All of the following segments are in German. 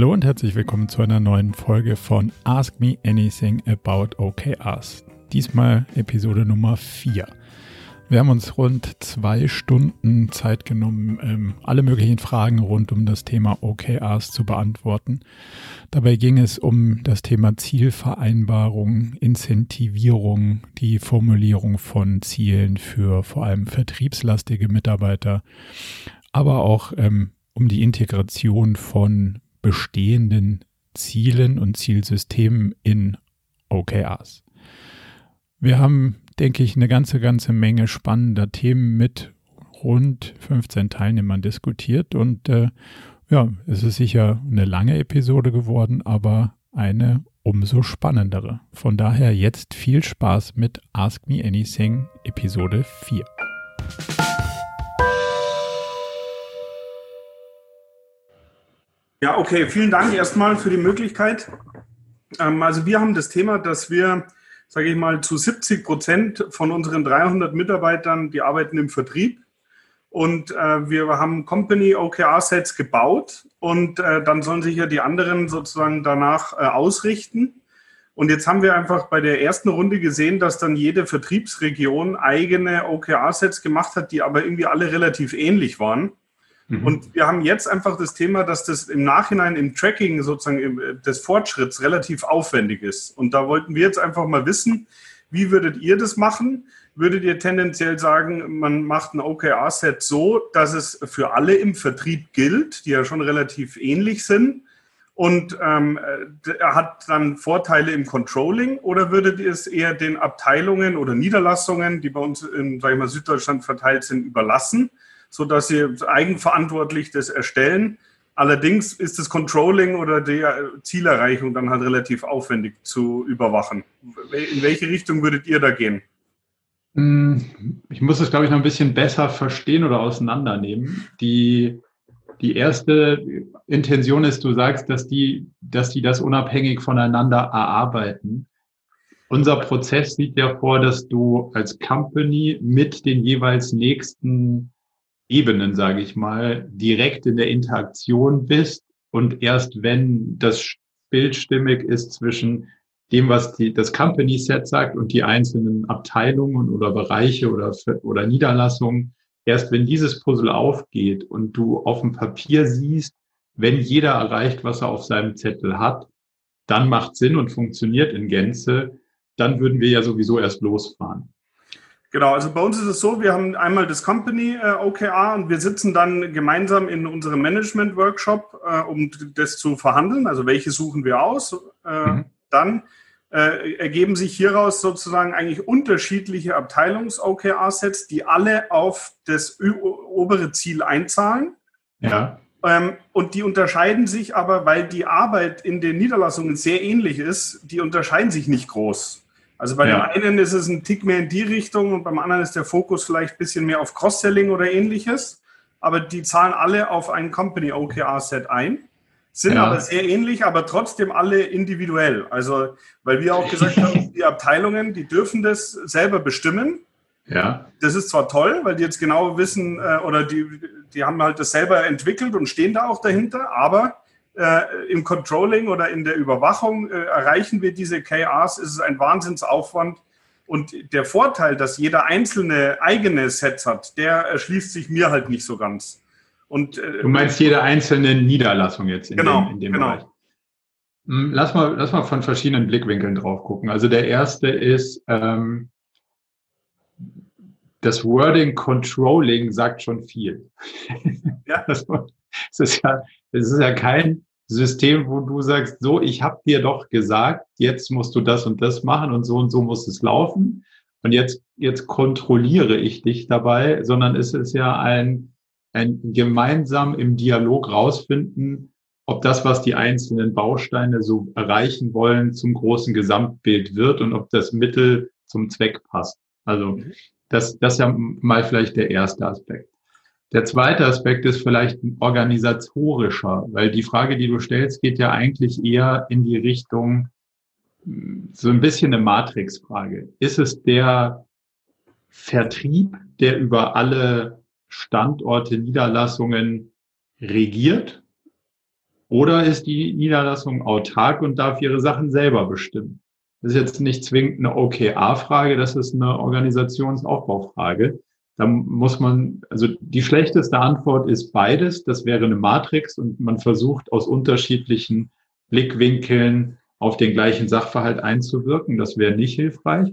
Hallo und herzlich willkommen zu einer neuen Folge von Ask Me Anything About OKRs. Diesmal Episode Nummer 4. Wir haben uns rund zwei Stunden Zeit genommen, ähm, alle möglichen Fragen rund um das Thema OKRs zu beantworten. Dabei ging es um das Thema Zielvereinbarung, Incentivierung, die Formulierung von Zielen für vor allem vertriebslastige Mitarbeiter, aber auch ähm, um die Integration von bestehenden Zielen und Zielsystemen in OKRs. Wir haben denke ich, eine ganze, ganze Menge spannender Themen mit rund 15 Teilnehmern diskutiert. Und äh, ja, es ist sicher eine lange Episode geworden, aber eine umso spannendere. Von daher jetzt viel Spaß mit Ask Me Anything Episode 4. Ja, okay, vielen Dank erstmal für die Möglichkeit. Ähm, also wir haben das Thema, dass wir sage ich mal, zu 70 Prozent von unseren 300 Mitarbeitern, die arbeiten im Vertrieb. Und äh, wir haben Company OKR-Sets gebaut und äh, dann sollen sich ja die anderen sozusagen danach äh, ausrichten. Und jetzt haben wir einfach bei der ersten Runde gesehen, dass dann jede Vertriebsregion eigene OKR-Sets gemacht hat, die aber irgendwie alle relativ ähnlich waren. Mhm. Und wir haben jetzt einfach das Thema, dass das im Nachhinein im Tracking sozusagen des Fortschritts relativ aufwendig ist. Und da wollten wir jetzt einfach mal wissen, wie würdet ihr das machen? Würdet ihr tendenziell sagen, man macht ein OKR-Set so, dass es für alle im Vertrieb gilt, die ja schon relativ ähnlich sind? Und ähm, hat dann Vorteile im Controlling oder würdet ihr es eher den Abteilungen oder Niederlassungen, die bei uns in sag ich mal, Süddeutschland verteilt sind, überlassen? So dass sie eigenverantwortlich das erstellen. Allerdings ist das Controlling oder die Zielerreichung dann halt relativ aufwendig zu überwachen. In welche Richtung würdet ihr da gehen? Hm, ich muss es, glaube ich, noch ein bisschen besser verstehen oder auseinandernehmen. Die, die erste Intention ist, du sagst, dass die, dass die das unabhängig voneinander erarbeiten. Unser Prozess sieht ja vor, dass du als Company mit den jeweils nächsten Ebenen, sage ich mal, direkt in der Interaktion bist und erst wenn das Bild stimmig ist zwischen dem, was die, das Company Set sagt und die einzelnen Abteilungen oder Bereiche oder, oder Niederlassungen, erst wenn dieses Puzzle aufgeht und du auf dem Papier siehst, wenn jeder erreicht, was er auf seinem Zettel hat, dann macht Sinn und funktioniert in Gänze, dann würden wir ja sowieso erst losfahren. Genau, also bei uns ist es so, wir haben einmal das Company äh, OKR und wir sitzen dann gemeinsam in unserem Management-Workshop, äh, um das zu verhandeln. Also welche suchen wir aus? Äh, mhm. Dann äh, ergeben sich hieraus sozusagen eigentlich unterschiedliche Abteilungs-OKR-Sets, die alle auf das obere Ziel einzahlen. Ja. Ähm, und die unterscheiden sich aber, weil die Arbeit in den Niederlassungen sehr ähnlich ist, die unterscheiden sich nicht groß. Also bei ja. dem einen ist es ein Tick mehr in die Richtung und beim anderen ist der Fokus vielleicht ein bisschen mehr auf Cross-Selling oder ähnliches. Aber die zahlen alle auf ein Company OKR-Set ein, sind ja. aber sehr ähnlich, aber trotzdem alle individuell. Also, weil wir auch gesagt haben, die Abteilungen, die dürfen das selber bestimmen. Ja. Das ist zwar toll, weil die jetzt genau wissen äh, oder die, die haben halt das selber entwickelt und stehen da auch dahinter, aber äh, im Controlling oder in der Überwachung äh, erreichen wir diese KRs, ist es ein Wahnsinnsaufwand. Und der Vorteil, dass jeder einzelne eigene Sets hat, der erschließt sich mir halt nicht so ganz. Und, äh, du meinst jede einzelne Niederlassung jetzt in genau, dem, in dem genau. Bereich? Hm, lass mal, lass mal von verschiedenen Blickwinkeln drauf gucken. Also der erste ist, ähm, das Wording Controlling sagt schon viel. Ja. das, ist ja, das ist ja kein System, wo du sagst, so, ich habe dir doch gesagt, jetzt musst du das und das machen und so und so muss es laufen. Und jetzt, jetzt kontrolliere ich dich dabei, sondern es ist ja ein, ein gemeinsam im Dialog rausfinden, ob das, was die einzelnen Bausteine so erreichen wollen, zum großen Gesamtbild wird und ob das Mittel zum Zweck passt. Also das, das ist ja mal vielleicht der erste Aspekt. Der zweite Aspekt ist vielleicht ein organisatorischer, weil die Frage, die du stellst, geht ja eigentlich eher in die Richtung so ein bisschen eine Matrixfrage. Ist es der Vertrieb, der über alle Standorte, Niederlassungen regiert? Oder ist die Niederlassung autark und darf ihre Sachen selber bestimmen? Das ist jetzt nicht zwingend eine OKA-Frage, das ist eine Organisationsaufbaufrage. Da muss man, also die schlechteste Antwort ist beides. Das wäre eine Matrix und man versucht aus unterschiedlichen Blickwinkeln auf den gleichen Sachverhalt einzuwirken. Das wäre nicht hilfreich.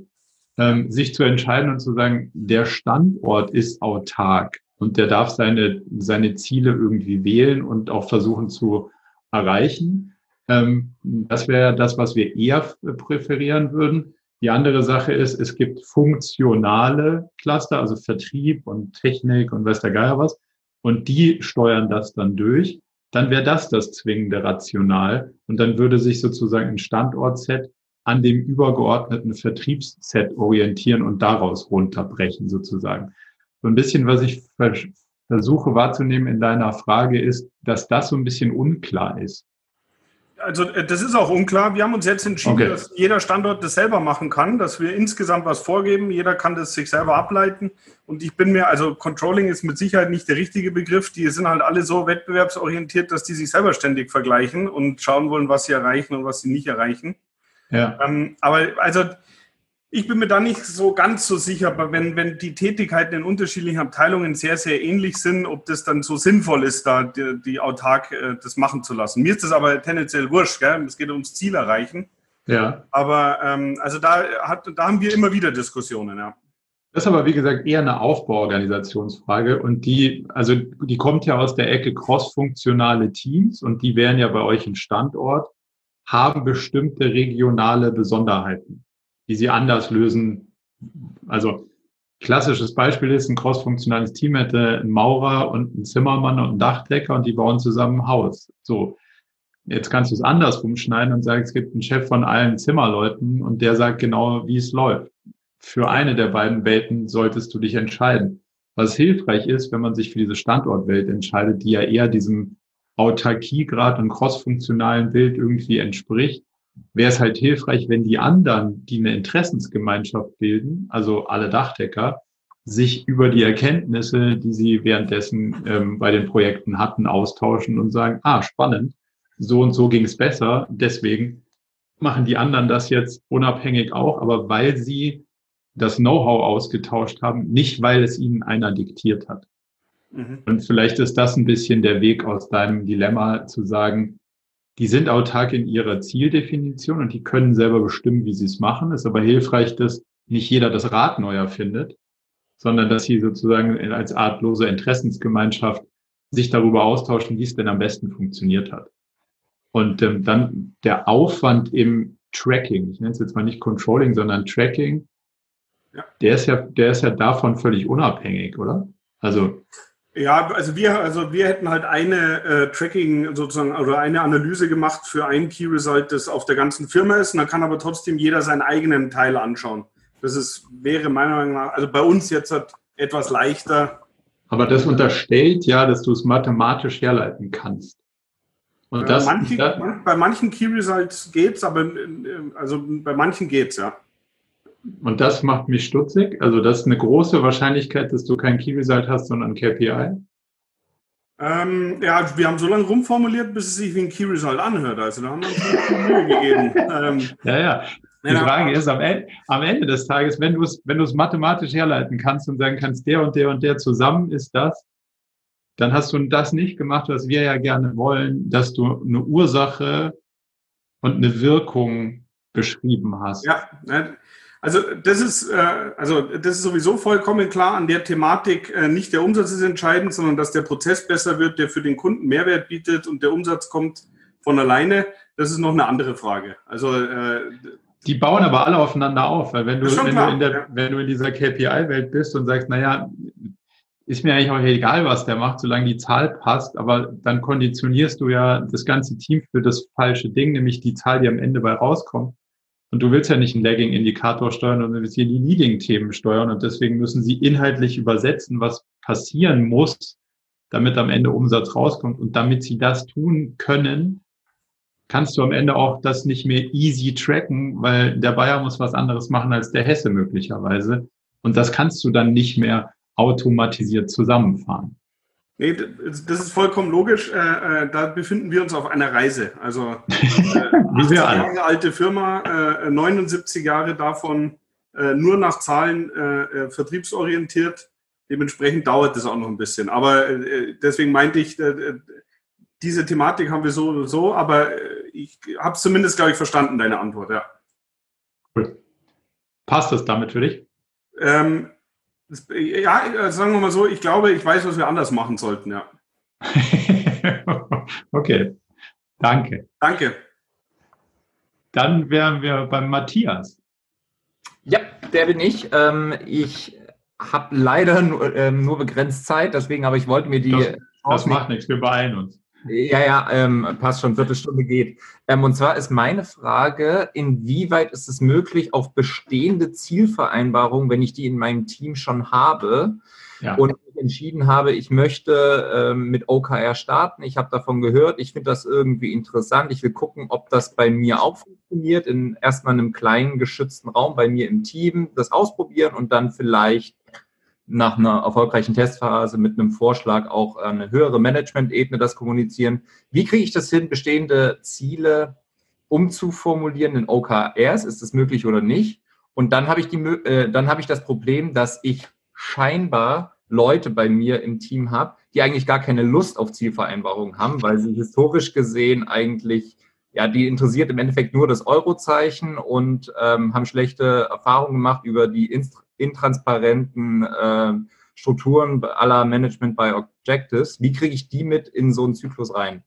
Ähm, sich zu entscheiden und zu sagen, der Standort ist autark und der darf seine, seine Ziele irgendwie wählen und auch versuchen zu erreichen. Ähm, das wäre das, was wir eher präferieren würden. Die andere Sache ist, es gibt funktionale Cluster, also Vertrieb und Technik und weiß der Geier was. Und die steuern das dann durch. Dann wäre das das zwingende Rational. Und dann würde sich sozusagen ein Standortset an dem übergeordneten Vertriebsset orientieren und daraus runterbrechen sozusagen. So ein bisschen, was ich versuche wahrzunehmen in deiner Frage ist, dass das so ein bisschen unklar ist. Also äh, das ist auch unklar. Wir haben uns jetzt entschieden, okay. dass jeder Standort das selber machen kann, dass wir insgesamt was vorgeben. Jeder kann das sich selber ableiten. Und ich bin mir, also Controlling ist mit Sicherheit nicht der richtige Begriff. Die sind halt alle so wettbewerbsorientiert, dass die sich selber ständig vergleichen und schauen wollen, was sie erreichen und was sie nicht erreichen. Ja. Ähm, aber also ich bin mir da nicht so ganz so sicher, aber wenn, wenn die Tätigkeiten in unterschiedlichen Abteilungen sehr, sehr ähnlich sind, ob das dann so sinnvoll ist, da die, die autark äh, das machen zu lassen. Mir ist das aber tendenziell wurscht, gell? es geht ums Ziel erreichen. Ja. Aber ähm, also da, hat, da haben wir immer wieder Diskussionen, ja. Das ist aber, wie gesagt, eher eine Aufbauorganisationsfrage und die, also die kommt ja aus der Ecke crossfunktionale Teams und die wären ja bei euch ein Standort, haben bestimmte regionale Besonderheiten die sie anders lösen. Also klassisches Beispiel ist, ein crossfunktionales Team hätte einen Maurer und einen Zimmermann und einen Dachdecker und die bauen zusammen ein Haus. So. Jetzt kannst du es anders rumschneiden und sagen, es gibt einen Chef von allen Zimmerleuten und der sagt genau, wie es läuft. Für eine der beiden Welten solltest du dich entscheiden. Was hilfreich ist, wenn man sich für diese Standortwelt entscheidet, die ja eher diesem Autarkiegrad und crossfunktionalen Bild irgendwie entspricht, wäre es halt hilfreich, wenn die anderen, die eine Interessensgemeinschaft bilden, also alle Dachdecker, sich über die Erkenntnisse, die sie währenddessen ähm, bei den Projekten hatten, austauschen und sagen, ah, spannend, so und so ging es besser, deswegen machen die anderen das jetzt unabhängig auch, aber weil sie das Know-how ausgetauscht haben, nicht weil es ihnen einer diktiert hat. Mhm. Und vielleicht ist das ein bisschen der Weg aus deinem Dilemma zu sagen, die sind autark in ihrer Zieldefinition und die können selber bestimmen, wie sie es machen. Es ist aber hilfreich, dass nicht jeder das Rad neu erfindet, sondern dass sie sozusagen als artlose Interessensgemeinschaft sich darüber austauschen, wie es denn am besten funktioniert hat. Und ähm, dann der Aufwand im Tracking, ich nenne es jetzt mal nicht Controlling, sondern Tracking, ja. der ist ja, der ist ja davon völlig unabhängig, oder? Also ja, also wir, also wir hätten halt eine äh, Tracking sozusagen oder eine Analyse gemacht für ein Key Result, das auf der ganzen Firma ist. Und dann kann aber trotzdem jeder seinen eigenen Teil anschauen. Das ist, wäre meiner Meinung nach, also bei uns jetzt halt etwas leichter. Aber das unterstellt ja, dass du es mathematisch herleiten kannst. Und äh, das, manche, da, bei manchen Key Results geht's, aber äh, also bei manchen geht's ja. Und das macht mich stutzig. Also das ist eine große Wahrscheinlichkeit, dass du kein Key Result hast, sondern ein KPI. Ähm, ja, wir haben so lange rumformuliert, bis es sich wie ein Key Result anhört. Also da haben wir uns Mühe gegeben. Ähm, ja, ja. Die ja, Frage ist am Ende, am Ende des Tages, wenn du es, wenn du es mathematisch herleiten kannst und sagen kannst, der und der und der zusammen ist das, dann hast du das nicht gemacht, was wir ja gerne wollen, dass du eine Ursache und eine Wirkung beschrieben hast. Ja, ne, also das ist, äh, also das ist sowieso vollkommen klar an der Thematik. Äh, nicht der Umsatz ist entscheidend, sondern dass der Prozess besser wird, der für den Kunden Mehrwert bietet und der Umsatz kommt von alleine. Das ist noch eine andere Frage. Also äh, die bauen aber alle aufeinander auf, weil wenn du, wenn du, in, der, ja. wenn du in dieser KPI-Welt bist und sagst, naja, ist mir eigentlich auch egal, was der macht, solange die Zahl passt, aber dann konditionierst du ja das ganze Team für das falsche Ding, nämlich die Zahl, die am Ende bei rauskommt. Und du willst ja nicht einen Lagging-Indikator steuern, sondern du willst hier die Leading-Themen steuern. Und deswegen müssen sie inhaltlich übersetzen, was passieren muss, damit am Ende Umsatz rauskommt. Und damit sie das tun können, kannst du am Ende auch das nicht mehr easy tracken, weil der Bayer muss was anderes machen als der Hesse möglicherweise. Und das kannst du dann nicht mehr automatisiert zusammenfahren. Nee, das ist vollkommen logisch. Äh, äh, da befinden wir uns auf einer Reise. Also äh, 80 Jahre alte Firma, äh, 79 Jahre davon äh, nur nach Zahlen äh, vertriebsorientiert. Dementsprechend dauert das auch noch ein bisschen. Aber deswegen meinte ich, diese Thematik haben wir so oder so, aber ich habe zumindest, glaube ich, verstanden, deine Antwort, ja. Cool. Passt das damit für dich? Ähm, ja, sagen wir mal so, ich glaube, ich weiß, was wir anders machen sollten, ja. okay, danke. Danke. Dann wären wir beim Matthias. Ja, der bin ich. Ähm, ich habe leider nur, ähm, nur, begrenzt Zeit, deswegen, aber ich wollte mir die. Das, das macht nichts, wir beeilen uns. Ja, ja, ähm, passt schon, Viertelstunde geht. Ähm, und zwar ist meine Frage, inwieweit ist es möglich, auf bestehende Zielvereinbarungen, wenn ich die in meinem Team schon habe ja. und entschieden habe, ich möchte ähm, mit OKR starten, ich habe davon gehört, ich finde das irgendwie interessant, ich will gucken, ob das bei mir auch funktioniert, in erstmal einem kleinen geschützten Raum bei mir im Team, das ausprobieren und dann vielleicht nach einer erfolgreichen Testphase mit einem Vorschlag auch eine höhere Management-Ebene das kommunizieren. Wie kriege ich das hin, bestehende Ziele umzuformulieren in OKRs? Ist das möglich oder nicht? Und dann habe ich, die, äh, dann habe ich das Problem, dass ich scheinbar Leute bei mir im Team habe, die eigentlich gar keine Lust auf Zielvereinbarungen haben, weil sie historisch gesehen eigentlich, ja, die interessiert im Endeffekt nur das Eurozeichen und ähm, haben schlechte Erfahrungen gemacht über die intransparenten äh, Strukturen aller Management by Objectives. Wie kriege ich die mit in so einen Zyklus rein?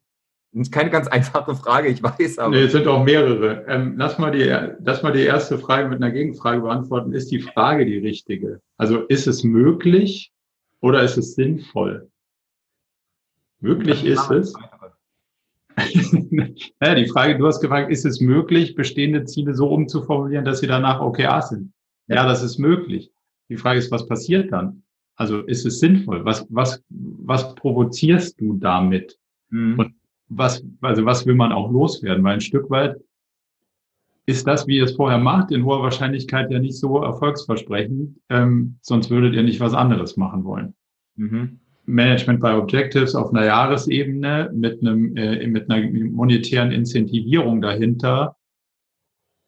Das ist keine ganz einfache Frage, ich weiß, aber. Nee, es sind auch mehrere. Ähm, lass, mal die, lass mal die erste Frage mit einer Gegenfrage beantworten. Ist die Frage die richtige? Also ist es möglich oder ist es sinnvoll? Möglich ist es. Naja, die Frage, du hast gefragt, ist es möglich, bestehende Ziele so umzuformulieren, dass sie danach OKR sind? Ja, das ist möglich. Die Frage ist, was passiert dann? Also ist es sinnvoll? Was, was, was provozierst du damit? Mhm. Und was, also was will man auch loswerden? Weil ein Stück weit ist das, wie ihr es vorher macht, in hoher Wahrscheinlichkeit ja nicht so erfolgsversprechend, ähm, sonst würdet ihr nicht was anderes machen wollen. Mhm. Management by Objectives auf einer Jahresebene mit einem äh, mit einer monetären Incentivierung dahinter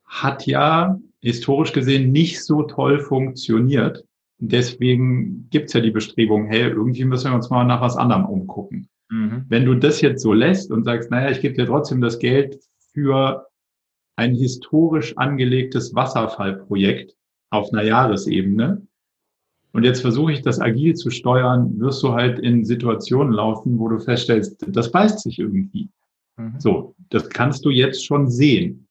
hat ja historisch gesehen nicht so toll funktioniert. Deswegen gibt's ja die Bestrebung, hey, irgendwie müssen wir uns mal nach was anderem umgucken. Mhm. Wenn du das jetzt so lässt und sagst, naja, ich gebe dir trotzdem das Geld für ein historisch angelegtes Wasserfallprojekt auf einer Jahresebene, und jetzt versuche ich das agil zu steuern, wirst du halt in Situationen laufen, wo du feststellst, das beißt sich irgendwie. Mhm. So, das kannst du jetzt schon sehen.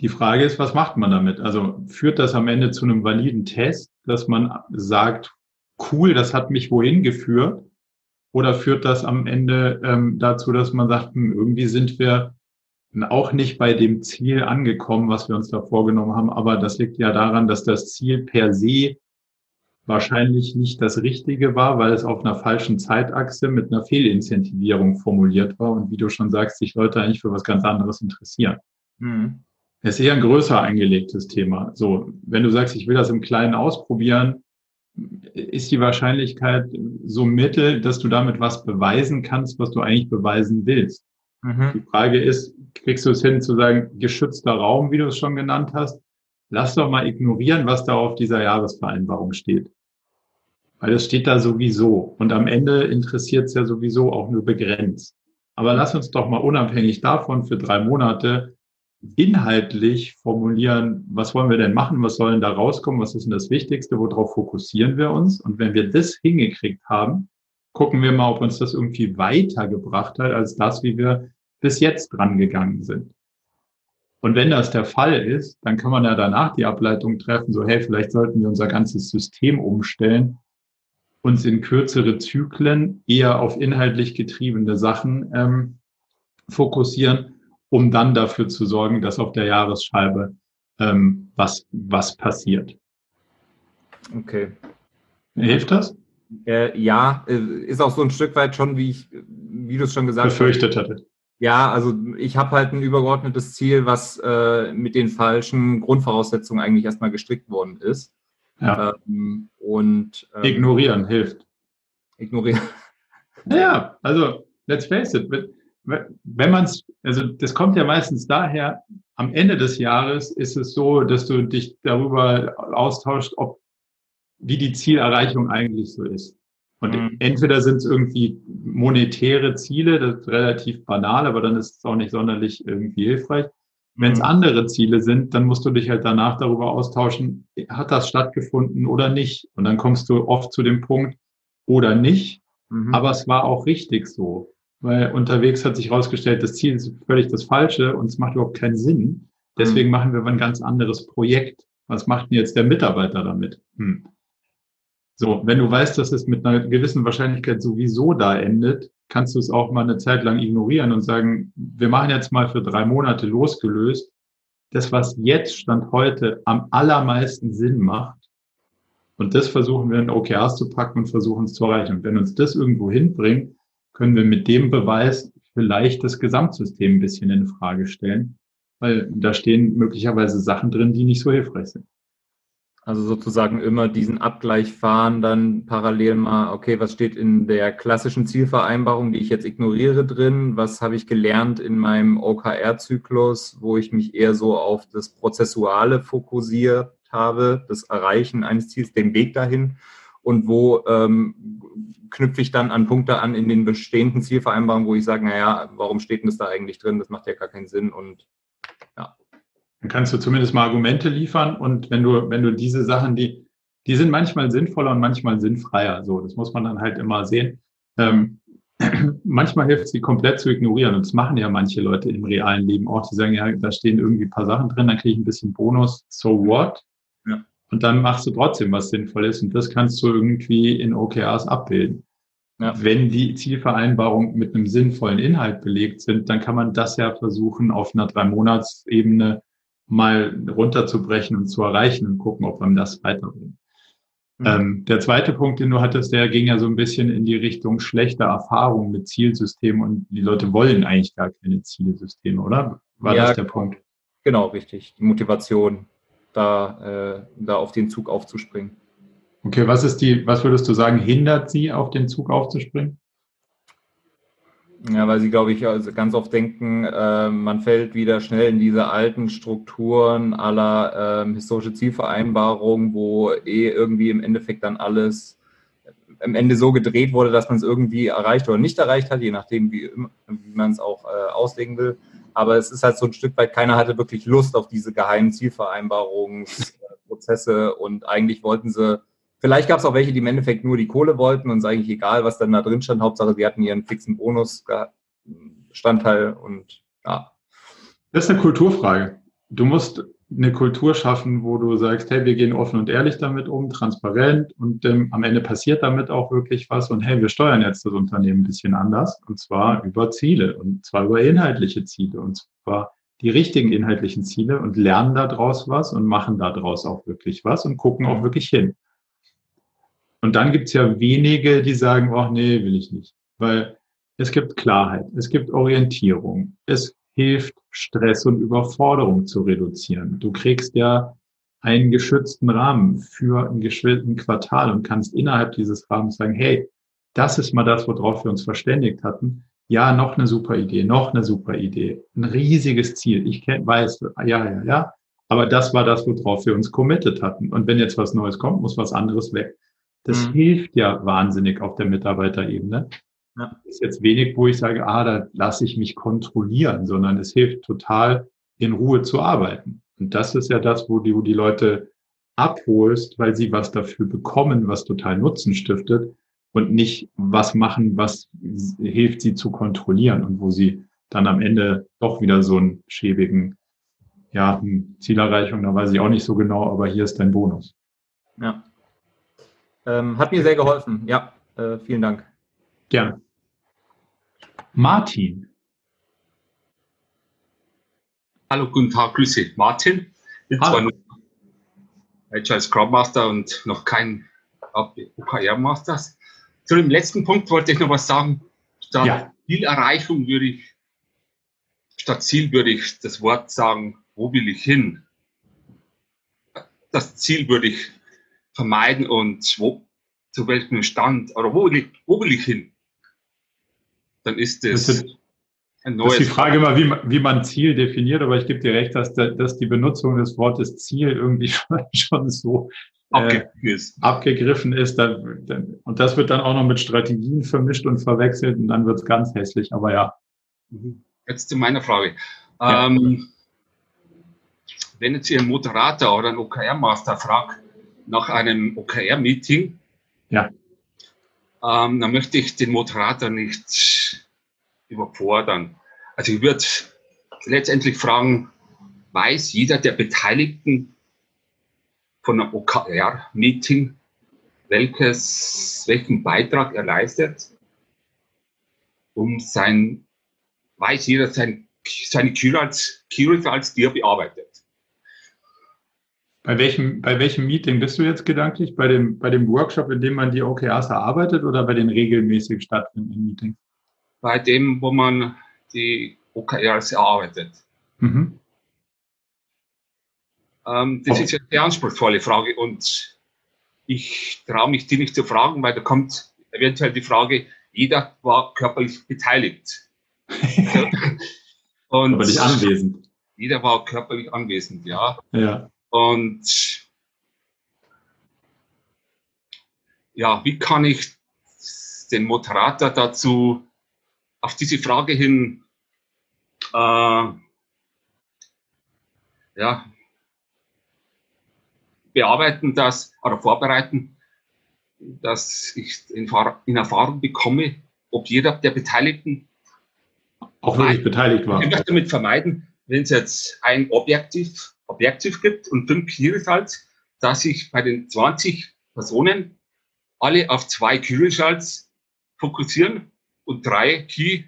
Die Frage ist, was macht man damit? Also führt das am Ende zu einem validen Test, dass man sagt, cool, das hat mich wohin geführt? Oder führt das am Ende ähm, dazu, dass man sagt, hm, irgendwie sind wir auch nicht bei dem Ziel angekommen, was wir uns da vorgenommen haben. Aber das liegt ja daran, dass das Ziel per se wahrscheinlich nicht das Richtige war, weil es auf einer falschen Zeitachse mit einer Fehlincentivierung formuliert war und wie du schon sagst, sich Leute eigentlich für was ganz anderes interessieren. Mhm. Es ist eher ein größer angelegtes Thema. So, wenn du sagst, ich will das im Kleinen ausprobieren, ist die Wahrscheinlichkeit so mittel, dass du damit was beweisen kannst, was du eigentlich beweisen willst. Mhm. Die Frage ist, kriegst du es hin zu sagen, geschützter Raum, wie du es schon genannt hast? Lass doch mal ignorieren, was da auf dieser Jahresvereinbarung steht. Weil es steht da sowieso. Und am Ende interessiert es ja sowieso auch nur begrenzt. Aber lass uns doch mal unabhängig davon für drei Monate inhaltlich formulieren, was wollen wir denn machen, was soll denn da rauskommen, was ist denn das Wichtigste, worauf fokussieren wir uns. Und wenn wir das hingekriegt haben, gucken wir mal, ob uns das irgendwie weitergebracht hat als das, wie wir bis jetzt dran gegangen sind. Und wenn das der Fall ist, dann kann man ja danach die Ableitung treffen, so hey, vielleicht sollten wir unser ganzes System umstellen, uns in kürzere Zyklen eher auf inhaltlich getriebene Sachen ähm, fokussieren um dann dafür zu sorgen, dass auf der Jahresscheibe ähm, was, was passiert. Okay. Hilft das? Äh, ja, äh, ist auch so ein Stück weit schon, wie ich, wie du es schon gesagt hast. Befürchtet hatte. Ja, also ich habe halt ein übergeordnetes Ziel, was äh, mit den falschen Grundvoraussetzungen eigentlich erstmal gestrickt worden ist. Ja. Ähm, und ähm, ignorieren hilft. Ignorieren. Naja, also let's face it, wenn man es, also das kommt ja meistens daher, am Ende des Jahres ist es so, dass du dich darüber austauschst, ob wie die Zielerreichung eigentlich so ist. Und mhm. entweder sind es irgendwie monetäre Ziele, das ist relativ banal, aber dann ist es auch nicht sonderlich irgendwie hilfreich. Wenn es mhm. andere Ziele sind, dann musst du dich halt danach darüber austauschen, hat das stattgefunden oder nicht? Und dann kommst du oft zu dem Punkt, oder nicht. Mhm. Aber es war auch richtig so. Weil unterwegs hat sich herausgestellt, das Ziel ist völlig das Falsche und es macht überhaupt keinen Sinn. Deswegen mhm. machen wir ein ganz anderes Projekt. Was macht denn jetzt der Mitarbeiter damit? Hm. So, wenn du weißt, dass es mit einer gewissen Wahrscheinlichkeit sowieso da endet, kannst du es auch mal eine Zeit lang ignorieren und sagen, wir machen jetzt mal für drei Monate losgelöst. Das, was jetzt Stand heute am allermeisten Sinn macht, und das versuchen wir in OKRs zu packen und versuchen es zu erreichen. Und wenn uns das irgendwo hinbringt, können wir mit dem Beweis vielleicht das Gesamtsystem ein bisschen in Frage stellen, weil da stehen möglicherweise Sachen drin, die nicht so hilfreich sind. Also sozusagen immer diesen Abgleich fahren, dann parallel mal, okay, was steht in der klassischen Zielvereinbarung, die ich jetzt ignoriere drin? Was habe ich gelernt in meinem OKR-Zyklus, wo ich mich eher so auf das Prozessuale fokussiert habe, das Erreichen eines Ziels, den Weg dahin? Und wo ähm, knüpfe ich dann an Punkte an in den bestehenden Zielvereinbarungen, wo ich sage, naja, warum steht denn das da eigentlich drin? Das macht ja gar keinen Sinn und. Dann kannst du zumindest mal Argumente liefern und wenn du, wenn du diese Sachen, die, die sind manchmal sinnvoller und manchmal sinnfreier. So, das muss man dann halt immer sehen. Ähm, manchmal hilft es, sie komplett zu ignorieren. Und das machen ja manche Leute im realen Leben auch. Die sagen, ja, da stehen irgendwie ein paar Sachen drin, dann kriege ich ein bisschen Bonus. So what? Ja. Und dann machst du trotzdem, was sinnvoll ist. Und das kannst du irgendwie in OKRs abbilden. Ja. Wenn die Zielvereinbarungen mit einem sinnvollen Inhalt belegt sind, dann kann man das ja versuchen, auf einer Drei-Monats-Ebene mal runterzubrechen und zu erreichen und gucken, ob man das weiterbringt. Mhm. Ähm, der zweite Punkt, den du hattest, der ging ja so ein bisschen in die Richtung schlechter Erfahrung mit Zielsystemen und die Leute wollen eigentlich gar keine Zielsysteme, oder? War ja, das der Punkt? Genau, richtig. Die Motivation, da, äh, da auf den Zug aufzuspringen. Okay, was ist die, was würdest du sagen, hindert sie, auf den Zug aufzuspringen? Ja, weil sie, glaube ich, also ganz oft denken, äh, man fällt wieder schnell in diese alten Strukturen aller äh, historische Zielvereinbarungen, wo eh irgendwie im Endeffekt dann alles am Ende so gedreht wurde, dass man es irgendwie erreicht oder nicht erreicht hat, je nachdem, wie, wie man es auch äh, auslegen will. Aber es ist halt so ein Stück weit, keiner hatte wirklich Lust auf diese geheimen Zielvereinbarungsprozesse und eigentlich wollten sie Vielleicht gab es auch welche, die im Endeffekt nur die Kohle wollten und es eigentlich egal, was dann da drin stand. Hauptsache, sie hatten ihren fixen Bonus-Standteil und ja. Das ist eine Kulturfrage. Du musst eine Kultur schaffen, wo du sagst, hey, wir gehen offen und ehrlich damit um, transparent und ähm, am Ende passiert damit auch wirklich was und hey, wir steuern jetzt das Unternehmen ein bisschen anders und zwar über Ziele und zwar über inhaltliche Ziele und zwar die richtigen inhaltlichen Ziele und lernen daraus was und machen daraus auch wirklich was und gucken auch wirklich hin. Und dann gibt es ja wenige, die sagen, ach nee, will ich nicht. Weil es gibt Klarheit, es gibt Orientierung, es hilft, Stress und Überforderung zu reduzieren. Du kriegst ja einen geschützten Rahmen für ein geschützten Quartal und kannst innerhalb dieses Rahmens sagen, hey, das ist mal das, worauf wir uns verständigt hatten. Ja, noch eine super Idee, noch eine super Idee, ein riesiges Ziel. Ich weiß, ja, ja, ja. Aber das war das, worauf wir uns committed hatten. Und wenn jetzt was Neues kommt, muss was anderes weg. Das mhm. hilft ja wahnsinnig auf der Mitarbeiterebene. Ja. Ist jetzt wenig, wo ich sage, ah, da lasse ich mich kontrollieren, sondern es hilft total, in Ruhe zu arbeiten. Und das ist ja das, wo wo die Leute abholst, weil sie was dafür bekommen, was total Nutzen stiftet und nicht was machen, was hilft, sie zu kontrollieren und wo sie dann am Ende doch wieder so einen schäbigen, ja, hm, Zielerreichung, da weiß ich auch nicht so genau, aber hier ist dein Bonus. Ja. Ähm, hat mir sehr geholfen. Ja, äh, vielen Dank. Gerne. Martin. Hallo, guten Tag, Grüße. Martin. Ich war nur Agile Scrum Master und noch kein OKR Masters. Zu dem letzten Punkt wollte ich noch was sagen. Statt ja. Zielerreichung würde ich, statt Ziel würde ich das Wort sagen, wo will ich hin? Das Ziel würde ich vermeiden und wo, zu welchem Stand oder wo will ich, wo will ich hin? dann ist das, das ist, ein neues. Das ist die Frage immer, wie man, wie man Ziel definiert, aber ich gebe dir recht, dass, dass die Benutzung des Wortes Ziel irgendwie schon so äh, abgegriffen ist. Und das wird dann auch noch mit Strategien vermischt und verwechselt und dann wird es ganz hässlich, aber ja. Mhm. Jetzt zu meiner Frage. Ja. Ähm, wenn jetzt hier ein Moderator oder ein OKR-Master fragt nach einem OKR-Meeting, ja. ähm, dann möchte ich den Moderator nicht überfordern. Also ich würde letztendlich fragen, weiß jeder der Beteiligten von einem OKR-Meeting, welches, welchen Beitrag er leistet, um sein, weiß jeder sein, seine Key Results, die er bearbeitet. Bei welchem, bei welchem Meeting bist du jetzt gedanklich? Bei dem, bei dem Workshop, in dem man die OKRs erarbeitet oder bei den regelmäßig stattfindenden Meetings? Bei dem, wo man die OKRs erarbeitet. Mhm. Ähm, das oh. ist eine anspruchsvolle Frage und ich traue mich die nicht zu fragen, weil da kommt eventuell die Frage, jeder war körperlich beteiligt. und Aber nicht anwesend. Jeder war körperlich anwesend, ja. Ja. Und ja, wie kann ich den Moderator dazu auf diese Frage hin äh, ja, bearbeiten, dass oder vorbereiten, dass ich in, in Erfahrung bekomme, ob jeder der Beteiligten auch wirklich beteiligt war. Ich möchte damit vermeiden, wenn es jetzt ein Objektiv Objektiv gibt und fünf Key Results, dass sich bei den 20 Personen alle auf zwei Key Results fokussieren und drei Key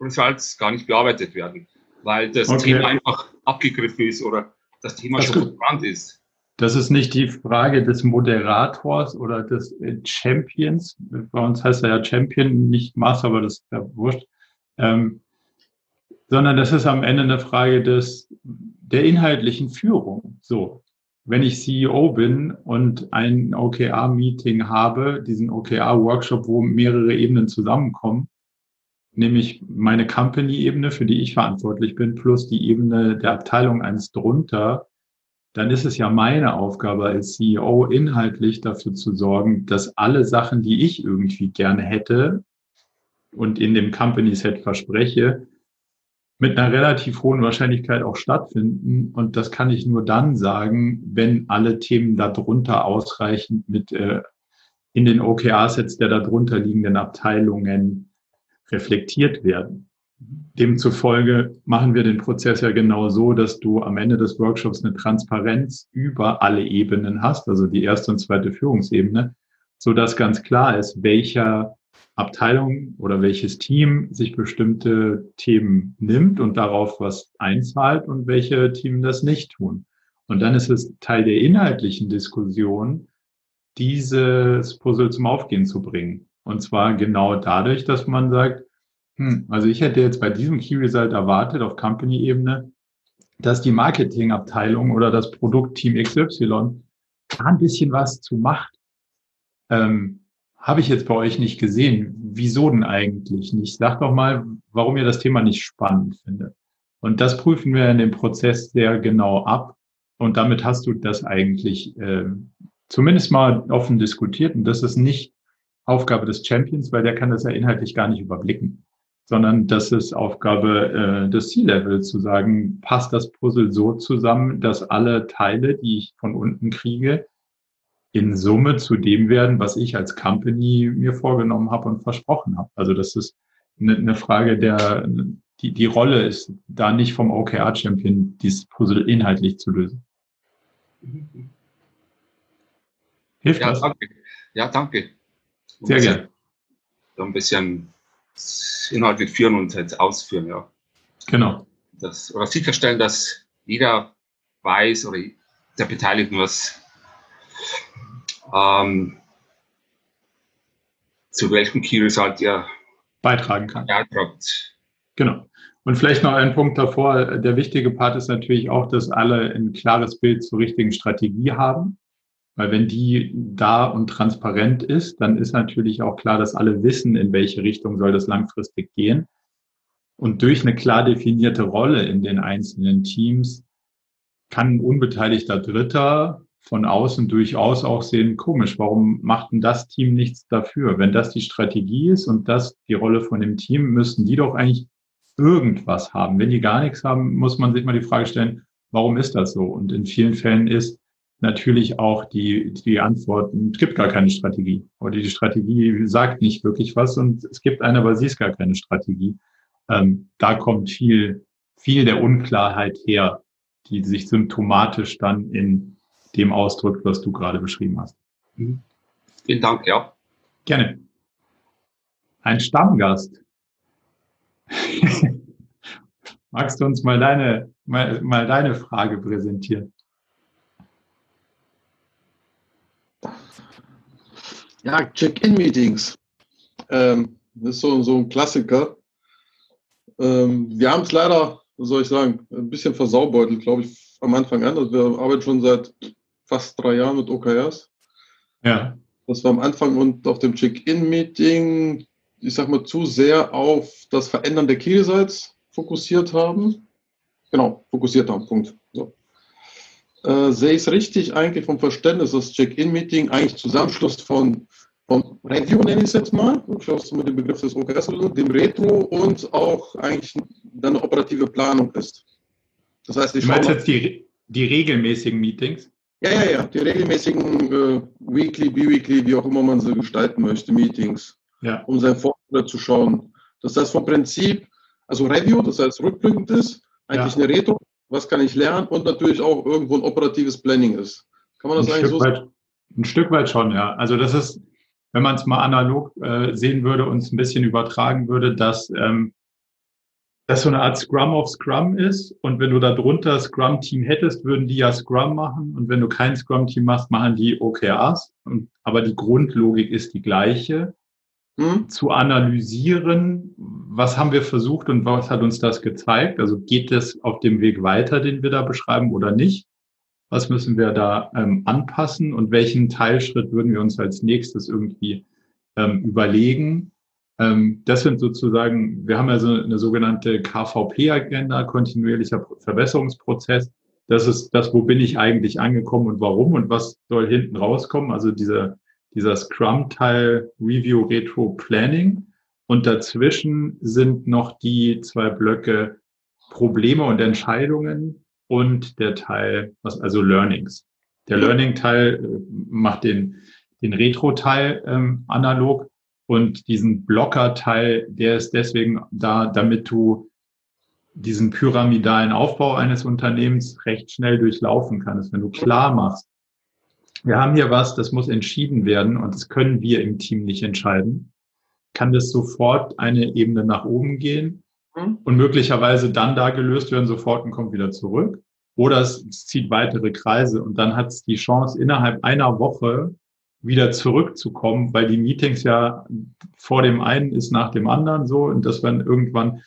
Results gar nicht bearbeitet werden, weil das okay. Thema einfach abgegriffen ist oder das Thema das schon verbrannt ist. Das ist nicht die Frage des Moderators oder des äh, Champions. Bei uns heißt er ja Champion, nicht Master, aber das ist ja wurscht. Ähm, sondern das ist am Ende eine Frage des, der inhaltlichen Führung. So, wenn ich CEO bin und ein OKR-Meeting habe, diesen OKR-Workshop, wo mehrere Ebenen zusammenkommen, nämlich meine Company-Ebene, für die ich verantwortlich bin, plus die Ebene der Abteilung eins drunter, dann ist es ja meine Aufgabe als CEO, inhaltlich dafür zu sorgen, dass alle Sachen, die ich irgendwie gerne hätte und in dem Company-Set verspreche, mit einer relativ hohen Wahrscheinlichkeit auch stattfinden. Und das kann ich nur dann sagen, wenn alle Themen darunter ausreichend mit äh, in den OKR-Sets der darunter liegenden Abteilungen reflektiert werden. Demzufolge machen wir den Prozess ja genau so, dass du am Ende des Workshops eine Transparenz über alle Ebenen hast, also die erste und zweite Führungsebene, so dass ganz klar ist, welcher Abteilung oder welches Team sich bestimmte Themen nimmt und darauf was einzahlt und welche Team das nicht tun. Und dann ist es Teil der inhaltlichen Diskussion, dieses Puzzle zum Aufgehen zu bringen. Und zwar genau dadurch, dass man sagt, hm, also ich hätte jetzt bei diesem Key Result erwartet auf Company-Ebene, dass die Marketingabteilung oder das Produktteam XY da ein bisschen was zu macht. Ähm, habe ich jetzt bei euch nicht gesehen. Wieso denn eigentlich nicht? Sag doch mal, warum ihr das Thema nicht spannend findet. Und das prüfen wir in dem Prozess sehr genau ab. Und damit hast du das eigentlich äh, zumindest mal offen diskutiert. Und das ist nicht Aufgabe des Champions, weil der kann das ja inhaltlich gar nicht überblicken, sondern das ist Aufgabe äh, des C-Level zu sagen, passt das Puzzle so zusammen, dass alle Teile, die ich von unten kriege, in Summe zu dem werden, was ich als Company mir vorgenommen habe und versprochen habe. Also das ist eine, eine Frage der, die, die Rolle ist da nicht vom OKR-Champion, dieses Puzzle inhaltlich zu lösen. Hilft ja, das? Danke. Ja, danke. Und Sehr gerne. So ein bisschen inhaltlich führen und jetzt ausführen, ja. Genau. Das, oder sicherstellen, dass jeder weiß oder der Beteiligten was ähm, zu welchem Key Result ihr beitragen kann. Beitragt. Genau. Und vielleicht noch ein Punkt davor. Der wichtige Part ist natürlich auch, dass alle ein klares Bild zur richtigen Strategie haben. Weil wenn die da und transparent ist, dann ist natürlich auch klar, dass alle wissen, in welche Richtung soll das langfristig gehen. Und durch eine klar definierte Rolle in den einzelnen Teams kann ein unbeteiligter Dritter von außen durchaus auch sehen, komisch, warum macht denn das Team nichts dafür? Wenn das die Strategie ist und das die Rolle von dem Team, müssten die doch eigentlich irgendwas haben. Wenn die gar nichts haben, muss man sich mal die Frage stellen, warum ist das so? Und in vielen Fällen ist natürlich auch die, die Antwort, es gibt gar keine Strategie. Oder die Strategie sagt nicht wirklich was und es gibt eine, aber sie ist gar keine Strategie. Ähm, da kommt viel, viel der Unklarheit her, die sich symptomatisch dann in dem ausdrückt, was du gerade beschrieben hast. Mhm. Vielen Dank, ja. Gerne. Ein Stammgast. Magst du uns mal deine, mal, mal deine Frage präsentieren? Ja, Check-in-Meetings. Ähm, das ist so, so ein Klassiker. Ähm, wir haben es leider, was soll ich sagen, ein bisschen versaubeutelt, glaube ich, am Anfang an. Also wir arbeiten schon seit fast drei Jahren mit OKRs. Ja. Das war am Anfang und auf dem Check-in-Meeting, ich sag mal, zu sehr auf das Verändern der Keysites fokussiert haben. Genau, fokussiert haben, Punkt. So. Äh, sehe ich es richtig eigentlich vom Verständnis, das Check-in-Meeting eigentlich Zusammenschluss von vom Review nenne ich es jetzt mal, ich schaue mit dem Begriff des OKS, dem Retro und auch eigentlich dann eine operative Planung ist. Das heißt, ich du meinst jetzt die, die regelmäßigen Meetings? Ja, ja, ja, die regelmäßigen äh, Weekly, Bi-Weekly, wie auch immer man sie gestalten möchte, Meetings, ja. um sein Fortschritt zu schauen. Das heißt vom Prinzip, also Review, das heißt rückblickend ist, eigentlich ja. eine Retro, was kann ich lernen und natürlich auch irgendwo ein operatives Planning ist. Kann man das ein eigentlich Stück so weit, Ein Stück weit schon, ja. Also das ist, wenn man es mal analog äh, sehen würde und es ein bisschen übertragen würde, dass ähm, das so eine Art Scrum of Scrum ist. Und wenn du da drunter Scrum-Team hättest, würden die ja Scrum machen. Und wenn du kein Scrum-Team machst, machen die OKRs. Und, aber die Grundlogik ist die gleiche. Hm? Zu analysieren, was haben wir versucht und was hat uns das gezeigt? Also geht es auf dem Weg weiter, den wir da beschreiben oder nicht? was müssen wir da ähm, anpassen und welchen Teilschritt würden wir uns als nächstes irgendwie ähm, überlegen. Ähm, das sind sozusagen, wir haben also eine sogenannte KVP-Agenda, kontinuierlicher Verbesserungsprozess. Das ist das, wo bin ich eigentlich angekommen und warum und was soll hinten rauskommen. Also dieser, dieser Scrum-Teil Review Retro Planning. Und dazwischen sind noch die zwei Blöcke Probleme und Entscheidungen, und der Teil, was also Learnings. Der Learning-Teil äh, macht den, den Retro-Teil ähm, analog und diesen Blocker-Teil, der ist deswegen da, damit du diesen pyramidalen Aufbau eines Unternehmens recht schnell durchlaufen kannst, wenn du klar machst, wir haben hier was, das muss entschieden werden und das können wir im Team nicht entscheiden, kann das sofort eine Ebene nach oben gehen Mhm. und möglicherweise dann da gelöst werden sofort und kommt wieder zurück. Oder es zieht weitere Kreise und dann hat es die Chance, innerhalb einer Woche wieder zurückzukommen, weil die Meetings ja vor dem einen ist nach dem anderen so. Und dass man irgendwann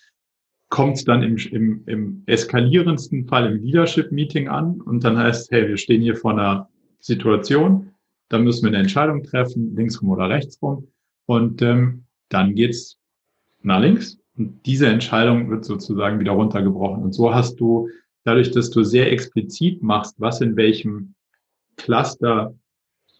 kommt es dann im, im, im eskalierendsten Fall im Leadership-Meeting an und dann heißt, hey, wir stehen hier vor einer Situation, da müssen wir eine Entscheidung treffen, linksrum oder rechtsrum. Und ähm, dann geht's nach links. Und diese Entscheidung wird sozusagen wieder runtergebrochen. Und so hast du, dadurch, dass du sehr explizit machst, was in welchem Cluster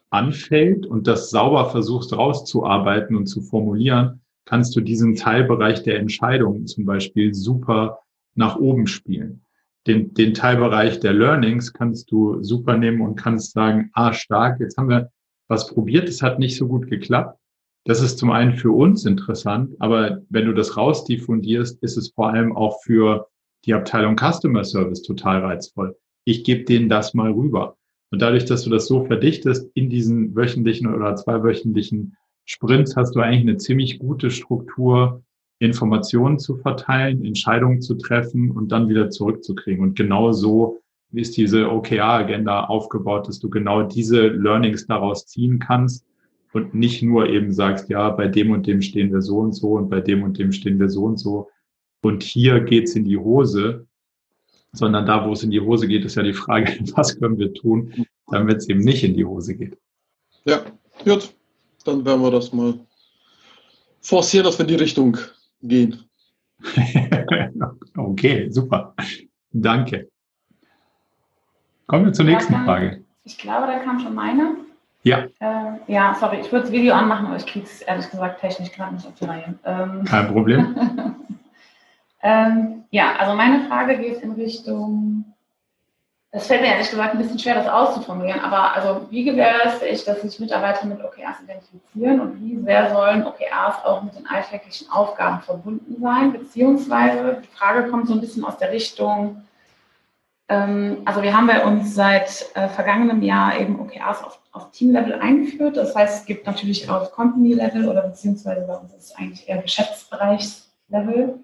anfällt und das sauber versuchst rauszuarbeiten und zu formulieren, kannst du diesen Teilbereich der Entscheidung zum Beispiel super nach oben spielen. Den, den Teilbereich der Learnings kannst du super nehmen und kannst sagen, ah, stark, jetzt haben wir was probiert, es hat nicht so gut geklappt. Das ist zum einen für uns interessant, aber wenn du das rausdiffundierst, ist es vor allem auch für die Abteilung Customer Service total reizvoll. Ich gebe denen das mal rüber. Und dadurch, dass du das so verdichtest in diesen wöchentlichen oder zweiwöchentlichen Sprints, hast du eigentlich eine ziemlich gute Struktur, Informationen zu verteilen, Entscheidungen zu treffen und dann wieder zurückzukriegen. Und genau so ist diese OKR-Agenda aufgebaut, dass du genau diese Learnings daraus ziehen kannst und nicht nur eben sagst, ja, bei dem und dem stehen wir so und so und bei dem und dem stehen wir so und so und hier geht's in die Hose, sondern da, wo es in die Hose geht, ist ja die Frage, was können wir tun, damit es eben nicht in die Hose geht. Ja, gut. Dann werden wir das mal forcieren, dass wir in die Richtung gehen. okay, super. Danke. Kommen wir zur nächsten Frage. Ich glaube, da kam schon meine. Ja. Äh, ja, sorry, ich würde das Video anmachen, aber ich kriege es ehrlich gesagt technisch gerade nicht auf die Reihe. Ähm, Kein Problem. ähm, ja, also meine Frage geht in Richtung, das fällt mir ehrlich gesagt ein bisschen schwer, das auszuformulieren, aber also wie gewährleiste ich, dass sich Mitarbeiter mit OKRs identifizieren und wie sehr sollen OKRs auch mit den alltäglichen Aufgaben verbunden sein? Beziehungsweise die Frage kommt so ein bisschen aus der Richtung, ähm, also wir haben bei uns seit äh, vergangenem Jahr eben OKRs auf, auf Team-Level eingeführt. Das heißt, es gibt natürlich auf Company-Level oder beziehungsweise bei uns ist es eigentlich eher Geschäftsbereichs-Level,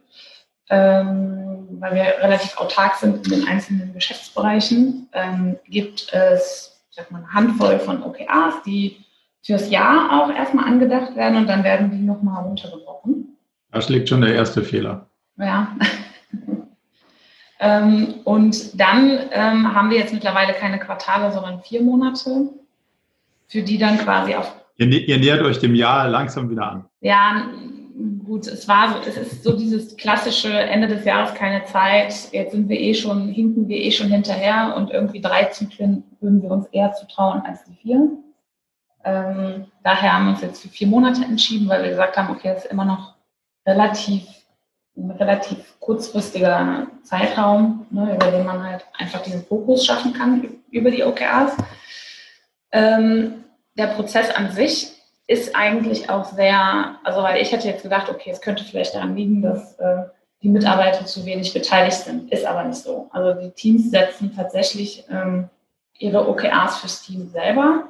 ähm, weil wir relativ autark sind in den einzelnen Geschäftsbereichen, ähm, gibt es, ich sag mal, eine Handvoll von OKRs, die fürs Jahr auch erstmal angedacht werden und dann werden die nochmal runtergebrochen. Das liegt schon der erste Fehler. Ja. Ähm, und dann ähm, haben wir jetzt mittlerweile keine Quartale, sondern vier Monate, für die dann quasi auf. Ihr, ihr nähert euch dem Jahr langsam wieder an. Ja, gut, es war so, es ist so dieses klassische Ende des Jahres keine Zeit. Jetzt sind wir eh schon, hinken wir eh schon hinterher und irgendwie drei Zyklen würden wir uns eher zutrauen als die vier. Ähm, daher haben wir uns jetzt für vier Monate entschieden, weil wir gesagt haben, okay, das ist immer noch relativ ein relativ kurzfristiger Zeitraum, ne, über den man halt einfach diesen Fokus schaffen kann über die OKRs. Ähm, der Prozess an sich ist eigentlich auch sehr, also weil ich hätte jetzt gedacht, okay, es könnte vielleicht daran liegen, dass äh, die Mitarbeiter zu wenig beteiligt sind, ist aber nicht so. Also die Teams setzen tatsächlich ähm, ihre OKRs fürs Team selber,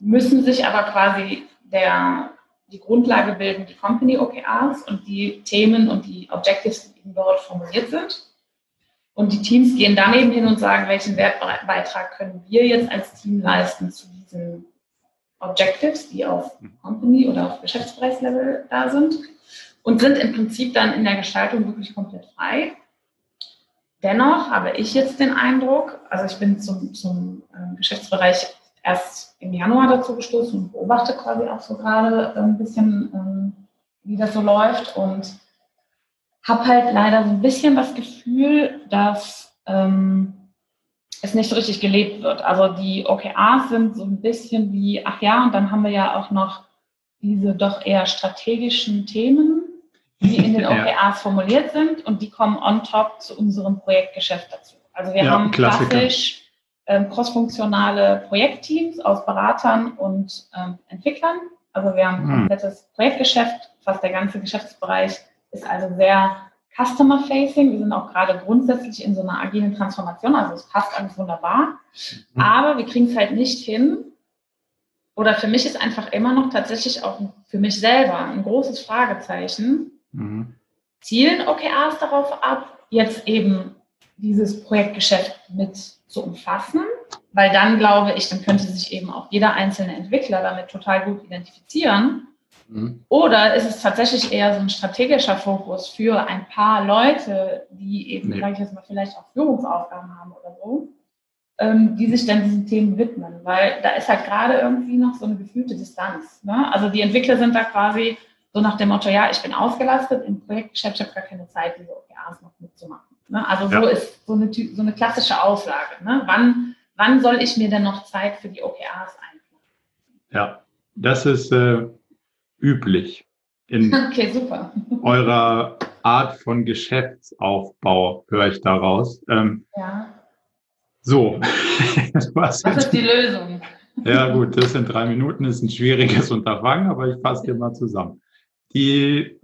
müssen sich aber quasi der die Grundlage bilden die Company OKRs und die Themen und die Objectives, die dort formuliert sind. Und die Teams gehen dann eben hin und sagen, welchen Wertbeitrag können wir jetzt als Team leisten zu diesen Objectives, die auf Company oder auf Geschäftspreislevel da sind und sind im Prinzip dann in der Gestaltung wirklich komplett frei. Dennoch habe ich jetzt den Eindruck, also ich bin zum, zum äh, Geschäftsbereich erst im Januar dazu gestoßen und beobachte quasi auch so gerade ein bisschen, ähm, wie das so läuft und habe halt leider so ein bisschen das Gefühl, dass ähm, es nicht so richtig gelebt wird. Also die OKRs sind so ein bisschen wie, ach ja, und dann haben wir ja auch noch diese doch eher strategischen Themen, die in den OKRs formuliert sind und die kommen on top zu unserem Projektgeschäft dazu. Also wir ja, haben Klassiker. klassisch ähm, crossfunktionale Projektteams aus Beratern und ähm, Entwicklern. Also wir haben ein hm. komplettes Projektgeschäft, fast der ganze Geschäftsbereich ist also sehr Customer-facing. Wir sind auch gerade grundsätzlich in so einer agilen Transformation, also es passt alles wunderbar. Mhm. Aber wir kriegen es halt nicht hin. Oder für mich ist einfach immer noch tatsächlich auch für mich selber ein großes Fragezeichen. Mhm. Zielen OKRs darauf ab, jetzt eben dieses Projektgeschäft mit zu umfassen, weil dann glaube ich, dann könnte sich eben auch jeder einzelne Entwickler damit total gut identifizieren. Mhm. Oder ist es tatsächlich eher so ein strategischer Fokus für ein paar Leute, die eben, nee. sage ich jetzt mal, vielleicht auch Führungsaufgaben haben oder so, ähm, die sich dann diesen Themen widmen, weil da ist halt gerade irgendwie noch so eine gefühlte Distanz. Ne? Also die Entwickler sind da quasi so nach dem Motto, ja, ich bin ausgelastet im Projektgeschäft, ich habe gar keine Zeit, diese OKRs noch mitzumachen. Ne? Also ja. so ist so eine, so eine klassische Auslage. Ne? Wann, wann soll ich mir denn noch Zeit für die OKRs einplanen? Ja, das ist äh, üblich in okay, super. eurer Art von Geschäftsaufbau, höre ich daraus. Ähm, ja. So. Was ist die Lösung? Ja, gut, das sind drei Minuten, ist ein schwieriges Unterfangen, aber ich fasse dir mal zusammen. Die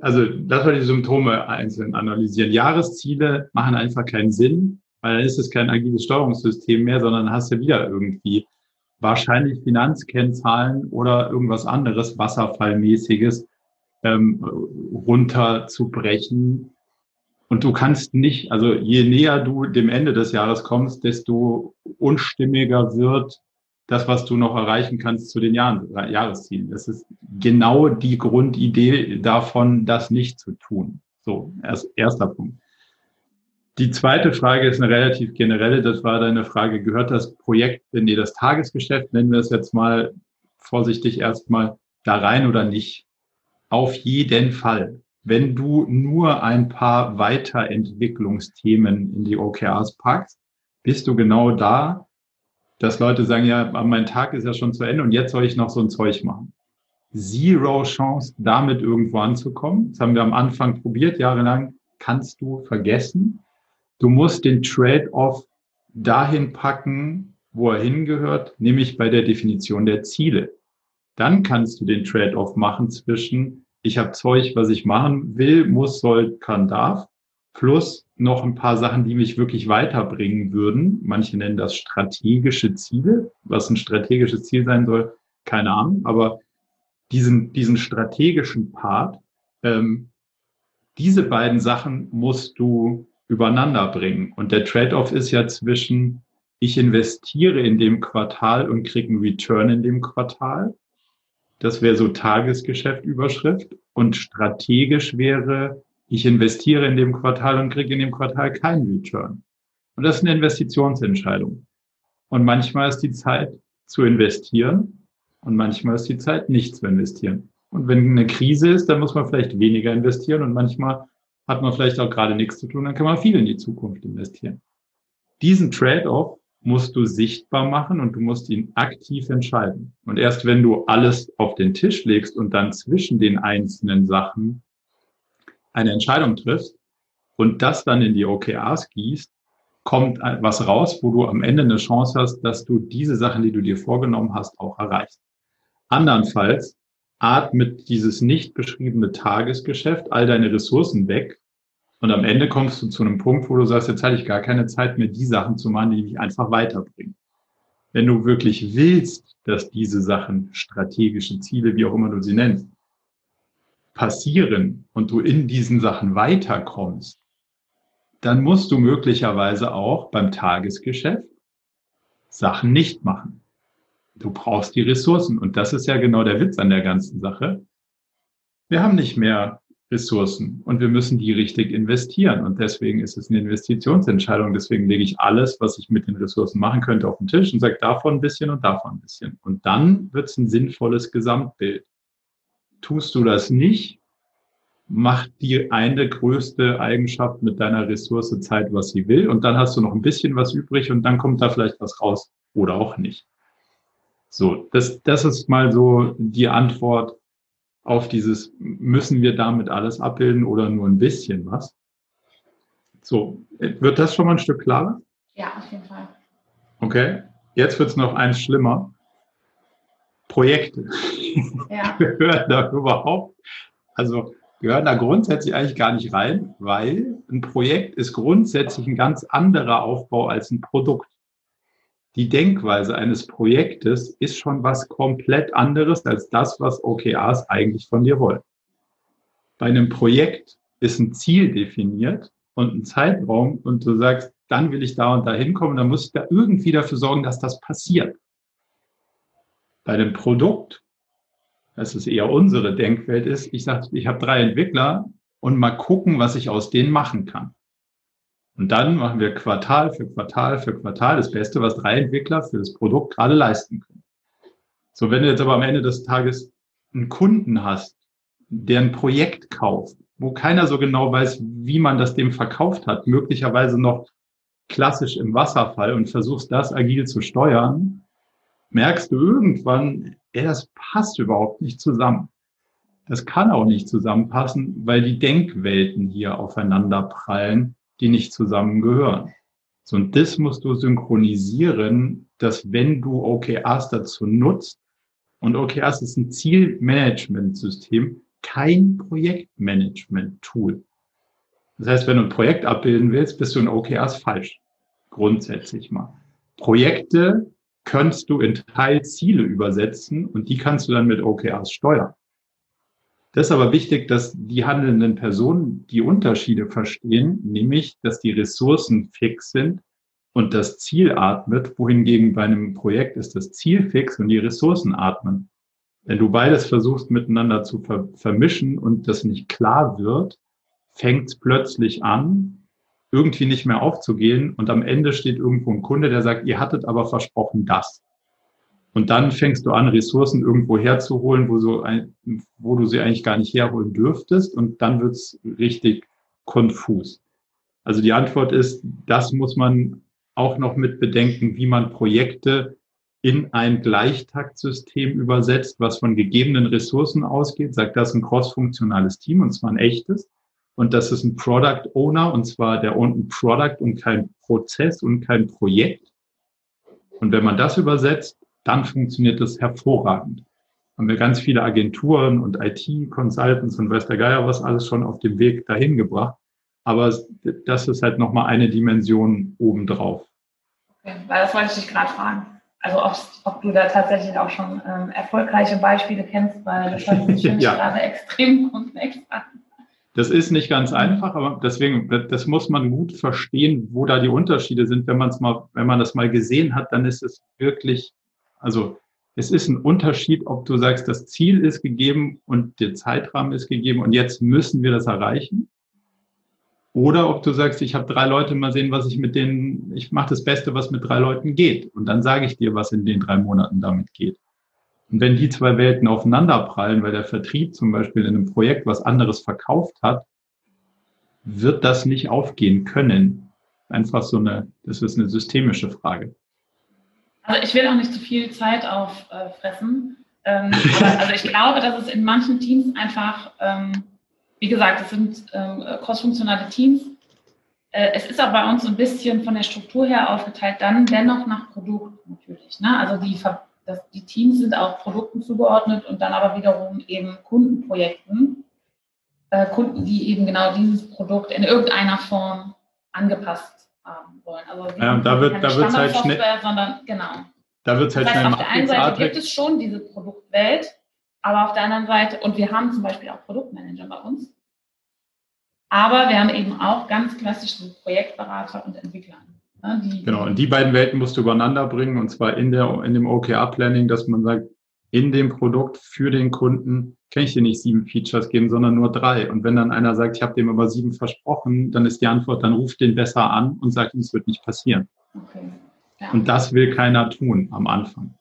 also das war die Symptome einzeln analysieren. Jahresziele machen einfach keinen Sinn, weil dann ist es kein agiles Steuerungssystem mehr, sondern hast du wieder irgendwie wahrscheinlich Finanzkennzahlen oder irgendwas anderes, Wasserfallmäßiges, ähm, runterzubrechen. Und du kannst nicht, also je näher du dem Ende des Jahres kommst, desto unstimmiger wird das, was du noch erreichen kannst zu den Jahren, Jahreszielen. Das ist genau die Grundidee davon, das nicht zu tun. So, erst, erster Punkt. Die zweite Frage ist eine relativ generelle. Das war deine Frage, gehört das Projekt in das Tagesgeschäft, nennen wir es jetzt mal vorsichtig erstmal, da rein oder nicht? Auf jeden Fall. Wenn du nur ein paar Weiterentwicklungsthemen in die OKRs packst, bist du genau da, dass Leute sagen, ja, mein Tag ist ja schon zu Ende und jetzt soll ich noch so ein Zeug machen. Zero Chance, damit irgendwo anzukommen. Das haben wir am Anfang probiert, jahrelang. Kannst du vergessen. Du musst den Trade-off dahin packen, wo er hingehört, nämlich bei der Definition der Ziele. Dann kannst du den Trade-off machen zwischen, ich habe Zeug, was ich machen will, muss, soll, kann, darf, plus noch ein paar Sachen, die mich wirklich weiterbringen würden. Manche nennen das strategische Ziele. Was ein strategisches Ziel sein soll, keine Ahnung. Aber diesen, diesen strategischen Part, ähm, diese beiden Sachen musst du übereinander bringen. Und der Trade-off ist ja zwischen, ich investiere in dem Quartal und kriege einen Return in dem Quartal. Das wäre so Tagesgeschäft-Überschrift. Und strategisch wäre, ich investiere in dem Quartal und kriege in dem Quartal keinen Return. Und das ist eine Investitionsentscheidung. Und manchmal ist die Zeit zu investieren und manchmal ist die Zeit nicht zu investieren. Und wenn eine Krise ist, dann muss man vielleicht weniger investieren und manchmal hat man vielleicht auch gerade nichts zu tun, dann kann man viel in die Zukunft investieren. Diesen Trade-off musst du sichtbar machen und du musst ihn aktiv entscheiden. Und erst wenn du alles auf den Tisch legst und dann zwischen den einzelnen Sachen eine Entscheidung triffst und das dann in die OKRs gießt, kommt was raus, wo du am Ende eine Chance hast, dass du diese Sachen, die du dir vorgenommen hast, auch erreichst. Andernfalls atmet dieses nicht beschriebene Tagesgeschäft all deine Ressourcen weg und am Ende kommst du zu einem Punkt, wo du sagst, jetzt hatte ich gar keine Zeit mehr, die Sachen zu machen, die mich einfach weiterbringen. Wenn du wirklich willst, dass diese Sachen, strategische Ziele, wie auch immer du sie nennst, passieren und du in diesen Sachen weiterkommst, dann musst du möglicherweise auch beim Tagesgeschäft Sachen nicht machen. Du brauchst die Ressourcen. Und das ist ja genau der Witz an der ganzen Sache. Wir haben nicht mehr Ressourcen und wir müssen die richtig investieren. Und deswegen ist es eine Investitionsentscheidung. Deswegen lege ich alles, was ich mit den Ressourcen machen könnte, auf den Tisch und sage davon ein bisschen und davon ein bisschen. Und dann wird es ein sinnvolles Gesamtbild. Tust du das nicht, macht die eine größte Eigenschaft mit deiner Ressource Zeit, was sie will. Und dann hast du noch ein bisschen was übrig und dann kommt da vielleicht was raus oder auch nicht. So, das, das ist mal so die Antwort auf dieses, müssen wir damit alles abbilden oder nur ein bisschen was? So, wird das schon mal ein Stück klarer? Ja, auf jeden Fall. Okay, jetzt wird es noch eins schlimmer. Projekte. Ja. gehören da überhaupt, also gehören da grundsätzlich eigentlich gar nicht rein, weil ein Projekt ist grundsätzlich ein ganz anderer Aufbau als ein Produkt die Denkweise eines Projektes ist schon was komplett anderes als das, was OKRs eigentlich von dir wollen. Bei einem Projekt ist ein Ziel definiert und ein Zeitraum und du sagst, dann will ich da und da hinkommen, dann muss ich da irgendwie dafür sorgen, dass das passiert. Bei einem Produkt, das ist eher unsere Denkwelt ist, ich sage, ich habe drei Entwickler und mal gucken, was ich aus denen machen kann. Und dann machen wir Quartal für Quartal für Quartal das Beste, was drei Entwickler für das Produkt gerade leisten können. So, wenn du jetzt aber am Ende des Tages einen Kunden hast, der ein Projekt kauft, wo keiner so genau weiß, wie man das dem verkauft hat, möglicherweise noch klassisch im Wasserfall und versuchst das agil zu steuern, merkst du irgendwann, ey, das passt überhaupt nicht zusammen. Das kann auch nicht zusammenpassen, weil die Denkwelten hier aufeinander prallen die nicht zusammengehören. So, und das musst du synchronisieren, dass wenn du OKRs dazu nutzt, und OKRs ist ein Zielmanagementsystem, kein Projektmanagement-Tool. Das heißt, wenn du ein Projekt abbilden willst, bist du in OKRs falsch. Grundsätzlich mal. Projekte kannst du in Teilziele übersetzen und die kannst du dann mit OKRs steuern. Das ist aber wichtig, dass die handelnden Personen die Unterschiede verstehen, nämlich, dass die Ressourcen fix sind und das Ziel atmet, wohingegen bei einem Projekt ist das Ziel fix und die Ressourcen atmen. Wenn du beides versuchst miteinander zu ver vermischen und das nicht klar wird, fängt es plötzlich an, irgendwie nicht mehr aufzugehen und am Ende steht irgendwo ein Kunde, der sagt, ihr hattet aber versprochen das. Und dann fängst du an, Ressourcen irgendwo herzuholen, wo, so ein, wo du sie eigentlich gar nicht herholen dürftest und dann wird's richtig konfus. Also die Antwort ist, das muss man auch noch mit bedenken, wie man Projekte in ein Gleichtaktsystem übersetzt, was von gegebenen Ressourcen ausgeht, sagt, das ist ein crossfunktionales Team und zwar ein echtes. Und das ist ein Product Owner und zwar der ein Product und kein Prozess und kein Projekt. Und wenn man das übersetzt, dann funktioniert das hervorragend. Haben wir ganz viele Agenturen und IT-Consultants und weiß der Geier was alles schon auf dem Weg dahin gebracht. Aber das ist halt nochmal eine Dimension obendrauf. Okay, weil das wollte ich dich gerade fragen. Also ob, ob, du da tatsächlich auch schon ähm, erfolgreiche Beispiele kennst, weil das hört sich ja. gerade extrem komplex an. Das ist nicht ganz einfach, aber deswegen, das muss man gut verstehen, wo da die Unterschiede sind. Wenn man es mal, wenn man das mal gesehen hat, dann ist es wirklich, also es ist ein Unterschied, ob du sagst, das Ziel ist gegeben und der Zeitrahmen ist gegeben und jetzt müssen wir das erreichen. Oder ob du sagst, ich habe drei Leute, mal sehen, was ich mit denen, ich mache das Beste, was mit drei Leuten geht. Und dann sage ich dir, was in den drei Monaten damit geht. Und wenn die zwei Welten aufeinanderprallen, weil der Vertrieb zum Beispiel in einem Projekt was anderes verkauft hat, wird das nicht aufgehen können. Einfach so eine, das ist eine systemische Frage. Also ich will auch nicht zu viel Zeit auffressen. Ähm, aber, also ich glaube, dass es in manchen Teams einfach ähm, wie gesagt, es sind ähm, crossfunktionale Teams. Äh, es ist aber bei uns ein bisschen von der Struktur her aufgeteilt, dann dennoch nach Produkt natürlich. Ne? Also die, das, die Teams sind auch Produkten zugeordnet und dann aber wiederum eben Kundenprojekten. Äh, Kunden, die eben genau dieses Produkt in irgendeiner Form angepasst haben wollen. Also ja, da wird da wird's halt schnell, sondern genau. Da wird es halt das heißt, schnell Auf der einen Seite gibt es schon diese Produktwelt, aber auf der anderen Seite, und wir haben zum Beispiel auch Produktmanager bei uns, aber wir haben eben auch ganz klassische Projektberater und Entwickler. Ne, genau, und die beiden Welten musst du übereinander bringen, und zwar in, der, in dem OKR-Planning, dass man sagt, in dem Produkt für den Kunden kann ich dir nicht sieben Features geben, sondern nur drei. Und wenn dann einer sagt, ich habe dem aber sieben versprochen, dann ist die Antwort, dann ruft den besser an und sagt ihm, es wird nicht passieren. Okay. Ja. Und das will keiner tun am Anfang.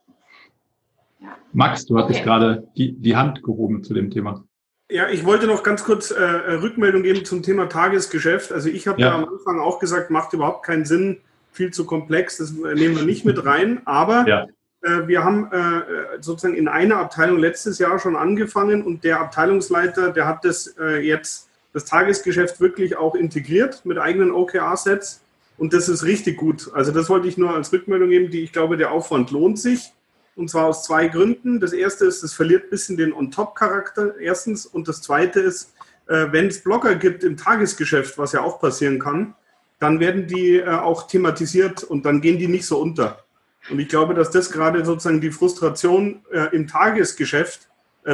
Max, du hattest okay. gerade die, die Hand gehoben zu dem Thema. Ja, ich wollte noch ganz kurz äh, Rückmeldung geben zum Thema Tagesgeschäft. Also ich habe ja. ja. am Anfang auch gesagt, macht überhaupt keinen Sinn, viel zu komplex, das nehmen wir nicht mit rein. Aber ja. Äh, wir haben äh, sozusagen in einer Abteilung letztes Jahr schon angefangen und der Abteilungsleiter, der hat das äh, jetzt, das Tagesgeschäft wirklich auch integriert mit eigenen OKR-Sets. Und das ist richtig gut. Also das wollte ich nur als Rückmeldung geben, die ich glaube, der Aufwand lohnt sich. Und zwar aus zwei Gründen. Das erste ist, es verliert ein bisschen den On-Top-Charakter, erstens. Und das zweite ist, wenn es Blogger gibt im Tagesgeschäft, was ja auch passieren kann, dann werden die auch thematisiert und dann gehen die nicht so unter. Und ich glaube, dass das gerade sozusagen die Frustration äh, im Tagesgeschäft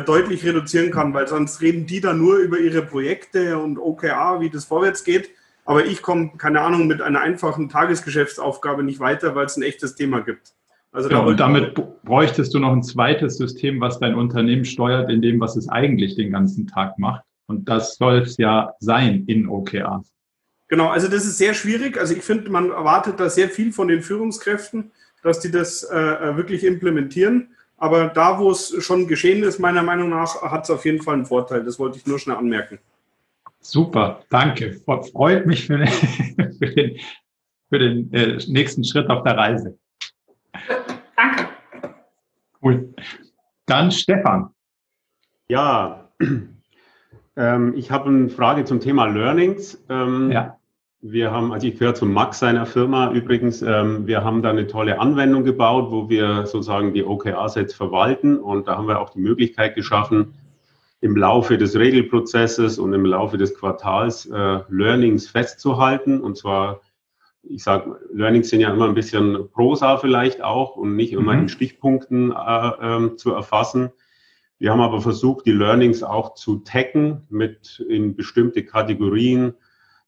deutlich reduzieren kann, weil sonst reden die dann nur über ihre Projekte und OKR, wie das vorwärts geht. Aber ich komme, keine Ahnung, mit einer einfachen Tagesgeschäftsaufgabe nicht weiter, weil es ein echtes Thema gibt. Also genau, und damit bräuchtest du noch ein zweites System, was dein Unternehmen steuert, in dem, was es eigentlich den ganzen Tag macht. Und das soll es ja sein in OKRs. Genau, also das ist sehr schwierig. Also ich finde, man erwartet da sehr viel von den Führungskräften, dass die das äh, äh wirklich implementieren. Aber da, wo es schon geschehen ist, meiner Meinung nach, hat es auf jeden Fall einen Vorteil. Das wollte ich nur schnell anmerken. Super, danke. Freut mich für den, für den, für den äh, nächsten Schritt auf der Reise. Danke. Cool. Dann Stefan. Ja, ähm, ich habe eine Frage zum Thema Learnings. Ähm, ja. Wir haben, also ich gehöre zu Max seiner Firma übrigens, ähm, wir haben da eine tolle Anwendung gebaut, wo wir sozusagen die OKR-Sets verwalten und da haben wir auch die Möglichkeit geschaffen, im Laufe des Regelprozesses und im Laufe des Quartals äh, Learnings festzuhalten und zwar ich sage, Learnings sind ja immer ein bisschen Prosa vielleicht auch und nicht immer mhm. in Stichpunkten äh, ähm, zu erfassen. Wir haben aber versucht, die Learnings auch zu taggen mit in bestimmte Kategorien,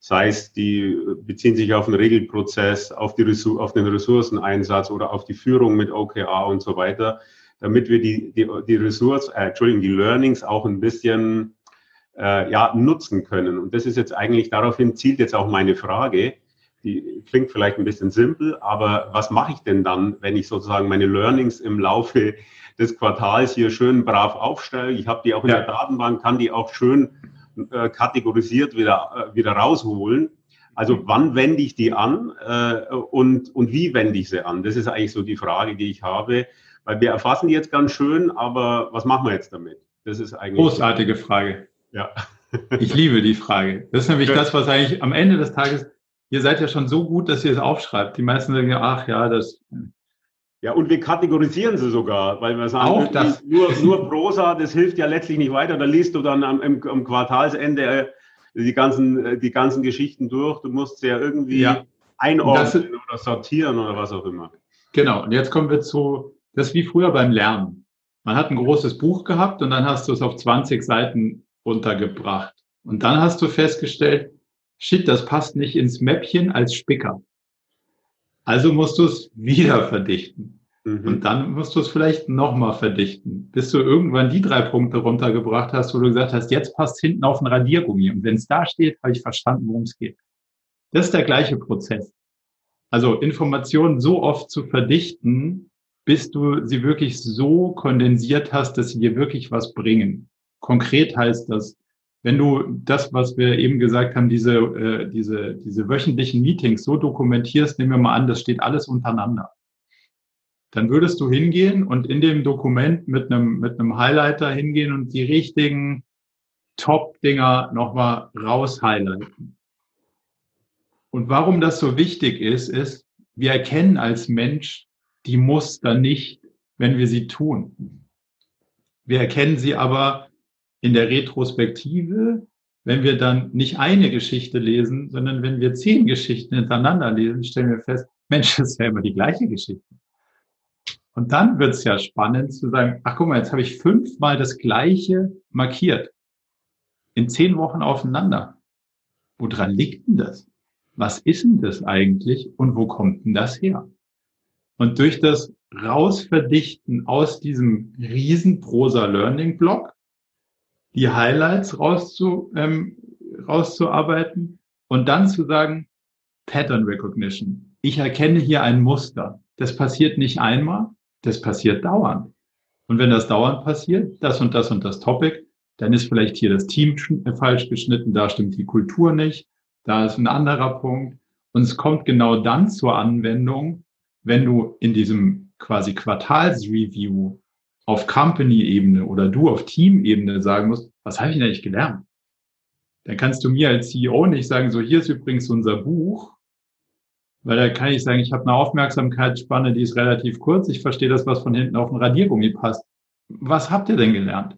sei es die beziehen sich auf den Regelprozess, auf, die auf den Ressourceneinsatz oder auf die Führung mit OKR und so weiter, damit wir die, die, die Ressource, äh, Entschuldigung, die Learnings auch ein bisschen äh, ja, nutzen können. Und das ist jetzt eigentlich, daraufhin zielt jetzt auch meine Frage. Die klingt vielleicht ein bisschen simpel, aber was mache ich denn dann, wenn ich sozusagen meine Learnings im Laufe des Quartals hier schön brav aufstelle? Ich habe die auch in ja. der Datenbank, kann die auch schön äh, kategorisiert wieder, äh, wieder rausholen. Also wann wende ich die an äh, und, und wie wende ich sie an? Das ist eigentlich so die Frage, die ich habe. Weil wir erfassen die jetzt ganz schön, aber was machen wir jetzt damit? Das ist eigentlich. Großartige Frage. Ja. ich liebe die Frage. Das ist nämlich ja. das, was eigentlich am Ende des Tages, ihr seid ja schon so gut, dass ihr es aufschreibt. Die meisten sagen ja, ach ja, das. Ja, und wir kategorisieren sie sogar, weil wir sagen, auch das. Nur, nur Prosa, das hilft ja letztlich nicht weiter. Da liest du dann am, am Quartalsende äh, die ganzen, äh, die ganzen Geschichten durch. Du musst sie ja irgendwie ja. einordnen das, oder sortieren oder was auch immer. Genau. Und jetzt kommen wir zu, das ist wie früher beim Lernen. Man hat ein großes Buch gehabt und dann hast du es auf 20 Seiten runtergebracht. Und dann hast du festgestellt, shit, das passt nicht ins Mäppchen als Spicker. Also musst du es wieder verdichten. Mhm. Und dann musst du es vielleicht nochmal verdichten, bis du irgendwann die drei Punkte runtergebracht hast, wo du gesagt hast, jetzt passt hinten auf ein Radiergummi. Und wenn es da steht, habe ich verstanden, worum es geht. Das ist der gleiche Prozess. Also Informationen so oft zu verdichten, bis du sie wirklich so kondensiert hast, dass sie dir wirklich was bringen. Konkret heißt das, wenn du das, was wir eben gesagt haben, diese, äh, diese, diese wöchentlichen Meetings so dokumentierst, nehmen wir mal an, das steht alles untereinander. Dann würdest du hingehen und in dem Dokument mit einem, mit einem Highlighter hingehen und die richtigen Top-Dinger nochmal raus highlighten. Und warum das so wichtig ist, ist, wir erkennen als Mensch die Muster nicht, wenn wir sie tun. Wir erkennen sie aber in der Retrospektive, wenn wir dann nicht eine Geschichte lesen, sondern wenn wir zehn Geschichten hintereinander lesen, stellen wir fest, Mensch, das ist ja immer die gleiche Geschichte. Und dann wird es ja spannend zu sagen, ach guck mal, jetzt habe ich fünfmal das gleiche markiert. In zehn Wochen aufeinander. Woran liegt denn das? Was ist denn das eigentlich und wo kommt denn das her? Und durch das Rausverdichten aus diesem riesen Prosa Learning Block die Highlights rauszu, ähm, rauszuarbeiten und dann zu sagen, Pattern Recognition. Ich erkenne hier ein Muster. Das passiert nicht einmal, das passiert dauernd. Und wenn das dauernd passiert, das und das und das Topic, dann ist vielleicht hier das Team äh, falsch geschnitten, da stimmt die Kultur nicht, da ist ein anderer Punkt. Und es kommt genau dann zur Anwendung, wenn du in diesem quasi Quartalsreview auf Company-Ebene oder du auf Team-Ebene sagen musst, was habe ich denn eigentlich gelernt? Dann kannst du mir als CEO nicht sagen, so hier ist übrigens unser Buch, weil da kann ich sagen, ich habe eine Aufmerksamkeitsspanne, die ist relativ kurz, ich verstehe das, was von hinten auf den Radiergummi passt. Was habt ihr denn gelernt?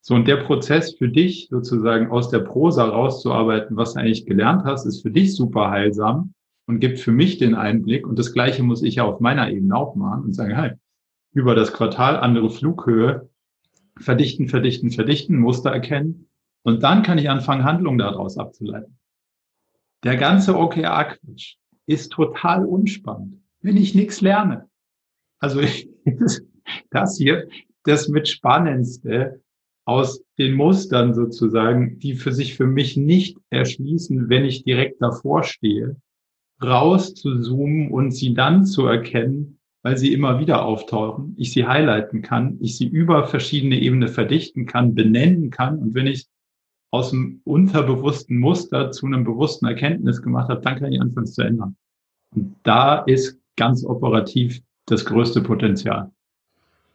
So, und der Prozess für dich sozusagen aus der Prosa rauszuarbeiten, was du eigentlich gelernt hast, ist für dich super heilsam und gibt für mich den Einblick. Und das Gleiche muss ich ja auf meiner Ebene auch machen und sagen, hey, über das Quartal andere Flughöhe, verdichten, verdichten, verdichten, Muster erkennen. Und dann kann ich anfangen, Handlungen daraus abzuleiten. Der ganze OKR-Quatsch ist total unspannend, wenn ich nichts lerne. Also das hier, das mit Spannendste aus den Mustern sozusagen, die für sich für mich nicht erschließen, wenn ich direkt davor stehe, raus zu zoomen und sie dann zu erkennen, weil sie immer wieder auftauchen, ich sie highlighten kann, ich sie über verschiedene Ebenen verdichten kann, benennen kann und wenn ich aus dem unterbewussten Muster zu einem bewussten Erkenntnis gemacht habe, dann kann ich anfangen zu ändern. Und da ist ganz operativ das größte Potenzial.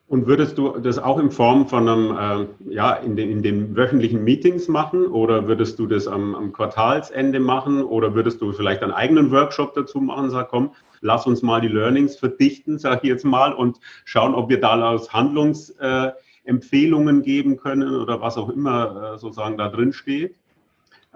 Und würdest du das auch in Form von einem, äh, ja, in den, in den wöchentlichen Meetings machen oder würdest du das am, am Quartalsende machen oder würdest du vielleicht einen eigenen Workshop dazu machen? Sag, komm, lass uns mal die Learnings verdichten, sag ich jetzt mal, und schauen, ob wir daraus Handlungsempfehlungen äh, geben können oder was auch immer äh, sozusagen da drin steht.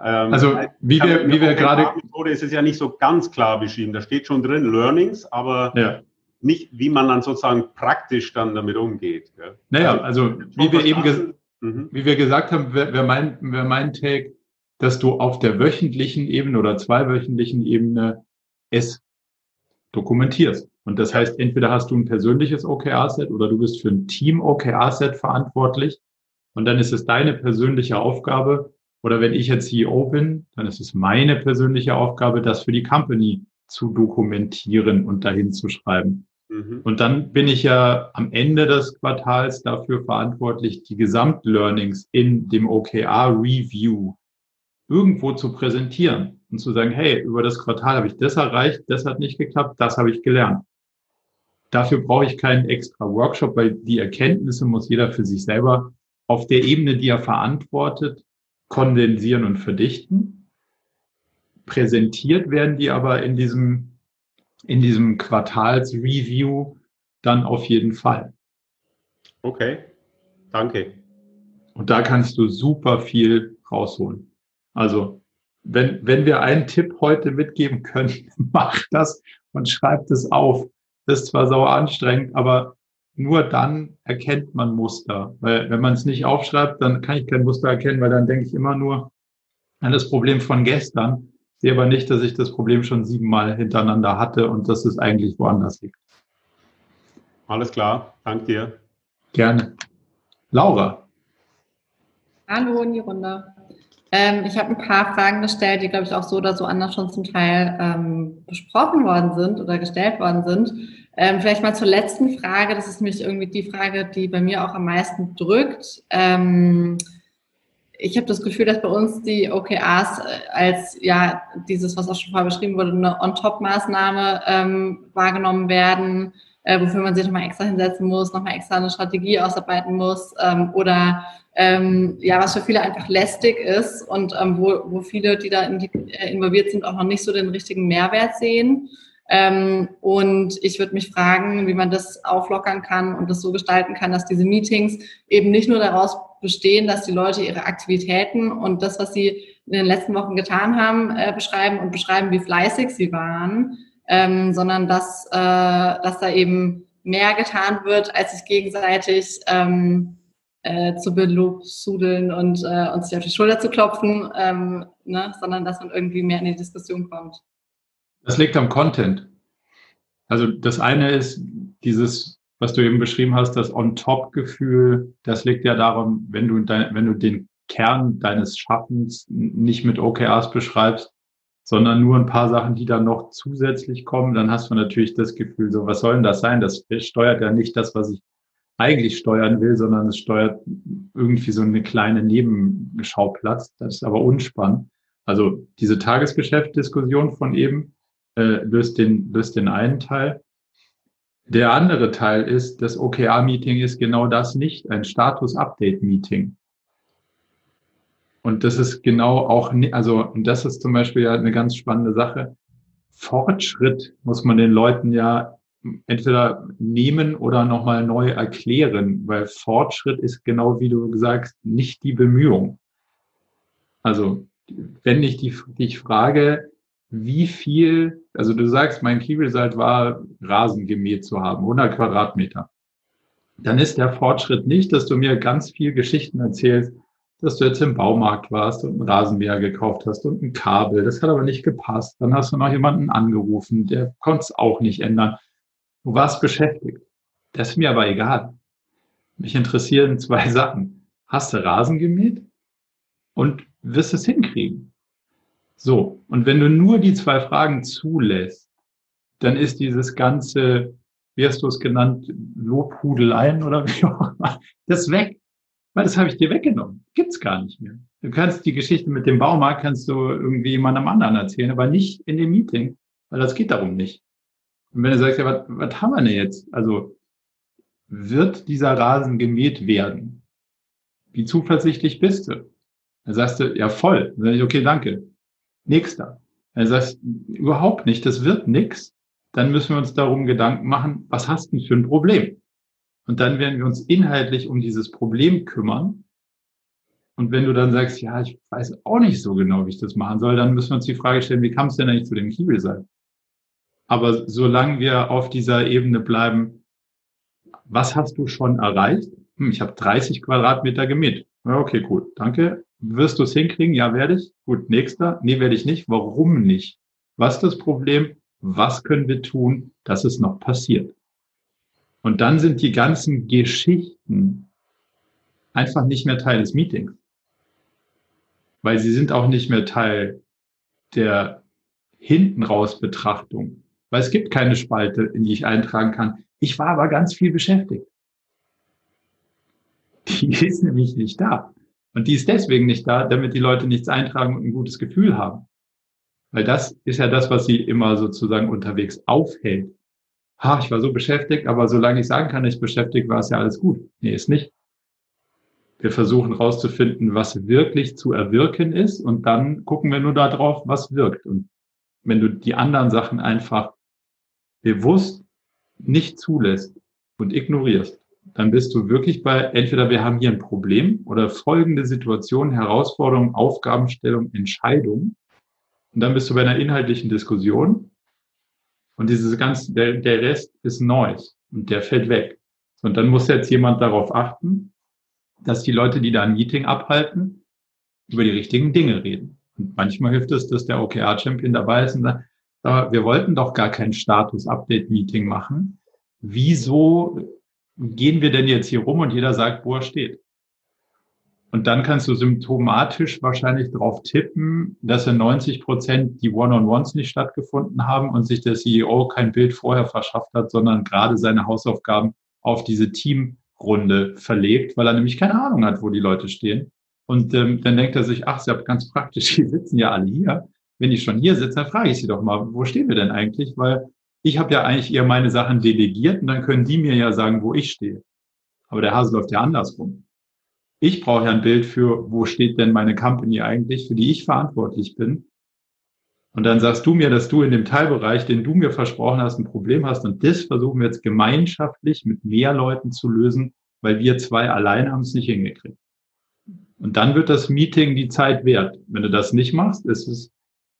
Ähm, also wie wir, wie wir gerade... Methode ist es ja nicht so ganz klar beschrieben. Da steht schon drin Learnings, aber... Ja nicht, wie man dann sozusagen praktisch dann damit umgeht. Gell? Naja, also, also wie wir eben mhm. wie wir gesagt haben, wäre wär mein, wär mein Take, dass du auf der wöchentlichen Ebene oder zweiwöchentlichen Ebene es dokumentierst. Und das heißt, entweder hast du ein persönliches OKR-Set oder du bist für ein Team-OKR-Set verantwortlich. Und dann ist es deine persönliche Aufgabe, oder wenn ich jetzt CEO bin, dann ist es meine persönliche Aufgabe, das für die Company zu dokumentieren und dahin zu schreiben. Mhm. Und dann bin ich ja am Ende des Quartals dafür verantwortlich, die Gesamtlearnings in dem OKR Review irgendwo zu präsentieren und zu sagen, hey, über das Quartal habe ich das erreicht, das hat nicht geklappt, das habe ich gelernt. Dafür brauche ich keinen extra Workshop, weil die Erkenntnisse muss jeder für sich selber auf der Ebene, die er verantwortet, kondensieren und verdichten. Präsentiert werden die aber in diesem, in diesem Quartalsreview dann auf jeden Fall. Okay, danke. Und da kannst du super viel rausholen. Also, wenn, wenn wir einen Tipp heute mitgeben können, mach das und schreib das auf. Das ist zwar sauer anstrengend, aber nur dann erkennt man Muster. Weil wenn man es nicht aufschreibt, dann kann ich kein Muster erkennen, weil dann denke ich immer nur an das Problem von gestern. Sehe aber nicht, dass ich das Problem schon siebenmal hintereinander hatte und dass es eigentlich woanders liegt. Alles klar, danke dir. Gerne. Laura. Hallo in die Runde. Ähm, ich habe ein paar Fragen gestellt, die, glaube ich, auch so oder so anders schon zum Teil ähm, besprochen worden sind oder gestellt worden sind. Ähm, vielleicht mal zur letzten Frage. Das ist nämlich irgendwie die Frage, die bei mir auch am meisten drückt. Ähm, ich habe das Gefühl, dass bei uns die OKRs äh, als ja dieses, was auch schon vorher beschrieben wurde, eine On-Top-Maßnahme ähm, wahrgenommen werden, äh, wofür man sich nochmal extra hinsetzen muss, nochmal extra eine Strategie ausarbeiten muss ähm, oder ähm, ja, was für viele einfach lästig ist und ähm, wo, wo viele, die da in äh, involviert sind, auch noch nicht so den richtigen Mehrwert sehen. Ähm, und ich würde mich fragen, wie man das auflockern kann und das so gestalten kann, dass diese Meetings eben nicht nur daraus bestehen, dass die Leute ihre Aktivitäten und das, was sie in den letzten Wochen getan haben, äh, beschreiben und beschreiben, wie fleißig sie waren, ähm, sondern dass, äh, dass da eben mehr getan wird, als sich gegenseitig ähm, äh, zu belobsudeln und äh, uns auf die Schulter zu klopfen, ähm, ne? sondern dass man irgendwie mehr in die Diskussion kommt. Das liegt am Content. Also das eine ist dieses, was du eben beschrieben hast, das On-Top-Gefühl, das liegt ja darum, wenn du, dein, wenn du den Kern deines Schaffens nicht mit OKRs beschreibst, sondern nur ein paar Sachen, die dann noch zusätzlich kommen, dann hast du natürlich das Gefühl, so was soll denn das sein? Das steuert ja nicht das, was ich eigentlich steuern will, sondern es steuert irgendwie so eine kleine Nebenschauplatz. Das ist aber unspannend. Also diese Tagesgeschäftdiskussion von eben äh, löst, den, löst den einen Teil. Der andere Teil ist, das OKR-Meeting ist genau das nicht, ein Status-Update-Meeting. Und das ist genau auch, also, und das ist zum Beispiel ja eine ganz spannende Sache. Fortschritt muss man den Leuten ja entweder nehmen oder nochmal neu erklären, weil Fortschritt ist genau wie du sagst, nicht die Bemühung. Also, wenn ich die, dich frage, wie viel, also du sagst, mein Key Result war, Rasen gemäht zu haben, 100 Quadratmeter. Dann ist der Fortschritt nicht, dass du mir ganz viel Geschichten erzählst, dass du jetzt im Baumarkt warst und einen Rasenmäher gekauft hast und ein Kabel. Das hat aber nicht gepasst. Dann hast du noch jemanden angerufen, der konnte es auch nicht ändern. Du warst beschäftigt. Das ist mir aber egal. Mich interessieren zwei Sachen. Hast du Rasen gemäht? Und wirst es hinkriegen? So. Und wenn du nur die zwei Fragen zulässt, dann ist dieses ganze, wie hast du es genannt, Lobhudeleien oder wie auch immer, das weg. Weil das habe ich dir weggenommen. Gibt's gar nicht mehr. Du kannst die Geschichte mit dem Baumarkt, kannst du irgendwie jemandem anderen erzählen, aber nicht in dem Meeting, weil das geht darum nicht. Und wenn du sagst, ja, was, was haben wir denn jetzt? Also, wird dieser Rasen gemäht werden? Wie zuversichtlich bist du? Dann sagst du, ja, voll. Dann sag ich, okay, danke. Nächster. Sagst du, überhaupt nicht, das wird nix. Dann müssen wir uns darum Gedanken machen, was hast du für ein Problem? Und dann werden wir uns inhaltlich um dieses Problem kümmern. Und wenn du dann sagst, ja, ich weiß auch nicht so genau, wie ich das machen soll, dann müssen wir uns die Frage stellen, wie kam es denn eigentlich zu dem Key Result? Aber solange wir auf dieser Ebene bleiben, was hast du schon erreicht? Hm, ich habe 30 Quadratmeter gemäht. Ja, okay, cool. Danke. Wirst du es hinkriegen? Ja, werde ich. Gut, nächster. Nee, werde ich nicht. Warum nicht? Was ist das Problem? Was können wir tun, dass es noch passiert? Und dann sind die ganzen Geschichten einfach nicht mehr Teil des Meetings. Weil sie sind auch nicht mehr Teil der hinten raus Betrachtung. Weil es gibt keine Spalte, in die ich eintragen kann. Ich war aber ganz viel beschäftigt. Die ist nämlich nicht da. Und die ist deswegen nicht da, damit die Leute nichts eintragen und ein gutes Gefühl haben. Weil das ist ja das, was sie immer sozusagen unterwegs aufhält. Ha, ich war so beschäftigt, aber solange ich sagen kann, ich beschäftigt war, ist ja alles gut. Nee, ist nicht. Wir versuchen rauszufinden, was wirklich zu erwirken ist und dann gucken wir nur darauf, was wirkt. Und wenn du die anderen Sachen einfach bewusst nicht zulässt und ignorierst, dann bist du wirklich bei, entweder wir haben hier ein Problem oder folgende Situation, Herausforderung, Aufgabenstellung, Entscheidung. Und dann bist du bei einer inhaltlichen Diskussion. Und dieses ganze, der, der Rest ist Neues und der fällt weg. Und dann muss jetzt jemand darauf achten, dass die Leute, die da ein Meeting abhalten, über die richtigen Dinge reden. Und manchmal hilft es, dass der OKR-Champion dabei ist und sagt, wir wollten doch gar kein Status-Update-Meeting machen. Wieso gehen wir denn jetzt hier rum und jeder sagt, wo er steht? Und dann kannst du symptomatisch wahrscheinlich darauf tippen, dass in 90 Prozent die One-on-Ones nicht stattgefunden haben und sich der CEO kein Bild vorher verschafft hat, sondern gerade seine Hausaufgaben auf diese Teamrunde verlegt, weil er nämlich keine Ahnung hat, wo die Leute stehen. Und ähm, dann denkt er sich, ach, ist ja ganz praktisch, die sitzen ja alle hier. Wenn ich schon hier sitze, dann frage ich sie doch mal, wo stehen wir denn eigentlich? Weil ich habe ja eigentlich eher meine Sachen delegiert und dann können die mir ja sagen, wo ich stehe. Aber der Hase läuft ja andersrum. Ich brauche ja ein Bild für, wo steht denn meine Company eigentlich, für die ich verantwortlich bin. Und dann sagst du mir, dass du in dem Teilbereich, den du mir versprochen hast, ein Problem hast. Und das versuchen wir jetzt gemeinschaftlich mit mehr Leuten zu lösen, weil wir zwei allein haben es nicht hingekriegt. Und dann wird das Meeting die Zeit wert. Wenn du das nicht machst, ist es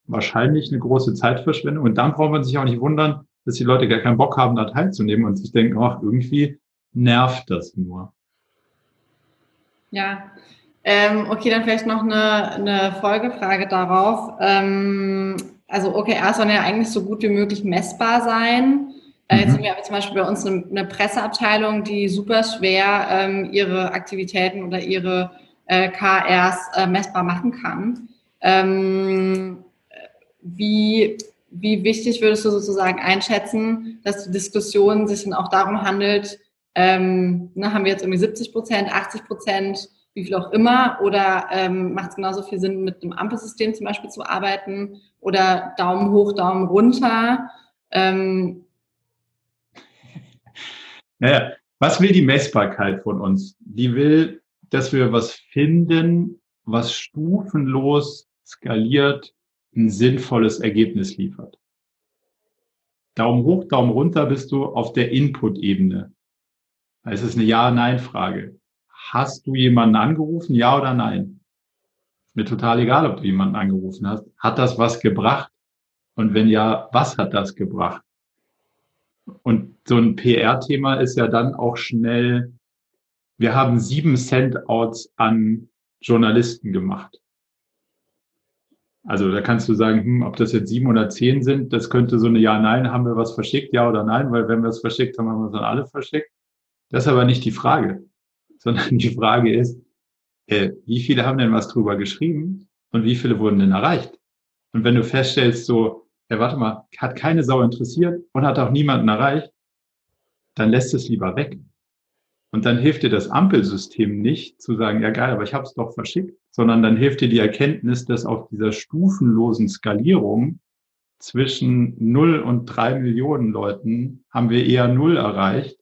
wahrscheinlich eine große Zeitverschwendung. Und dann braucht man sich auch nicht wundern, dass die Leute gar keinen Bock haben, da teilzunehmen und sich denken, ach, irgendwie nervt das nur. Ja, ähm, okay, dann vielleicht noch eine, eine Folgefrage darauf. Ähm, also OKR sollen ja eigentlich so gut wie möglich messbar sein. Äh, jetzt mhm. haben wir zum Beispiel bei uns eine, eine Presseabteilung, die super schwer ähm, ihre Aktivitäten oder ihre äh, KRs äh, messbar machen kann. Ähm, wie wie wichtig würdest du sozusagen einschätzen, dass die Diskussion sich dann auch darum handelt, ähm, ne, haben wir jetzt irgendwie 70 Prozent, 80 Prozent, wie viel auch immer, oder ähm, macht es genauso viel Sinn, mit einem Ampelsystem zum Beispiel zu arbeiten oder Daumen hoch, Daumen runter? Ähm, naja, was will die Messbarkeit von uns? Die will, dass wir was finden, was stufenlos skaliert ein sinnvolles Ergebnis liefert. Daumen hoch, Daumen runter bist du auf der Input-Ebene. Es ist eine Ja-Nein-Frage. Hast du jemanden angerufen, ja oder nein? Ist mir total egal, ob du jemanden angerufen hast. Hat das was gebracht? Und wenn ja, was hat das gebracht? Und so ein PR-Thema ist ja dann auch schnell, wir haben sieben Cent-Outs an Journalisten gemacht. Also da kannst du sagen, hm, ob das jetzt sieben oder zehn sind, das könnte so eine Ja-Nein, haben wir was verschickt, ja oder nein, weil wenn wir es verschickt haben, haben wir es dann alle verschickt. Das ist aber nicht die Frage, sondern die Frage ist, äh, wie viele haben denn was drüber geschrieben und wie viele wurden denn erreicht? Und wenn du feststellst, so, ja, warte mal, hat keine Sau interessiert und hat auch niemanden erreicht, dann lässt es lieber weg. Und dann hilft dir das Ampelsystem nicht zu sagen, ja geil, aber ich habe es doch verschickt, sondern dann hilft dir die Erkenntnis, dass auf dieser stufenlosen Skalierung zwischen null und drei Millionen Leuten haben wir eher null erreicht.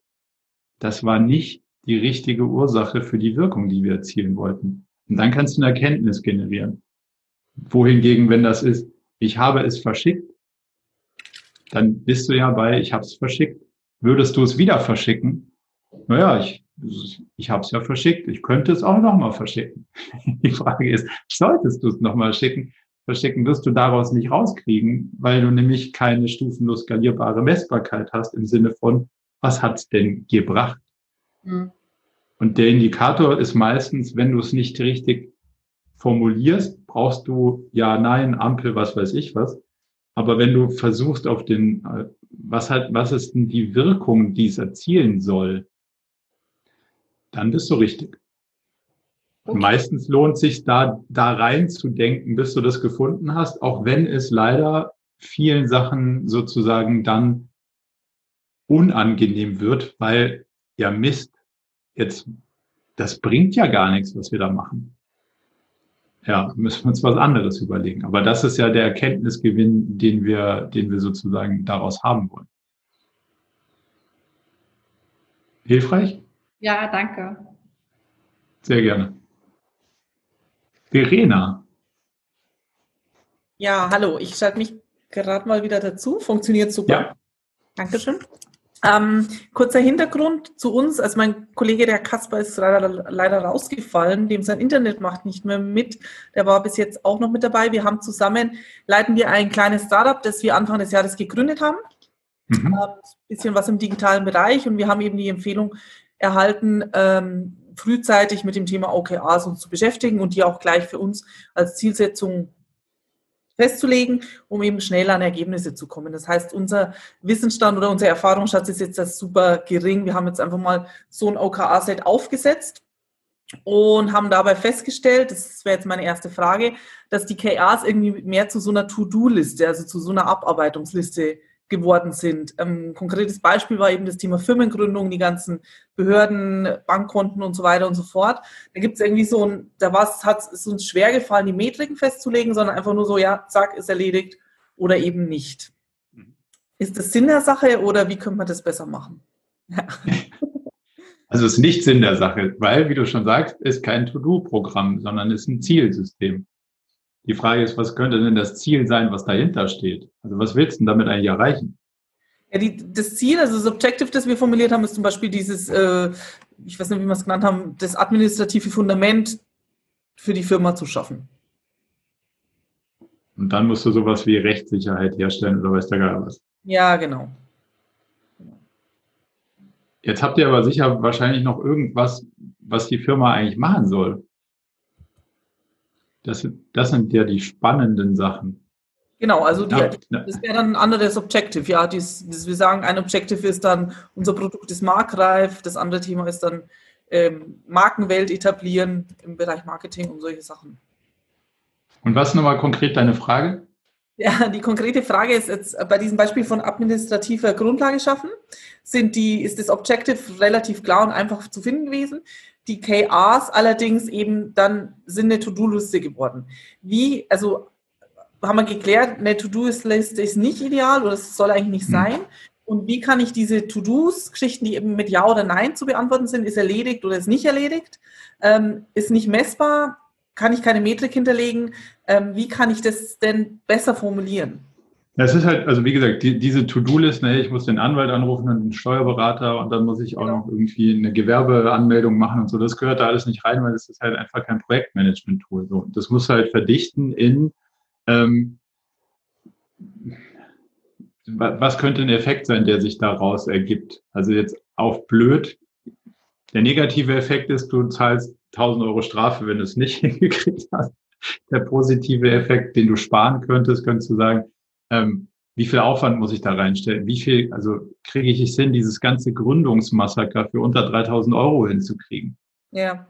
Das war nicht die richtige Ursache für die Wirkung, die wir erzielen wollten. Und dann kannst du eine Erkenntnis generieren. Wohingegen, wenn das ist, ich habe es verschickt, dann bist du ja bei, ich habe es verschickt. Würdest du es wieder verschicken, naja, ich, ich habe es ja verschickt. Ich könnte es auch nochmal verschicken. Die Frage ist, solltest du es nochmal schicken? Verschicken wirst du daraus nicht rauskriegen, weil du nämlich keine stufenlos skalierbare Messbarkeit hast im Sinne von, was hat's denn gebracht? Mhm. Und der Indikator ist meistens, wenn du es nicht richtig formulierst, brauchst du ja, nein, Ampel, was weiß ich was. Aber wenn du versuchst auf den, äh, was halt, was ist denn die Wirkung, die es erzielen soll, dann bist du richtig. Okay. Meistens lohnt sich da, da reinzudenken, bis du das gefunden hast, auch wenn es leider vielen Sachen sozusagen dann unangenehm wird, weil ja Mist, jetzt, das bringt ja gar nichts, was wir da machen. Ja, müssen wir uns was anderes überlegen. Aber das ist ja der Erkenntnisgewinn, den wir, den wir sozusagen daraus haben wollen. Hilfreich? Ja, danke. Sehr gerne. Verena. Ja, hallo. Ich schalte mich gerade mal wieder dazu. Funktioniert super. Ja. Dankeschön. Ähm, kurzer Hintergrund zu uns. Also mein Kollege, der Kasper, ist leider, leider rausgefallen. Dem sein Internet macht nicht mehr mit. Der war bis jetzt auch noch mit dabei. Wir haben zusammen, leiten wir ein kleines Startup, das wir Anfang des Jahres gegründet haben. Mhm. Ähm, bisschen was im digitalen Bereich. Und wir haben eben die Empfehlung erhalten, ähm, frühzeitig mit dem Thema OKRs uns zu beschäftigen und die auch gleich für uns als Zielsetzung festzulegen, um eben schnell an Ergebnisse zu kommen. Das heißt, unser Wissensstand oder unser Erfahrungsschatz ist jetzt das super gering. Wir haben jetzt einfach mal so ein OKR-Set aufgesetzt und haben dabei festgestellt, das wäre jetzt meine erste Frage, dass die KRs irgendwie mehr zu so einer To-Do-Liste, also zu so einer Abarbeitungsliste geworden sind. Ein ähm, konkretes Beispiel war eben das Thema Firmengründung, die ganzen Behörden, Bankkonten und so weiter und so fort. Da gibt es irgendwie so ein, da hat es uns schwer gefallen, die Metriken festzulegen, sondern einfach nur so, ja, zack, ist erledigt oder eben nicht. Mhm. Ist das Sinn der Sache oder wie könnte man das besser machen? Ja. Also es ist nicht Sinn der Sache, weil, wie du schon sagst, ist kein To-Do-Programm, sondern ist ein Zielsystem. Die Frage ist, was könnte denn das Ziel sein, was dahinter steht? Also was willst du denn damit eigentlich erreichen? Ja, die, das Ziel, also das Objective, das wir formuliert haben, ist zum Beispiel dieses, äh, ich weiß nicht, wie wir es genannt haben, das administrative Fundament für die Firma zu schaffen. Und dann musst du sowas wie Rechtssicherheit herstellen oder weiß der gar was. Ja, genau. Jetzt habt ihr aber sicher wahrscheinlich noch irgendwas, was die Firma eigentlich machen soll. Das, das sind ja die spannenden Sachen. Genau, also die, ja, das wäre dann ein anderes Objective. Ja, dies, dies, wir sagen, ein Objective ist dann, unser Produkt ist marktreif, das andere Thema ist dann ähm, Markenwelt etablieren im Bereich Marketing und solche Sachen. Und was nochmal konkret deine Frage? Ja, die konkrete Frage ist jetzt bei diesem Beispiel von administrativer Grundlage schaffen, sind die, ist das Objective relativ klar und einfach zu finden gewesen. Die KRs allerdings eben dann sind eine To-Do-Liste geworden. Wie, also haben wir geklärt, eine To-Do-Liste ist nicht ideal oder es soll eigentlich nicht hm. sein. Und wie kann ich diese To-Dos, Geschichten, die eben mit Ja oder Nein zu beantworten sind, ist erledigt oder ist nicht erledigt, ähm, ist nicht messbar, kann ich keine Metrik hinterlegen, ähm, wie kann ich das denn besser formulieren? Das ist halt, also wie gesagt, die, diese To-Do-List, ne, ich muss den Anwalt anrufen und den Steuerberater und dann muss ich auch noch irgendwie eine Gewerbeanmeldung machen und so. Das gehört da alles nicht rein, weil das ist halt einfach kein Projektmanagement-Tool. So. Das muss halt verdichten in, ähm, was könnte ein Effekt sein, der sich daraus ergibt? Also jetzt auf blöd. Der negative Effekt ist, du zahlst 1000 Euro Strafe, wenn du es nicht hingekriegt hast. Der positive Effekt, den du sparen könntest, könntest du sagen, ähm, wie viel Aufwand muss ich da reinstellen? Wie viel, also kriege ich es hin, dieses ganze Gründungsmassaker für unter 3000 Euro hinzukriegen? Ja.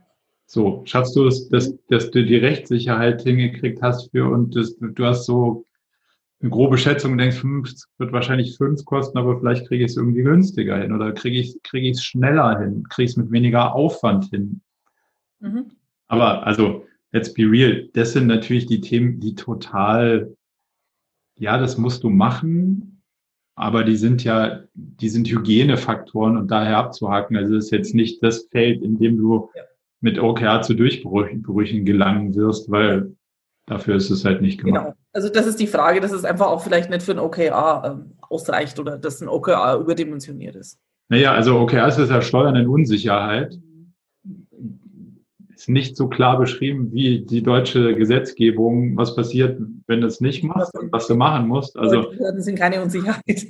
So, schaffst du es, dass, dass du die Rechtssicherheit hingekriegt hast für und das, du hast so eine grobe Schätzung und denkst, hm, es wird wahrscheinlich fünf kosten, aber vielleicht kriege ich es irgendwie günstiger hin oder kriege ich kriege ich es schneller hin, kriege ich es mit weniger Aufwand hin. Mhm. Aber also, let's be real, das sind natürlich die Themen, die total ja, das musst du machen, aber die sind ja, die sind Hygienefaktoren und daher abzuhaken. Also das ist jetzt nicht das Feld, in dem du ja. mit OKR zu Durchbrüchen gelangen wirst, weil dafür ist es halt nicht gemacht. Genau. Also das ist die Frage, dass es einfach auch vielleicht nicht für ein OKR ähm, ausreicht oder dass ein OKR überdimensioniert ist. Naja, also OKR ist ja Steuern in Unsicherheit nicht so klar beschrieben wie die deutsche Gesetzgebung, was passiert, wenn du es nicht machst und was du machen musst. Also das sind keine Unsicherheit.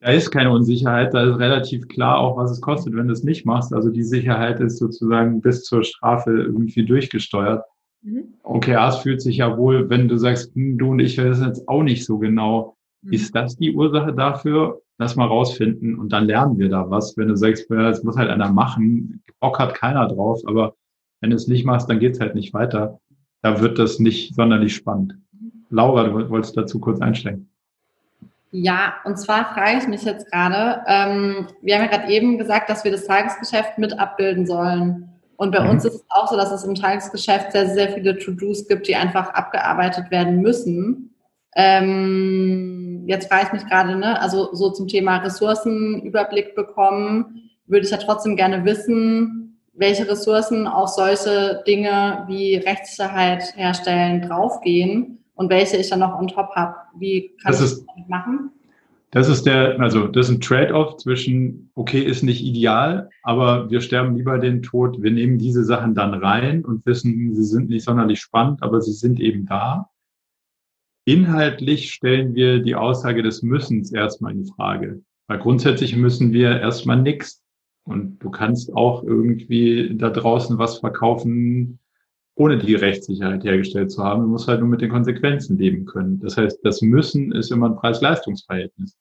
Da ist keine Unsicherheit, da ist relativ klar auch, was es kostet, wenn du es nicht machst. Also die Sicherheit ist sozusagen bis zur Strafe irgendwie durchgesteuert. Mhm. OKRs fühlt sich ja wohl, wenn du sagst, hm, du und ich wissen jetzt auch nicht so genau, mhm. ist das die Ursache dafür? Lass mal rausfinden und dann lernen wir da was. Wenn du sagst, es muss halt einer machen, Bock hat keiner drauf, aber Wenn du es nicht machst, dann geht es halt nicht weiter. Da wird das nicht sonderlich spannend. Laura, du wolltest dazu kurz einsteigen. Ja, und zwar frage ich mich jetzt gerade, ähm, wir haben ja gerade eben gesagt, dass wir das Tagesgeschäft mit abbilden sollen. Und bei mhm. uns ist es auch so, dass es im Tagesgeschäft sehr, sehr viele To-Dos gibt, die einfach abgearbeitet werden müssen. Ähm, jetzt frage ich mich gerade, ne, also so zum Thema Ressourcenüberblick bekommen, würde ich ja trotzdem gerne wissen, welche Ressourcen auf solche Dinge wie Rechtssicherheit herstellen draufgehen und welche ich dann noch on top habe. Wie kann das ich ist, das machen? Das ist der, also das ist ein Trade-off zwischen, okay, ist nicht ideal, aber wir sterben lieber den Tod, wir nehmen diese Sachen dann rein und wissen, sie sind nicht sonderlich spannend, aber sie sind eben da. Inhaltlich stellen wir die Aussage des Müssens erstmal in Frage. Weil grundsätzlich müssen wir erstmal nichts. Und du kannst auch irgendwie da draußen was verkaufen, ohne die Rechtssicherheit hergestellt zu haben. Du musst halt nur mit den Konsequenzen leben können. Das heißt, das Müssen ist immer ein Preis-Leistungs-Verhältnis.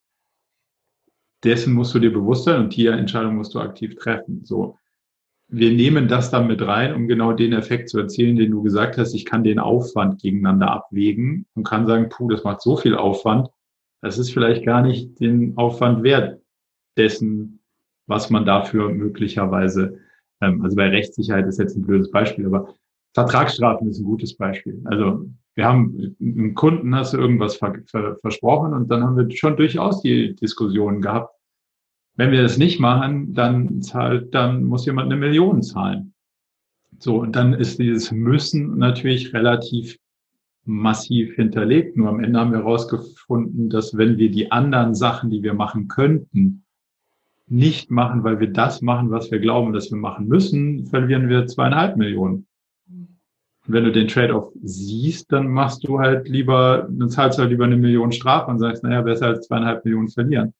Dessen musst du dir bewusst sein und die Entscheidung musst du aktiv treffen. So. Wir nehmen das dann mit rein, um genau den Effekt zu erzielen, den du gesagt hast. Ich kann den Aufwand gegeneinander abwägen und kann sagen, puh, das macht so viel Aufwand. Das ist vielleicht gar nicht den Aufwand wert dessen, was man dafür möglicherweise, ähm, also bei Rechtssicherheit ist jetzt ein blödes Beispiel, aber Vertragsstrafen ist ein gutes Beispiel. Also wir haben einem Kunden hast du irgendwas ver, ver, versprochen und dann haben wir schon durchaus die Diskussion gehabt. Wenn wir das nicht machen, dann zahlt, dann muss jemand eine Million zahlen. So, und dann ist dieses Müssen natürlich relativ massiv hinterlegt. Nur am Ende haben wir herausgefunden, dass wenn wir die anderen Sachen, die wir machen könnten, nicht machen, weil wir das machen, was wir glauben, dass wir machen müssen, verlieren wir zweieinhalb Millionen. Wenn du den Trade-off siehst, dann machst du halt lieber, dann zahlst du halt lieber eine Million Strafe und sagst, naja, besser als zweieinhalb Millionen verlieren.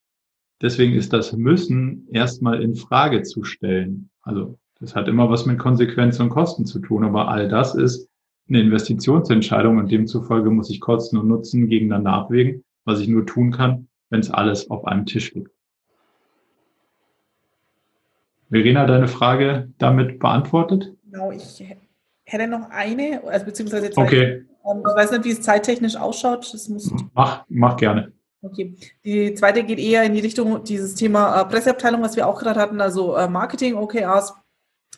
Deswegen ist das Müssen erstmal in Frage zu stellen. Also das hat immer was mit Konsequenzen und Kosten zu tun, aber all das ist eine Investitionsentscheidung und demzufolge muss ich Kosten und Nutzen gegeneinander abwägen, was ich nur tun kann, wenn es alles auf einem Tisch liegt. Verena, deine Frage damit beantwortet? Genau, ich hätte noch eine, also beziehungsweise zwei. Okay. Ähm, ich weiß nicht, wie es zeittechnisch ausschaut. Das muss mach, mach gerne. Okay. Die zweite geht eher in die Richtung dieses Thema äh, Presseabteilung, was wir auch gerade hatten, also äh, Marketing, OKRs.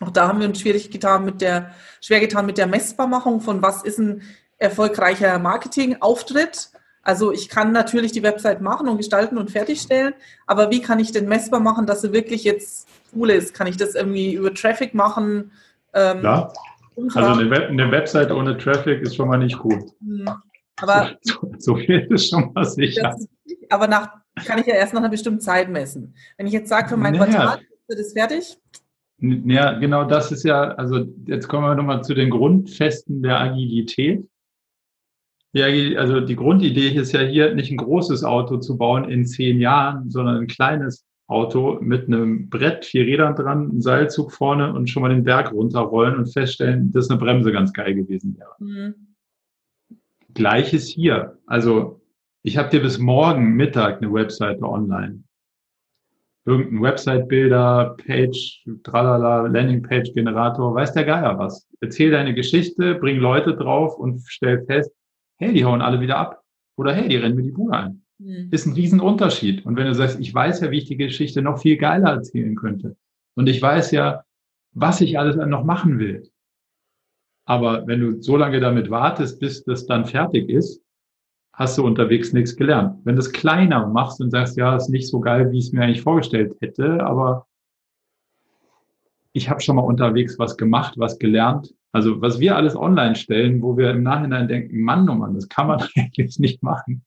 Auch da haben wir uns schwierig getan mit der, schwer getan mit der Messbarmachung von was ist ein erfolgreicher Marketingauftritt. Also ich kann natürlich die Website machen und gestalten und fertigstellen, aber wie kann ich denn messbar machen, dass sie wirklich jetzt cool ist? Kann ich das irgendwie über Traffic machen? Ähm, ja. Also eine, Web, eine Website ohne Traffic ist schon mal nicht gut. Hm. Aber so, so, viel ist schon mal sicher. aber nach, kann ich ja erst nach einer bestimmten Zeit messen. Wenn ich jetzt sage, für mein naja. Quartal wird es fertig. Ja, genau das ist ja, also jetzt kommen wir nochmal zu den Grundfesten der Agilität. Ja, also die Grundidee ist ja hier nicht ein großes Auto zu bauen in zehn Jahren, sondern ein kleines Auto mit einem Brett, vier Rädern dran, einen Seilzug vorne und schon mal den Berg runterrollen und feststellen, dass eine Bremse ganz geil gewesen wäre. Mhm. Gleiches hier. Also ich habe dir bis morgen Mittag eine Webseite online. Irgendein Website-Bilder, Page, tralala, Landingpage-Generator, weiß der Geier was. Erzähl deine Geschichte, bring Leute drauf und stell fest, hey, die hauen alle wieder ab. Oder hey, die rennen mir die Bude ein. Mhm. Ist ein Riesenunterschied. Und wenn du sagst, ich weiß ja, wie ich die Geschichte noch viel geiler erzählen könnte. Und ich weiß ja, was ich alles noch machen will. Aber wenn du so lange damit wartest, bis das dann fertig ist, hast du unterwegs nichts gelernt. Wenn du es kleiner machst und sagst, ja, ist nicht so geil, wie ich es mir eigentlich vorgestellt hätte, aber ich habe schon mal unterwegs was gemacht, was gelernt. Also was wir alles online stellen, wo wir im Nachhinein denken, Mann, oh Mann, das kann man eigentlich nicht machen.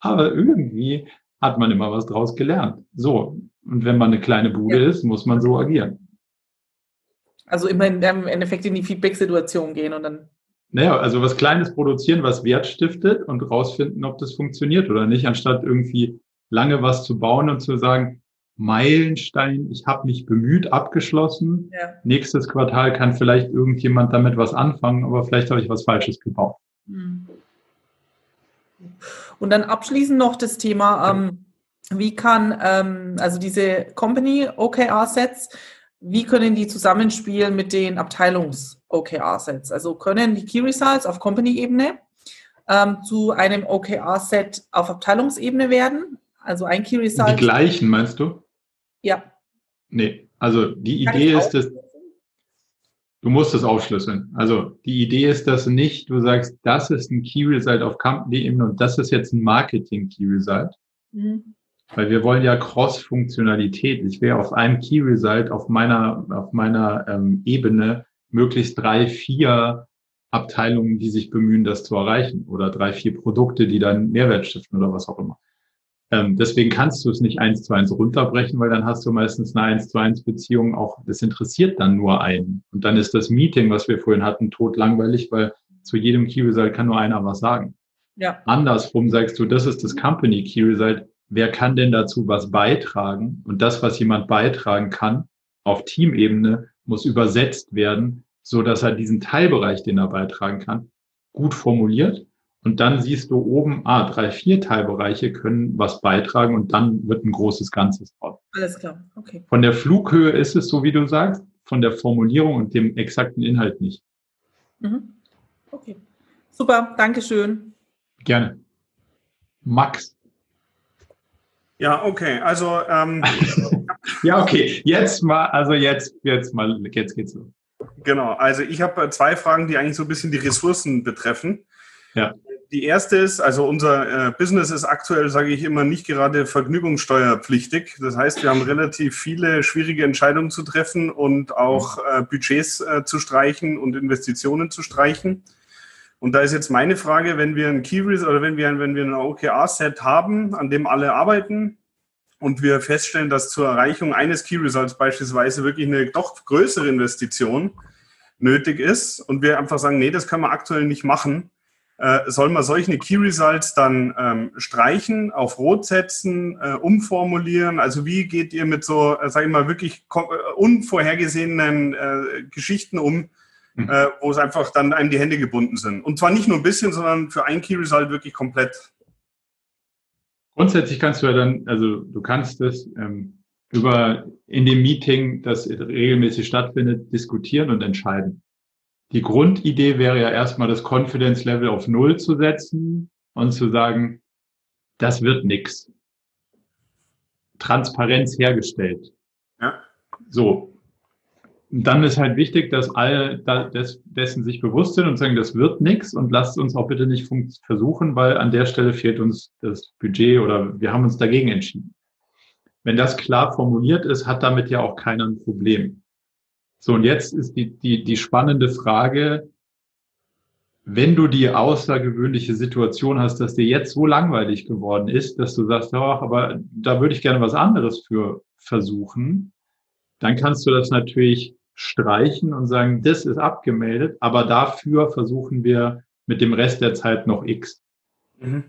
Aber irgendwie hat man immer was draus gelernt. So. Und wenn man eine kleine Bude ja. ist, muss man so agieren. Also immer im Endeffekt in die Feedback-Situation gehen und dann. Naja, also was Kleines produzieren, was Wert stiftet und rausfinden, ob das funktioniert oder nicht, anstatt irgendwie lange was zu bauen und zu sagen, Meilenstein, ich habe mich bemüht, abgeschlossen. Ja. Nächstes Quartal kann vielleicht irgendjemand damit was anfangen, aber vielleicht habe ich was Falsches gebaut. Mhm. Und dann abschließend noch das Thema, ähm, wie kann ähm, also diese Company OKR-Sets wie können die zusammenspielen mit den Abteilungs-OKR-Sets? Also können die Key Results auf Company-Ebene ähm, zu einem OKR-Set auf Abteilungsebene werden? Also ein Key Result. Die gleichen, meinst du? Ja. Nee, also die Idee ist, dass du musst es aufschlüsseln. Also die Idee ist, dass nicht du sagst, das ist ein Key Result auf Company-Ebene und das ist jetzt ein Marketing-Key Result. Mhm. Weil wir wollen ja Cross-Funktionalität. Ich will auf einem Key Result auf meiner, auf meiner ähm, Ebene möglichst drei, vier Abteilungen, die sich bemühen, das zu erreichen oder drei, vier Produkte, die dann Mehrwert stiften oder was auch immer. Ähm, deswegen kannst du es nicht eins zu eins runterbrechen, weil dann hast du meistens eine eins zu eins Beziehung auch, das interessiert dann nur einen. Und dann ist das Meeting, was wir vorhin hatten, tot langweilig, weil zu jedem Key Result kann nur einer was sagen. Ja. Andersrum sagst du, das ist das Company Key Result. Wer kann denn dazu was beitragen? Und das, was jemand beitragen kann, auf Teamebene, muss übersetzt werden, so dass er diesen Teilbereich, den er beitragen kann, gut formuliert und dann siehst du oben, ah, drei, vier Teilbereiche können was beitragen und dann wird ein großes Ganzes draus. Alles klar, okay. Von der Flughöhe ist es so, wie du sagst, von der Formulierung und dem exakten Inhalt nicht. Mhm. Okay. Super, Dankeschön. Gerne. Max. Ja, okay. Also ähm, ja, okay. Jetzt mal, also jetzt, jetzt mal, jetzt geht's los. Genau. Also ich habe zwei Fragen, die eigentlich so ein bisschen die Ressourcen betreffen. Ja die erste ist, also unser äh, Business ist aktuell, sage ich immer, nicht gerade vergnügungssteuerpflichtig. Das heißt, wir haben relativ viele schwierige Entscheidungen zu treffen und auch äh, Budgets äh, zu streichen und Investitionen zu streichen. Und da ist jetzt meine Frage, wenn wir ein Key oder wenn wir, wenn wir ein OKR-Set haben, an dem alle arbeiten und wir feststellen, dass zur Erreichung eines Key Results beispielsweise wirklich eine doch größere Investition nötig ist und wir einfach sagen, nee, das können wir aktuell nicht machen, äh, soll man solche Key Results dann ähm, streichen, auf Rot setzen, äh, umformulieren? Also wie geht ihr mit so, äh, sage ich mal, wirklich äh, unvorhergesehenen äh, Geschichten um, mhm. äh, wo es einfach dann einem die Hände gebunden sind? Und zwar nicht nur ein bisschen, sondern für ein Key Result wirklich komplett. Grundsätzlich kannst du ja dann, also du kannst das ähm, über in dem Meeting, das regelmäßig stattfindet, diskutieren und entscheiden. Die Grundidee wäre ja erstmal das Confidence Level auf Null zu setzen und zu sagen, das wird nix. Transparenz hergestellt. Ja. So. Und dann ist halt wichtig, dass alle dessen sich bewusst sind und sagen, das wird nix und lasst uns auch bitte nicht versuchen, weil an der Stelle fehlt uns das Budget oder wir haben uns dagegen entschieden. Wenn das klar formuliert ist, hat damit ja auch keiner ein Problem. So, und jetzt ist die, die, die spannende Frage, wenn du die außergewöhnliche Situation hast, dass dir jetzt so langweilig geworden ist, dass du sagst, oh, aber da würde ich gerne was anderes für versuchen, dann kannst du das natürlich streichen und sagen, das ist abgemeldet, aber dafür versuchen wir mit dem Rest der Zeit noch X. Mhm.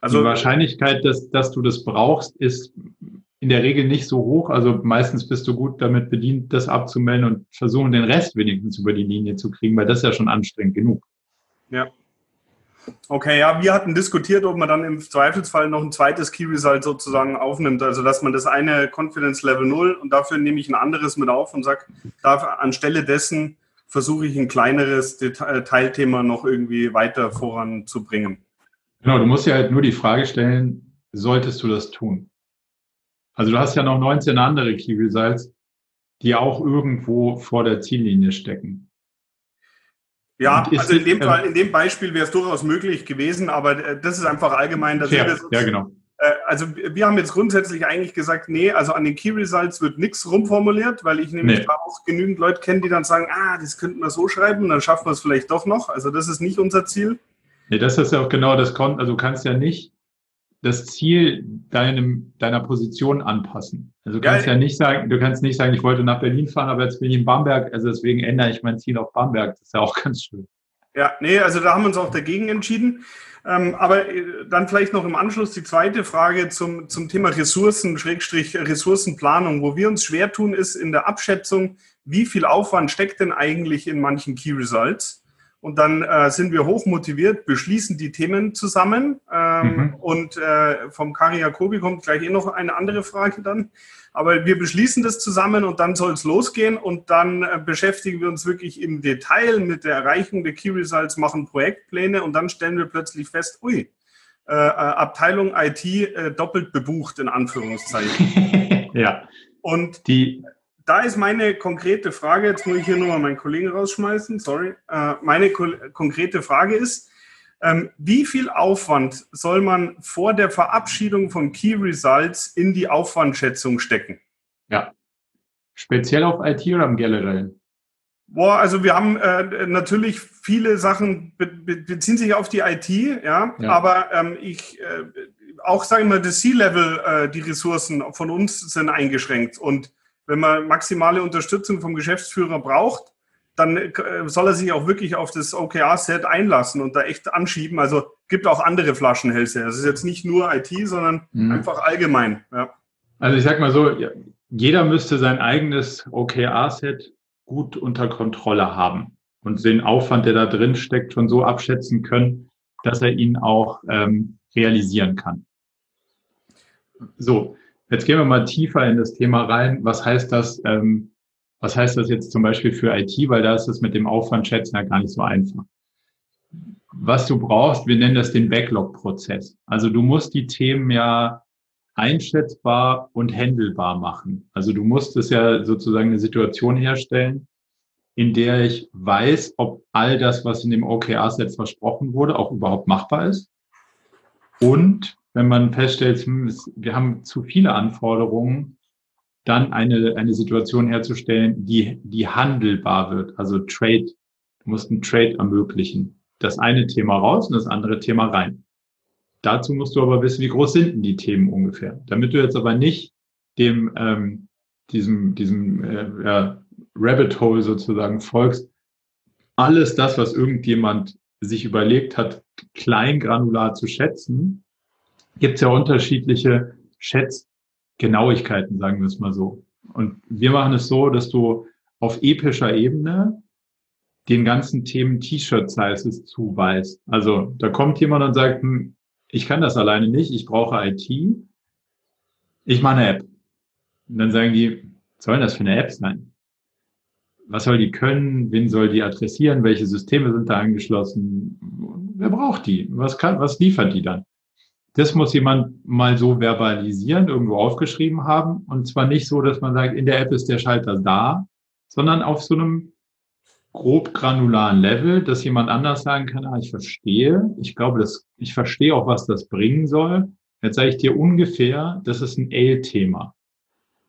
Also die Wahrscheinlichkeit, dass, dass du das brauchst, ist in der Regel nicht so hoch. Also meistens bist du gut damit bedient, das abzumelden und versuchen, den Rest wenigstens über die Linie zu kriegen, weil das ist ja schon anstrengend genug. Ja. Okay, ja, wir hatten diskutiert, ob man dann im Zweifelsfall noch ein zweites Key Result sozusagen aufnimmt. Also, dass man das eine Confidence Level 0 und dafür nehme ich ein anderes mit auf und sage, anstelle dessen versuche ich ein kleineres Detail Teilthema noch irgendwie weiter voranzubringen. Genau, du musst ja halt nur die Frage stellen, solltest du das tun? Also du hast ja noch 19 andere Kiwi-Salz, die auch irgendwo vor der Ziellinie stecken. Ja, also in dem, Fall, in dem Beispiel wäre es durchaus möglich gewesen, aber äh, das ist einfach allgemein. Dass ja, ja, genau. Äh, also wir haben jetzt grundsätzlich eigentlich gesagt, nee, also an den Key Results wird nichts rumformuliert, weil ich nämlich nee. auch genügend Leute kenne, die dann sagen, ah, das könnten wir so schreiben, dann schaffen wir es vielleicht doch noch. Also das ist nicht unser Ziel. Nee, das ist ja auch genau das, also du kannst ja nicht das Ziel deinem, deiner Position anpassen. Also du kannst ja, ja nicht sagen, du kannst nicht sagen, ich wollte nach Berlin fahren, aber jetzt bin ich in Bamberg, also deswegen ändere ich mein Ziel auf Bamberg. Das ist ja auch ganz schön. Ja, nee, also da haben wir uns auch dagegen entschieden. Ähm, aber äh, dann vielleicht noch im Anschluss die zweite Frage zum, zum Thema Ressourcen, Schrägstrich Ressourcenplanung. Wo wir uns schwer tun, ist in der Abschätzung, wie viel Aufwand steckt denn eigentlich in manchen Key Results? Und dann äh, sind wir hoch motiviert, beschließen die Themen zusammen. Ähm, mhm. Und äh, vom Kari Jacobi kommt gleich eh noch eine andere Frage dann. Aber wir beschließen das zusammen und dann soll es losgehen. Und dann äh, beschäftigen wir uns wirklich im Detail mit der Erreichung der Key Results, machen Projektpläne und dann stellen wir plötzlich fest, ui, äh, äh Abteilung IT äh, doppelt bebucht, in Anführungszeichen. ja. Und die da ist meine konkrete Frage, jetzt muss ich hier nur mal meinen Kollegen rausschmeißen, sorry. Äh, meine konkrete Frage ist, ähm, wie viel Aufwand soll man vor der Verabschiedung von Key Results in die Aufwandschätzung stecken? Ja. Speziell auf IT oder im Generellen? Boah, also wir haben äh, natürlich viele Sachen be be beziehen sich auf die IT, ja, ja. aber ähm, ich äh, auch sagen wir das C-Level, äh, die Ressourcen von uns sind eingeschränkt und wenn man maximale Unterstützung vom Geschäftsführer braucht, dann äh, soll er sich auch wirklich auf das OKR-Set einlassen und da echt anschieben. Also gibt auch andere Flaschenhälse. Es ist jetzt nicht nur IT, sondern mhm. einfach allgemein. Ja. Also ich sag mal so, jeder müsste sein eigenes OKR-Set gut unter Kontrolle haben und den Aufwand, der da drin steckt, schon so abschätzen können, dass er ihn auch ähm, realisieren kann. So, Jetzt gehen wir mal tiefer in das Thema rein. Was heißt das? Ähm, was heißt das jetzt zum Beispiel für IT? Weil da ist es mit dem Aufwandschätzen ja gar nicht so einfach. Was du brauchst, wir nennen das den Backlog-Prozess. Also du musst die Themen ja einschätzbar und handelbar machen. Also du musst es ja sozusagen eine Situation herstellen, in der ich weiß, ob all das, was in dem OKR-Set versprochen wurde, auch überhaupt machbar ist. Und wenn man feststellt, wir haben zu viele Anforderungen, dann eine, eine Situation herzustellen, die, die handelbar wird, also Trade. Du musst einen Trade ermöglichen. Das eine Thema raus und das andere Thema rein. Dazu musst du aber wissen, wie groß sind denn die Themen ungefähr. Damit du jetzt aber nicht dem, ähm, diesem, diesem äh, ja, Rabbit Hole sozusagen folgst, alles das, was irgendjemand sich überlegt hat, klein granular zu schätzen, gibt es ja unterschiedliche Schätzgenauigkeiten, sagen wir es mal so. Und wir machen es so, dass du auf epischer Ebene den ganzen Themen T-Shirt-Sizes zuweist. Also da kommt jemand und sagt, hm, ich kann das alleine nicht, ich brauche IT, ich mache eine App. Und dann sagen die, was soll das für eine App sein? Was soll die können? Wen soll die adressieren? Welche Systeme sind da angeschlossen? Wer braucht die? Was kann, was liefert die dann? Das muss jemand mal so verbalisieren, irgendwo aufgeschrieben haben. Und zwar nicht so, dass man sagt, in der App ist der Schalter da, sondern auf so einem grob granularen Level, dass jemand anders sagen kann, ah, ich verstehe, ich glaube, dass, ich verstehe auch, was das bringen soll. Jetzt sage ich dir ungefähr, das ist ein Ale-Thema.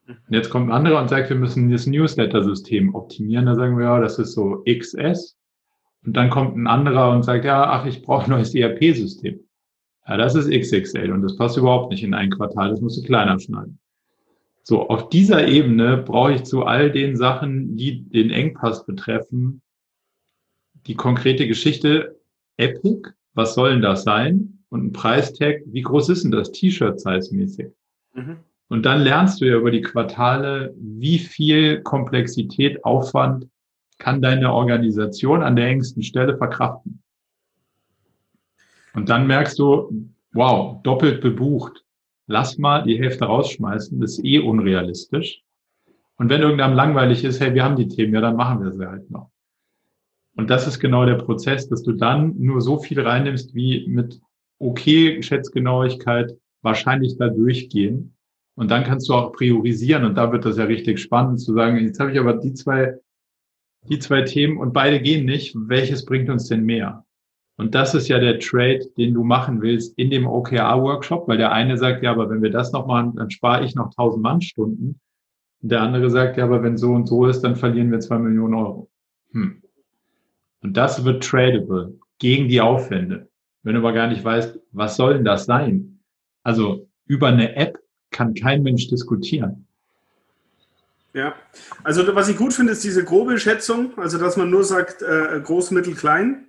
Und jetzt kommt ein anderer und sagt, wir müssen das Newsletter-System optimieren. Da sagen wir, ja, das ist so XS. Und dann kommt ein anderer und sagt, ja, ach, ich brauche ein neues ERP-System. Ja, das ist XXL und das passt überhaupt nicht in ein Quartal, das musst du kleiner schneiden. So, auf dieser Ebene brauche ich zu all den Sachen, die den Engpass betreffen, die konkrete Geschichte, Epic, was soll denn das sein? Und ein Preistag, wie groß ist denn das T-Shirt-Size-mäßig? Mhm. Und dann lernst du ja über die Quartale, wie viel Komplexität, Aufwand kann deine Organisation an der engsten Stelle verkraften. Und dann merkst du, wow, doppelt bebucht. Lass mal die Hälfte rausschmeißen, das ist eh unrealistisch. Und wenn irgendeinem langweilig ist, hey, wir haben die Themen, ja, dann machen wir sie halt noch. Und das ist genau der Prozess, dass du dann nur so viel reinnimmst, wie mit okay Schätzgenauigkeit wahrscheinlich da durchgehen. Und dann kannst du auch priorisieren und da wird das ja richtig spannend zu sagen, jetzt habe ich aber die zwei, die zwei Themen und beide gehen nicht. Welches bringt uns denn mehr? Und das ist ja der Trade, den du machen willst in dem OKR-Workshop, weil der eine sagt, ja, aber wenn wir das noch machen, dann spare ich noch 1000 Mannstunden. Und der andere sagt, ja, aber wenn so und so ist, dann verlieren wir zwei Millionen Euro. Hm. Und das wird tradable gegen die Aufwände. Wenn du aber gar nicht weißt, was soll denn das sein? Also über eine App kann kein Mensch diskutieren. Ja, also was ich gut finde, ist diese grobe Schätzung, also dass man nur sagt, äh, groß, mittel, klein.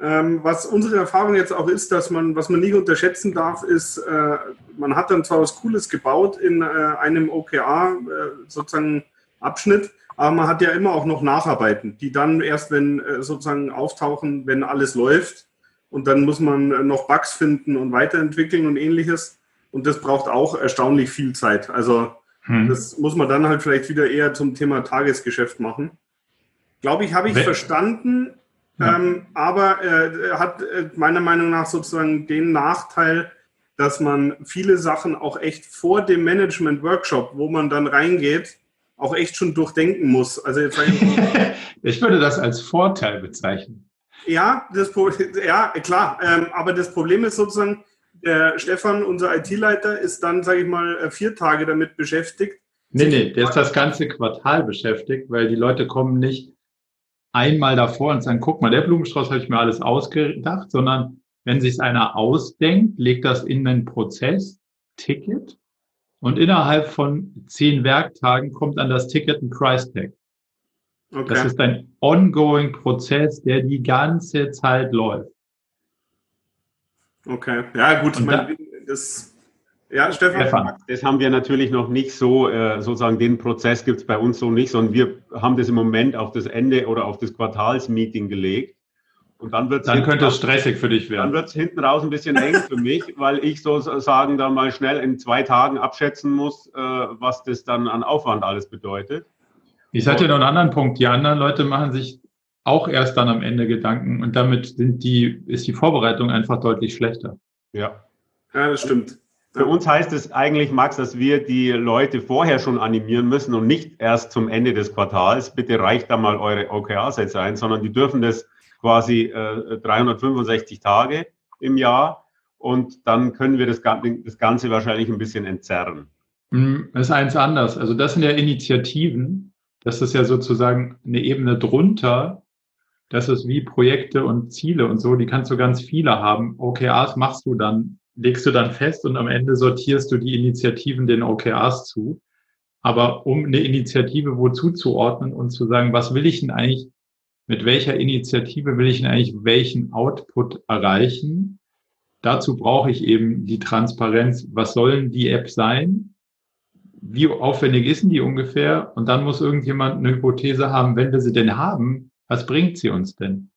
Ähm, was unsere Erfahrung jetzt auch ist, dass man, was man nicht unterschätzen darf, ist, äh, man hat dann zwar was Cooles gebaut in äh, einem OKR, äh, sozusagen Abschnitt. Aber man hat ja immer auch noch Nacharbeiten, die dann erst, wenn äh, sozusagen auftauchen, wenn alles läuft. Und dann muss man äh, noch Bugs finden und weiterentwickeln und ähnliches. Und das braucht auch erstaunlich viel Zeit. Also hm. das muss man dann halt vielleicht wieder eher zum Thema Tagesgeschäft machen. Glaube ich, habe ich Wenn, verstanden. Ja. Ähm, aber äh, hat äh, meiner Meinung nach sozusagen den Nachteil, dass man viele Sachen auch echt vor dem Management-Workshop, wo man dann reingeht, auch echt schon durchdenken muss. Also jetzt ich würde das als Vorteil bezeichnen. Ja, das, ja klar. Ähm, aber das Problem ist sozusagen, der Stefan, unser IT-Leiter, ist dann, sage ich mal, äh, vier Tage damit beschäftigt. Nee, nee, der ist das ganze Quartal beschäftigt, weil die Leute kommen nicht einmal davor und sagen, guck mal, der Blumenstrauß habe ich mir alles ausgedacht, sondern wenn sich einer ausdenkt, legt das in den Prozess, Ticket, und innerhalb von zehn Werktagen kommt an das Ticket ein Price Tag. Okay. Das ist ein ongoing Prozess, der die ganze Zeit läuft. Okay, ja gut, mein, das, ja, Stefan. Stefan. Das haben wir natürlich noch nicht so, äh, sozusagen den Prozess gibt es bei uns so nicht, sondern wir haben das im Moment auf das Ende oder auf das Quartalsmeeting gelegt. Und dann, wird's dann könnte es stressig für dich werden. Dann wird es hinten raus ein bisschen eng für mich, weil ich sozusagen dann mal schnell in zwei Tagen abschätzen muss, äh, was das dann an Aufwand alles bedeutet. Ich hatte noch einen anderen Punkt. Die anderen Leute machen sich auch erst dann am Ende Gedanken und damit sind die, ist die Vorbereitung einfach deutlich schlechter. Ja. Ja, das stimmt. Für uns heißt es eigentlich, Max, dass wir die Leute vorher schon animieren müssen und nicht erst zum Ende des Quartals. Bitte reicht da mal eure OKR-Sätze ein, sondern die dürfen das quasi äh, 365 Tage im Jahr und dann können wir das, das Ganze wahrscheinlich ein bisschen entzerren. Hm, das ist eins anders. Also das sind ja Initiativen. Das ist ja sozusagen eine Ebene drunter. Das ist wie Projekte und Ziele und so. Die kannst du ganz viele haben. OKRs machst du dann, legst du dann fest und am Ende sortierst du die Initiativen den OKRs zu. Aber um eine Initiative wo zuzuordnen und zu sagen, was will ich denn eigentlich mit welcher Initiative will ich denn eigentlich welchen Output erreichen? Dazu brauche ich eben die Transparenz. Was sollen die App sein? Wie aufwendig ist denn die ungefähr? Und dann muss irgendjemand eine Hypothese haben, wenn wir sie denn haben, was bringt sie uns denn?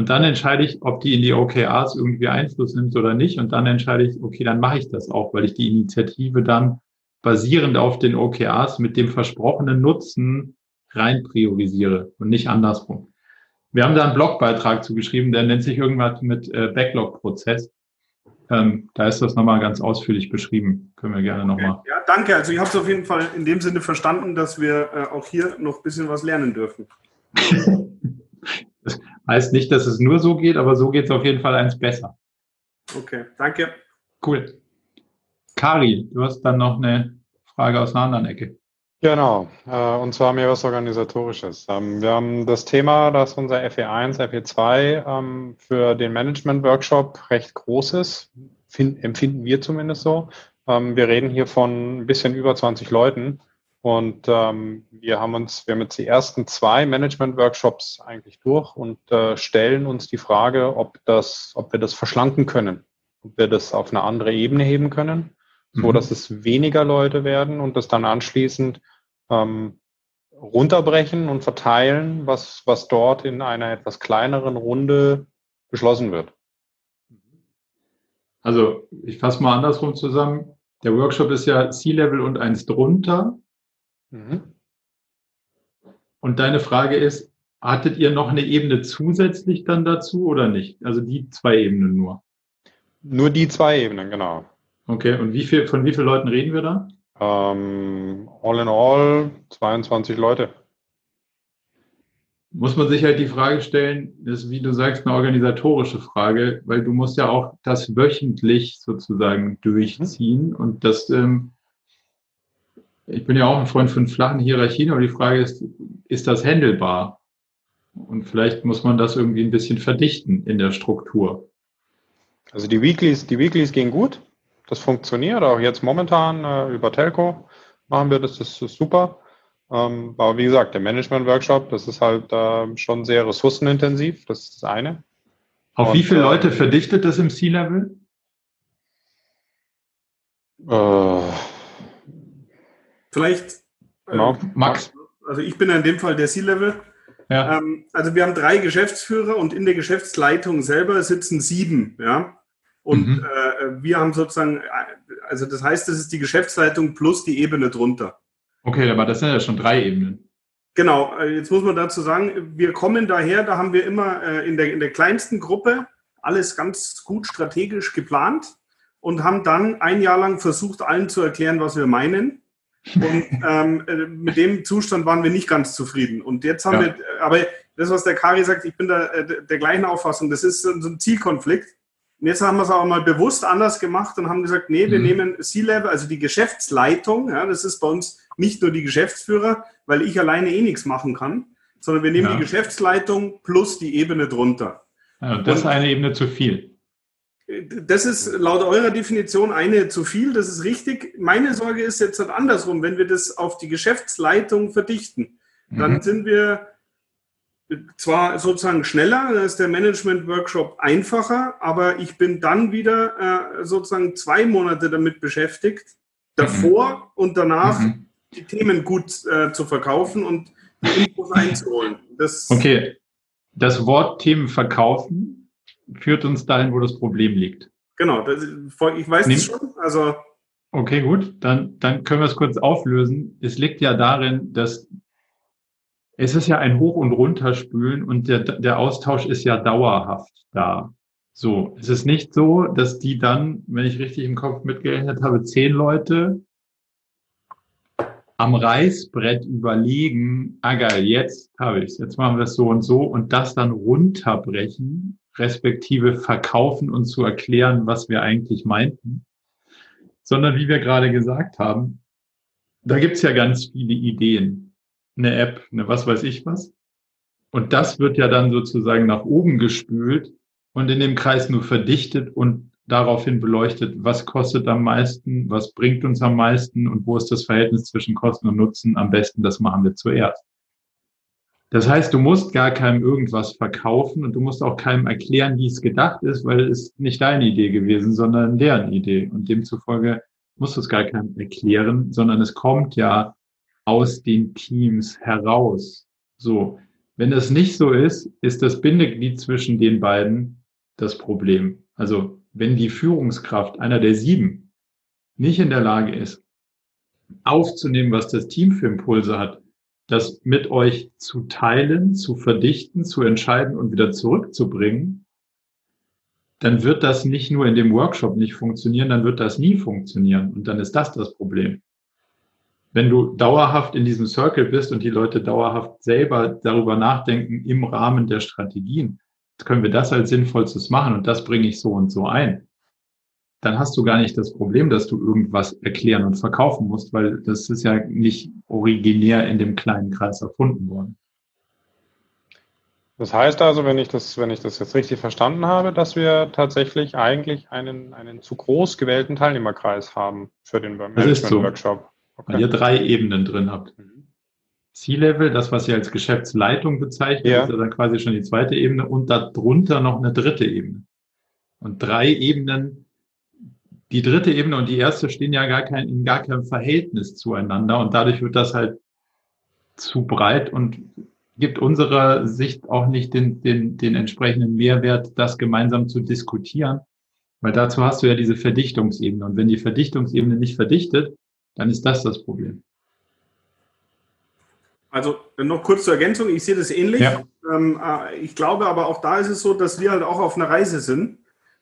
Und dann entscheide ich, ob die in die OKRs irgendwie Einfluss nimmt oder nicht. Und dann entscheide ich, okay, dann mache ich das auch, weil ich die Initiative dann basierend auf den OKRs mit dem versprochenen Nutzen rein priorisiere und nicht andersrum. Wir haben da einen Blogbeitrag zugeschrieben, der nennt sich irgendwas mit äh, Backlog-Prozess. Ähm, da ist das nochmal ganz ausführlich beschrieben. Können wir gerne nochmal. Okay. Ja, danke. Also ich habe es auf jeden Fall in dem Sinne verstanden, dass wir äh, auch hier noch ein bisschen was lernen dürfen. das heißt nicht, dass es nur so geht, aber so geht es auf jeden Fall eins besser. Okay, danke. Cool. Kari, du hast dann noch eine Frage aus einer anderen Ecke. Genau, äh, und zwar mehr was Organisatorisches. Ähm, wir haben das Thema, dass unser FE1, FE2 ähm, für den Management-Workshop recht groß ist, empfinden wir zumindest so. Ähm, wir reden hier von ein bisschen über 20 Leuten und wir haben uns, wir haben jetzt die ersten zwei Management-Workshops eigentlich durch und äh, stellen uns die Frage, ob das, ob wir das verschlanken können, ob wir das auf eine andere Ebene heben können so mhm. dass es weniger Leute werden und das dann anschließend ähm, runterbrechen und verteilen, was, was dort in einer etwas kleineren Runde beschlossen wird. Also ich fasse mal andersrum zusammen. Der Workshop ist ja C-Level und eins drunter. Mhm. Und deine Frage ist, hattet ihr noch eine Ebene zusätzlich dann dazu oder nicht? Also die zwei Ebenen nur? Nur die zwei Ebenen, genau. Okay, und wie viel, von wie vielen Leuten reden wir da? Ähm, all in all 22 Leute. Muss man sich halt die Frage stellen, das ist, wie du sagst, eine organisatorische Frage, weil du musst ja auch das wöchentlich sozusagen durchziehen mhm. und das, ähm, ich bin ja auch ein Freund von flachen Hierarchien, aber die Frage ist, ist das handelbar? Und vielleicht muss man das irgendwie ein bisschen verdichten in der Struktur. Also die Weeklies, die Weeklies gehen gut. Das funktioniert auch jetzt momentan äh, über Telco machen wir das, das ist super. Ähm, aber wie gesagt, der Management-Workshop, das ist halt äh, schon sehr ressourcenintensiv, das ist das eine. Auf Und, wie viele äh, Leute verdichtet das im C-Level? Äh, Vielleicht Genau. Max. Also ich bin in dem Fall der C-Level. Ja. Ähm, also wir haben drei Geschäftsführer und in der Geschäftsleitung selber sitzen sieben, ja. Und mhm. äh, wir haben sozusagen, also das heißt, das ist die Geschäftsleitung plus die Ebene drunter. Okay, aber das sind ja schon drei Ebenen. Genau, äh, jetzt muss man dazu sagen, wir kommen daher, da haben wir immer äh, in, der, in der kleinsten Gruppe alles ganz gut strategisch geplant und haben dann ein Jahr lang versucht, allen zu erklären, was wir meinen. Und ähm, äh, mit dem Zustand waren wir nicht ganz zufrieden. Und jetzt haben ja. wir, aber das, was der Kari sagt, ich bin da äh, der gleichen Auffassung, das ist so ein Zielkonflikt. Und jetzt haben wir es aber mal bewusst anders gemacht und haben gesagt, nee, wir mhm. nehmen C-Level, also die Geschäftsleitung, ja, das ist bei uns nicht nur die Geschäftsführer, weil ich alleine eh nichts machen kann, sondern wir nehmen ja. die Geschäftsleitung plus die Ebene drunter. Ja, das ist eine Ebene zu viel. Das ist laut eurer Definition eine zu viel, das ist richtig. Meine Sorge ist jetzt halt andersrum, wenn wir das auf die Geschäftsleitung verdichten, dann mhm. sind wir zwar sozusagen schneller, da ist der Management-Workshop einfacher, aber ich bin dann wieder äh, sozusagen zwei Monate damit beschäftigt, davor mhm. und danach mhm. die Themen gut äh, zu verkaufen und die Infos einzuholen. Das okay, das Wort Themen verkaufen führt uns dahin, wo das Problem liegt. Genau, das, ich weiß es schon. Also okay, gut, dann, dann können wir es kurz auflösen. Es liegt ja darin, dass es ist ja ein Hoch- und Runterspülen und der, der Austausch ist ja dauerhaft da. So, es ist nicht so, dass die dann, wenn ich richtig im Kopf mitgerechnet habe, zehn Leute am Reißbrett überlegen, ah geil, jetzt habe ich es, jetzt machen wir es so und so und das dann runterbrechen respektive verkaufen und zu erklären, was wir eigentlich meinten, sondern wie wir gerade gesagt haben, da gibt's ja ganz viele Ideen. Eine App, eine was weiß ich was. Und das wird ja dann sozusagen nach oben gespült und in dem Kreis nur verdichtet und daraufhin beleuchtet, was kostet am meisten, was bringt uns am meisten und wo ist das Verhältnis zwischen Kosten und Nutzen am besten, das machen wir zuerst. Das heißt, du musst gar keinem irgendwas verkaufen und du musst auch keinem erklären, wie es gedacht ist, weil es nicht deine Idee gewesen, sondern deren Idee. Und demzufolge musst du es gar keinem erklären, sondern es kommt ja aus den Teams heraus. So. Wenn das nicht so ist, ist das Bindeglied zwischen den beiden das Problem. Also, wenn die Führungskraft, einer der sieben, nicht in der Lage ist, aufzunehmen, was das Team für Impulse hat, das mit euch zu teilen, zu verdichten, zu entscheiden und wieder zurückzubringen, dann wird das nicht nur in dem Workshop nicht funktionieren, dann wird das nie funktionieren. Und dann ist das das Problem. Wenn du dauerhaft in diesem Circle bist und die Leute dauerhaft selber darüber nachdenken im Rahmen der Strategien, können wir das als sinnvollstes machen und das bringe ich so und so ein dann hast du gar nicht das Problem, dass du irgendwas erklären und verkaufen musst, weil das ist ja nicht originär in dem kleinen Kreis erfunden worden. Das heißt also, wenn ich das, wenn ich das jetzt richtig verstanden habe, dass wir tatsächlich eigentlich einen, einen zu groß gewählten Teilnehmerkreis haben für den Management-Workshop. So, okay. Weil ihr drei Ebenen drin habt. C-Level, das, was ihr als Geschäftsleitung bezeichnet, ja. ist ja dann quasi schon die zweite Ebene und darunter noch eine dritte Ebene. Und drei Ebenen die dritte Ebene und die erste stehen ja gar kein, in gar keinem Verhältnis zueinander und dadurch wird das halt zu breit und gibt unserer Sicht auch nicht den, den, den entsprechenden Mehrwert, das gemeinsam zu diskutieren, weil dazu hast du ja diese Verdichtungsebene und wenn die Verdichtungsebene nicht verdichtet, dann ist das das Problem. Also noch kurz zur Ergänzung, ich sehe das ähnlich. Ja. Ähm, äh, ich glaube aber auch da ist es so, dass wir halt auch auf einer Reise sind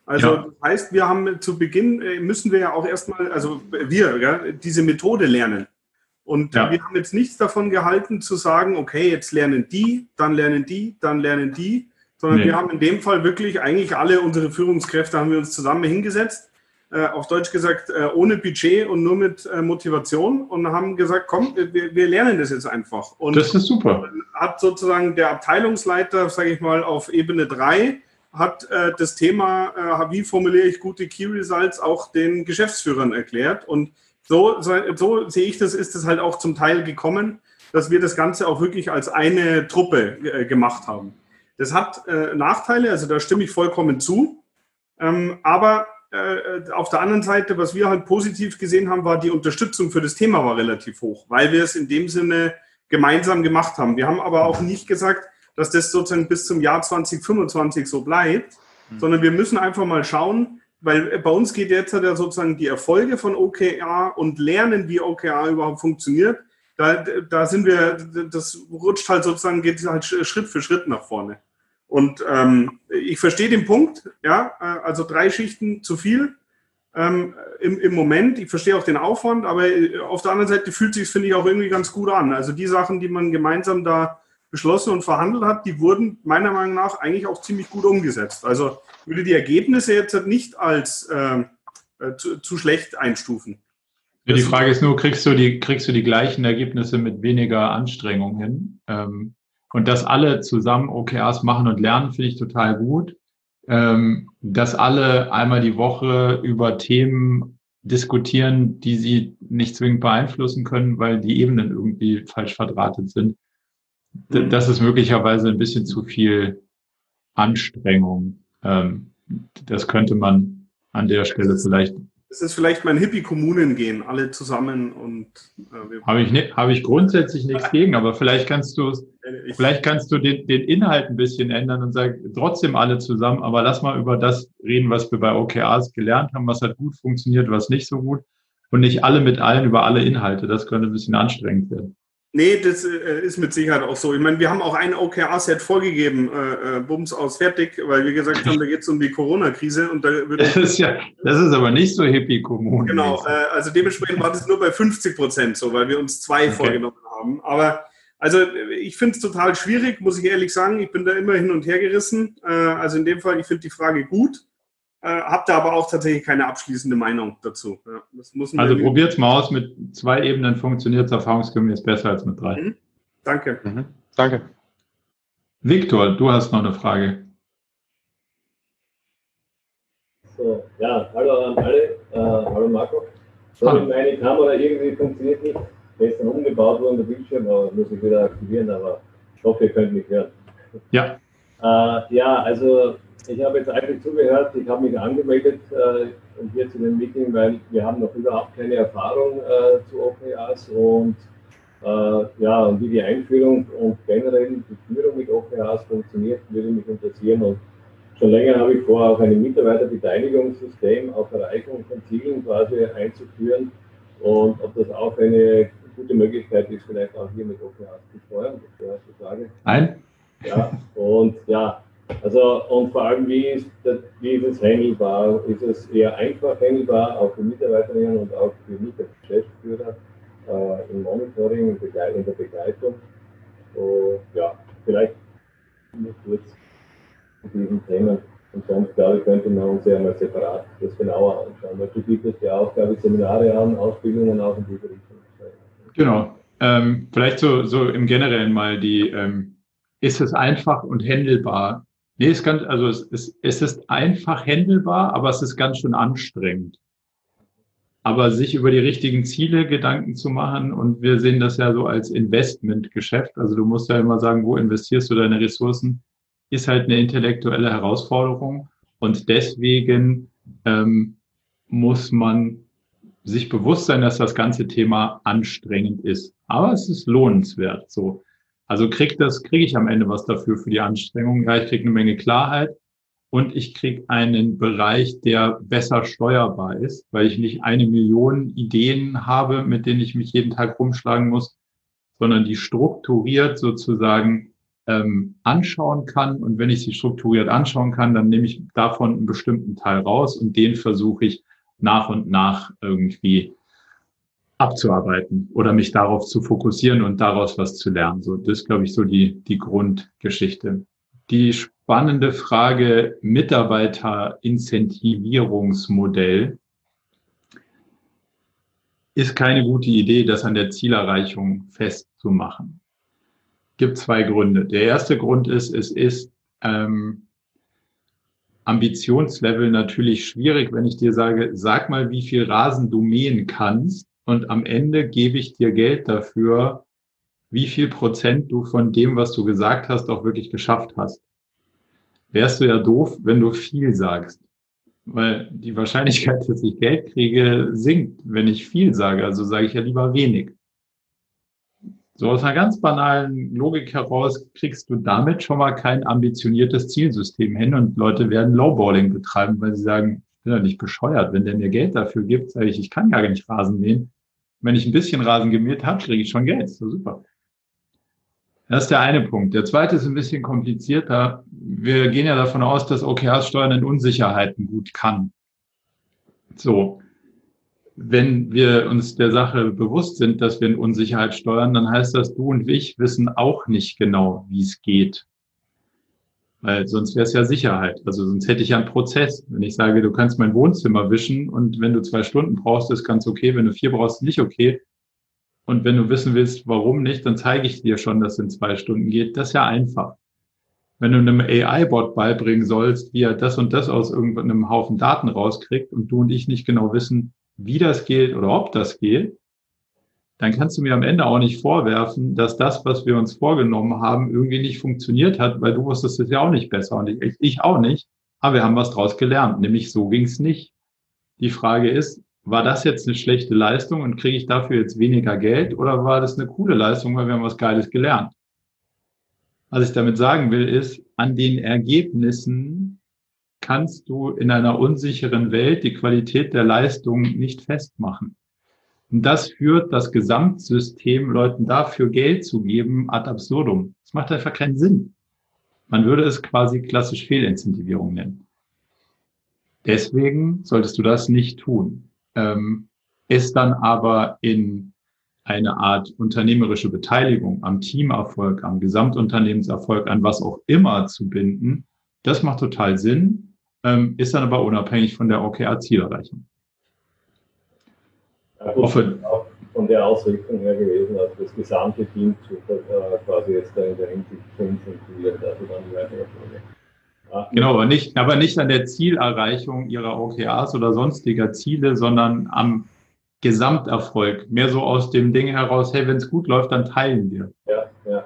also ja. das heißt, wir haben zu Beginn, äh, müssen wir ja auch erstmal, also wir, ja, diese Methode lernen. Und ja. wir haben jetzt nichts davon gehalten zu sagen, okay, jetzt lernen die, dann lernen die, dann lernen die, sondern nee. wir haben in dem Fall wirklich eigentlich alle unsere Führungskräfte haben wir uns zusammen hingesetzt, äh, auf Deutsch gesagt, äh, ohne Budget und nur mit äh, Motivation und haben gesagt, komm, wir, wir, lernen das jetzt einfach. Und das ist super. Hat sozusagen der Abteilungsleiter, sage ich mal, auf Ebene 3 hat äh, das Thema, äh, wie formuliere ich gute Key Results, auch den Geschäftsführern erklärt. Und so, so, so sehe ich das, ist es halt auch zum Teil gekommen, dass wir das Ganze auch wirklich als eine Truppe äh, gemacht haben. Das hat äh, Nachteile, also da stimme ich vollkommen zu. Ähm, aber äh, auf der anderen Seite, was wir halt positiv gesehen haben, war die Unterstützung für das Thema war relativ hoch, weil wir es in dem Sinne gemeinsam gemacht haben. Wir haben aber auch nicht gesagt, dass das sozusagen bis zum Jahr 2025 so bleibt, mhm. sondern wir müssen einfach mal schauen, weil bei uns geht jetzt ja sozusagen die Erfolge von OKR und lernen, wie OKR überhaupt funktioniert. Da, da sind wir, das rutscht halt sozusagen, geht halt Schritt für Schritt nach vorne. Und ähm, ich verstehe den Punkt, ja, äh, also drei Schichten zu viel ähm, im, im Moment. Ich verstehe auch den Aufwand, aber äh, auf der anderen Seite fühlt sich, finde ich, auch irgendwie ganz gut an. Also die Sachen, die man gemeinsam da beschlossen und verhandelt hat, die wurden meiner Meinung nach eigentlich auch ziemlich gut umgesetzt. Also würde die Ergebnisse jetzt nicht als äh, äh zu, zu, schlecht einstufen. Ja, die Frage ist nur, kriegst du die, kriegst du die gleichen Ergebnisse mit weniger Anstrengung hin? Ähm, und dass alle zusammen OKRs machen und lernen, finde ich total gut. Ähm, dass alle einmal die Woche über Themen diskutieren, die sie nicht zwingend beeinflussen können, weil die Ebenen irgendwie falsch verdrahtet sind. Das ist möglicherweise ein bisschen zu viel Anstrengung. Ähm, das könnte man an der Stelle vielleicht es ist vielleicht mein Hippie-Kommunen gehen, alle zusammen und äh, habe ich ne, habe ich grundsätzlich nichts gegen, aber vielleicht kannst du vielleicht kannst du den, den Inhalt ein bisschen ändern und sagen trotzdem alle zusammen, aber lass mal über das reden, was wir bei OKRs gelernt haben, was hat gut funktioniert, was nicht so gut und nicht alle mit allen über alle Inhalte. Das könnte ein bisschen anstrengend werden. Nee, das äh, ist mit Sicherheit auch so. Ich meine, wir haben auch ein OKR-Set vorgegeben, äh, äh, Bums aus fertig, weil wir gesagt haben, da geht es um die Corona-Krise und da würde das ist ja, das ist aber nicht so hippie kommun Genau, äh, also dementsprechend war das nur bei 50 Prozent so, weil wir uns zwei okay. vorgenommen haben. Aber also ich finde es total schwierig, muss ich ehrlich sagen. Ich bin da immer hin und her gerissen. Äh, also in dem Fall, ich finde die Frage gut. Äh, Habe da aber auch tatsächlich keine abschließende Meinung dazu. Ja, also probiert es mal aus, mit zwei Ebenen funktioniert es erfahrungsgemäß besser als mit drei. Mhm. Danke. Mhm. Danke. Viktor, du hast noch eine Frage. So, ja, hallo an alle. Äh, hallo Marco. Sorry, meine Kamera irgendwie funktioniert nicht. Gestern umgebaut worden, der Bildschirm, aber muss ich wieder aktivieren, aber ich hoffe, ihr könnt mich hören. Ja. Äh, ja, also ich habe jetzt eigentlich zugehört, ich habe mich angemeldet äh, hier zu dem Meeting, weil wir haben noch überhaupt keine Erfahrung äh, zu OKRs und äh, ja, und wie die Einführung und generell die Führung mit OKRs funktioniert, würde mich interessieren. Und schon länger habe ich vor, auch ein Mitarbeiterbeteiligungssystem auf Erreichung von Zielen quasi einzuführen und ob das auch eine gute Möglichkeit ist, vielleicht auch hier mit OKRs zu steuern. Das wäre die Frage. Nein. Ja, und ja, also und vor allem, wie ist, das, wie ist es handelbar? Ist es eher einfach handelbar, auch für Mitarbeiterinnen und auch für mich als Geschäftsführer äh, im Monitoring, in, Begleit in der Begleitung? Und, ja, vielleicht nur kurz zu diesen Themen. Und sonst, glaube ich, könnte man uns ja mal separat das genauer anschauen. Weil du bietest ja auch, glaube ich, Seminare an, Ausbildungen auch in diese Richtung. Genau. Ähm, vielleicht so, so im Generellen mal die, ähm, ist es einfach und händelbar? Nee, es kann, also es, es, es ist einfach händelbar, aber es ist ganz schön anstrengend. Aber sich über die richtigen Ziele Gedanken zu machen, und wir sehen das ja so als Investmentgeschäft, also du musst ja immer sagen, wo investierst du deine Ressourcen, ist halt eine intellektuelle Herausforderung. Und deswegen ähm, muss man sich bewusst sein, dass das ganze Thema anstrengend ist. Aber es ist lohnenswert. So. Also krieg das, kriege ich am Ende was dafür für die Anstrengung. Ja, ich kriege eine Menge Klarheit und ich kriege einen Bereich, der besser steuerbar ist, weil ich nicht eine Million Ideen habe, mit denen ich mich jeden Tag rumschlagen muss, sondern die strukturiert sozusagen ähm, anschauen kann. Und wenn ich sie strukturiert anschauen kann, dann nehme ich davon einen bestimmten Teil raus und den versuche ich nach und nach irgendwie abzuarbeiten oder mich darauf zu fokussieren und daraus was zu lernen. So, das ist, glaube ich, so die, die Grundgeschichte. Die spannende Frage Mitarbeiterincentivierungsmodell ist keine gute Idee, das an der Zielerreichung festzumachen. Gibt zwei Gründe. Der erste Grund ist, es ist ähm, Ambitionslevel natürlich schwierig, wenn ich dir sage, sag mal, wie viel Rasen du mähen kannst und am Ende gebe ich dir Geld dafür, wie viel Prozent du von dem, was du gesagt hast, auch wirklich geschafft hast. Wärst du ja doof, wenn du viel sagst. weil die Wahrscheinlichkeit, dass ich Geld kriege, sinkt, wenn ich viel sage. Also sage ich ja lieber wenig. So aus einer ganz banalen Logik heraus kriegst du damit schon mal kein ambitioniertes Zielsystem hin und Leute werden Lowballing betreiben, weil sie sagen, ich bin ja nicht bescheuert. Wenn der mir Geld dafür gibt, sage ich, ich kann gar nicht Rasen mähen. Wenn ich ein bisschen Rasen gemäht habe, kriege ich schon Geld. So super. Das ist der eine Punkt. Der zweite ist ein bisschen komplizierter. Wir gehen ja davon aus, dass OKRs steuern in Unsicherheiten gut kann. So. Wenn wir uns der Sache bewusst sind, dass wir in Unsicherheit steuern, dann heißt das, du und ich wissen auch nicht genau, wie es geht. Weil sonst wäre es ja Sicherheit. Also sonst hätte ich ja einen Prozess. Wenn ich sage, du kannst mein Wohnzimmer wischen und wenn du zwei Stunden brauchst, ist ganz okay. Wenn du vier brauchst, nicht okay. Und wenn du wissen willst, warum nicht, dann zeige ich dir schon, dass es in zwei Stunden geht. Das ist ja einfach. Wenn du einem AI-Bot beibringen sollst, wie er das und das aus irgendeinem Haufen Daten rauskriegt und du und ich nicht genau wissen, wie das geht oder ob das geht, dann kannst du mir am Ende auch nicht vorwerfen, dass das, was wir uns vorgenommen haben, irgendwie nicht funktioniert hat, weil du wusstest es ja auch nicht besser und ich, ich auch nicht. Aber wir haben was draus gelernt, nämlich so ging es nicht. Die Frage ist, war das jetzt eine schlechte Leistung und kriege ich dafür jetzt weniger Geld oder war das eine coole Leistung, weil wir haben was Geiles gelernt? Was ich damit sagen will, ist, an den Ergebnissen kannst du in einer unsicheren Welt die Qualität der Leistung nicht festmachen. Und das führt das Gesamtsystem, Leuten dafür Geld zu geben, ad absurdum. Das macht einfach keinen Sinn. Man würde es quasi klassisch Fehlincentivierung nennen. Deswegen solltest du das nicht tun ähm, ist dann aber in eine Art unternehmerische Beteiligung am Teamerfolg, am Gesamtunternehmenserfolg, an was auch immer zu binden, das macht total Sinn, ähm, ist dann aber unabhängig von der OKR-Zielerreichung. Ja, hoffe, auch von der Ausrichtung her gewesen, also das gesamte Team zu, äh, quasi jetzt da in der Hinsicht zu incentivieren, dafür dann die weitere Folge. Genau, aber nicht, aber nicht an der Zielerreichung ihrer OKRs oder sonstiger Ziele, sondern am Gesamterfolg. Mehr so aus dem Ding heraus, hey, wenn es gut läuft, dann teilen wir. Ja, ja.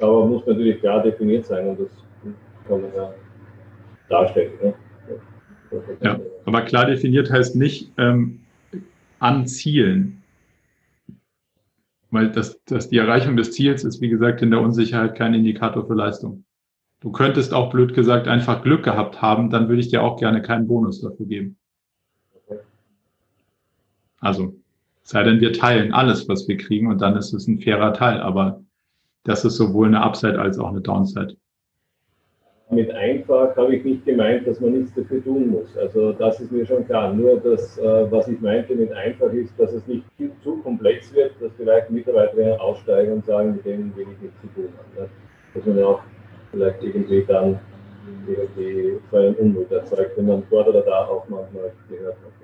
Aber muss natürlich klar definiert sein und das kann man ja darstellen. Ne? Ja, aber klar definiert heißt nicht ähm, an Zielen. Weil das, das, die Erreichung des Ziels ist, wie gesagt, in der Unsicherheit kein Indikator für Leistung. Du könntest auch blöd gesagt einfach Glück gehabt haben, dann würde ich dir auch gerne keinen Bonus dafür geben. Also, sei denn, wir teilen alles, was wir kriegen und dann ist es ein fairer Teil. Aber das ist sowohl eine Upside als auch eine Downside. Mit einfach habe ich nicht gemeint, dass man nichts dafür tun muss. Also das ist mir schon klar. Nur das, äh, was ich meinte mit einfach ist, dass es nicht zu komplex wird, dass vielleicht Mitarbeiter aussteigen und sagen, mit denen will ich nichts zu tun haben. Dass man ja auch vielleicht irgendwie dann irgendwie so einen Unmut erzeugt, wenn man dort oder da auch manchmal gehört hat.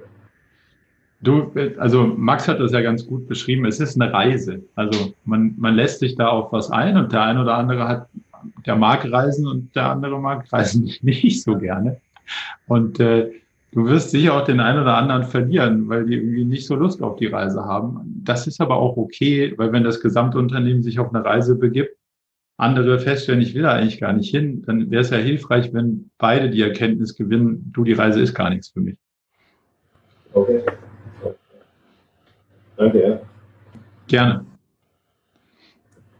Du, also Max hat das ja ganz gut beschrieben. Es ist eine Reise. Also man, man lässt sich da auf was ein und der eine oder andere hat, der mag reisen und der andere mag reisen nicht so gerne. Und äh, du wirst sicher auch den einen oder anderen verlieren, weil die irgendwie nicht so Lust auf die Reise haben. Das ist aber auch okay, weil wenn das Gesamtunternehmen sich auf eine Reise begibt, andere feststellen, ich will da eigentlich gar nicht hin, dann wäre es ja hilfreich, wenn beide die Erkenntnis gewinnen, du, die Reise ist gar nichts für mich. Okay. Danke, ja. Gerne.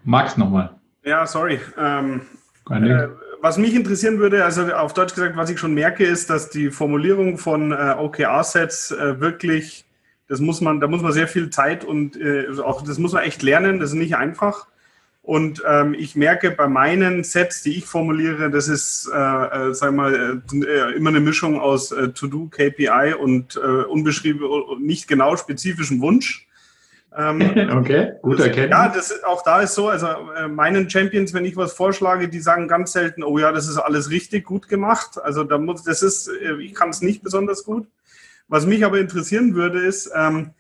Max nochmal. Ja, sorry. Ähm, äh, was mich interessieren würde, also auf Deutsch gesagt, was ich schon merke, ist, dass die Formulierung von äh, OKR-Sets äh, wirklich, das muss man, da muss man sehr viel Zeit und äh, auch das muss man echt lernen, das ist nicht einfach. Und ähm, ich merke bei meinen Sets, die ich formuliere, das ist, äh, äh, sag mal, äh, immer eine Mischung aus äh, To-Do, KPI und äh, unbeschrieben, nicht genau spezifischen Wunsch. Ähm, okay, gut erkennen. Ja, das, auch da ist so, also äh, meinen Champions, wenn ich was vorschlage, die sagen ganz selten, oh ja, das ist alles richtig gut gemacht. Also da muss, das ist, äh, ich kann es nicht besonders gut. Was mich aber interessieren würde, ist, ähm,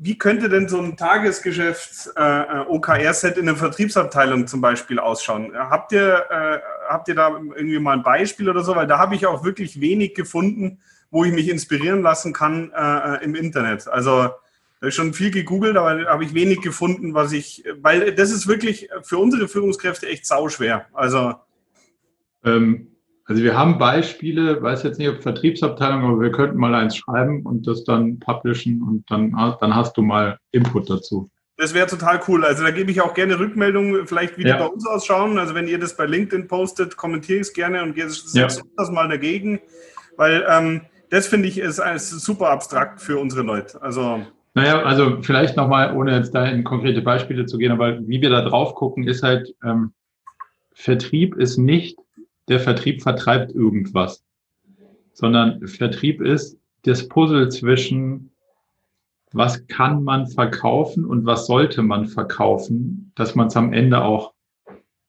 wie könnte denn so ein Tagesgeschäft äh, äh OKR-Set in der Vertriebsabteilung zum Beispiel ausschauen? Habt ihr, äh, habt ihr da irgendwie mal ein Beispiel oder so? Weil da habe ich auch wirklich wenig gefunden, wo ich mich inspirieren lassen kann äh, äh im Internet. Also schon viel gegoogelt, aber habe ich wenig gefunden, was ich, weil das ist wirklich für unsere Führungskräfte echt sauschwer. Also ähm, Also wir haben Beispiele, weiß jetzt nicht, ob Vertriebsabteilung, aber wir könnten mal eins schreiben und das dann publishen und dann, dann hast du mal Input dazu. Das wäre total cool. Also da gebe ich auch gerne Rückmeldungen, vielleicht wie ja. die bei uns ausschauen. Also wenn ihr das bei LinkedIn postet, kommentiere ich es gerne und setzt ja. das mal dagegen. Weil ähm, das finde ich ist, ist super abstrakt für unsere Leute. Also naja, also vielleicht nochmal, ohne jetzt da in konkrete Beispiele zu gehen, aber wie wir da drauf gucken, ist halt, ähm, Vertrieb ist nicht, der Vertrieb vertreibt irgendwas, sondern Vertrieb ist das Puzzle zwischen was kann man verkaufen und was sollte man verkaufen, dass man es am Ende auch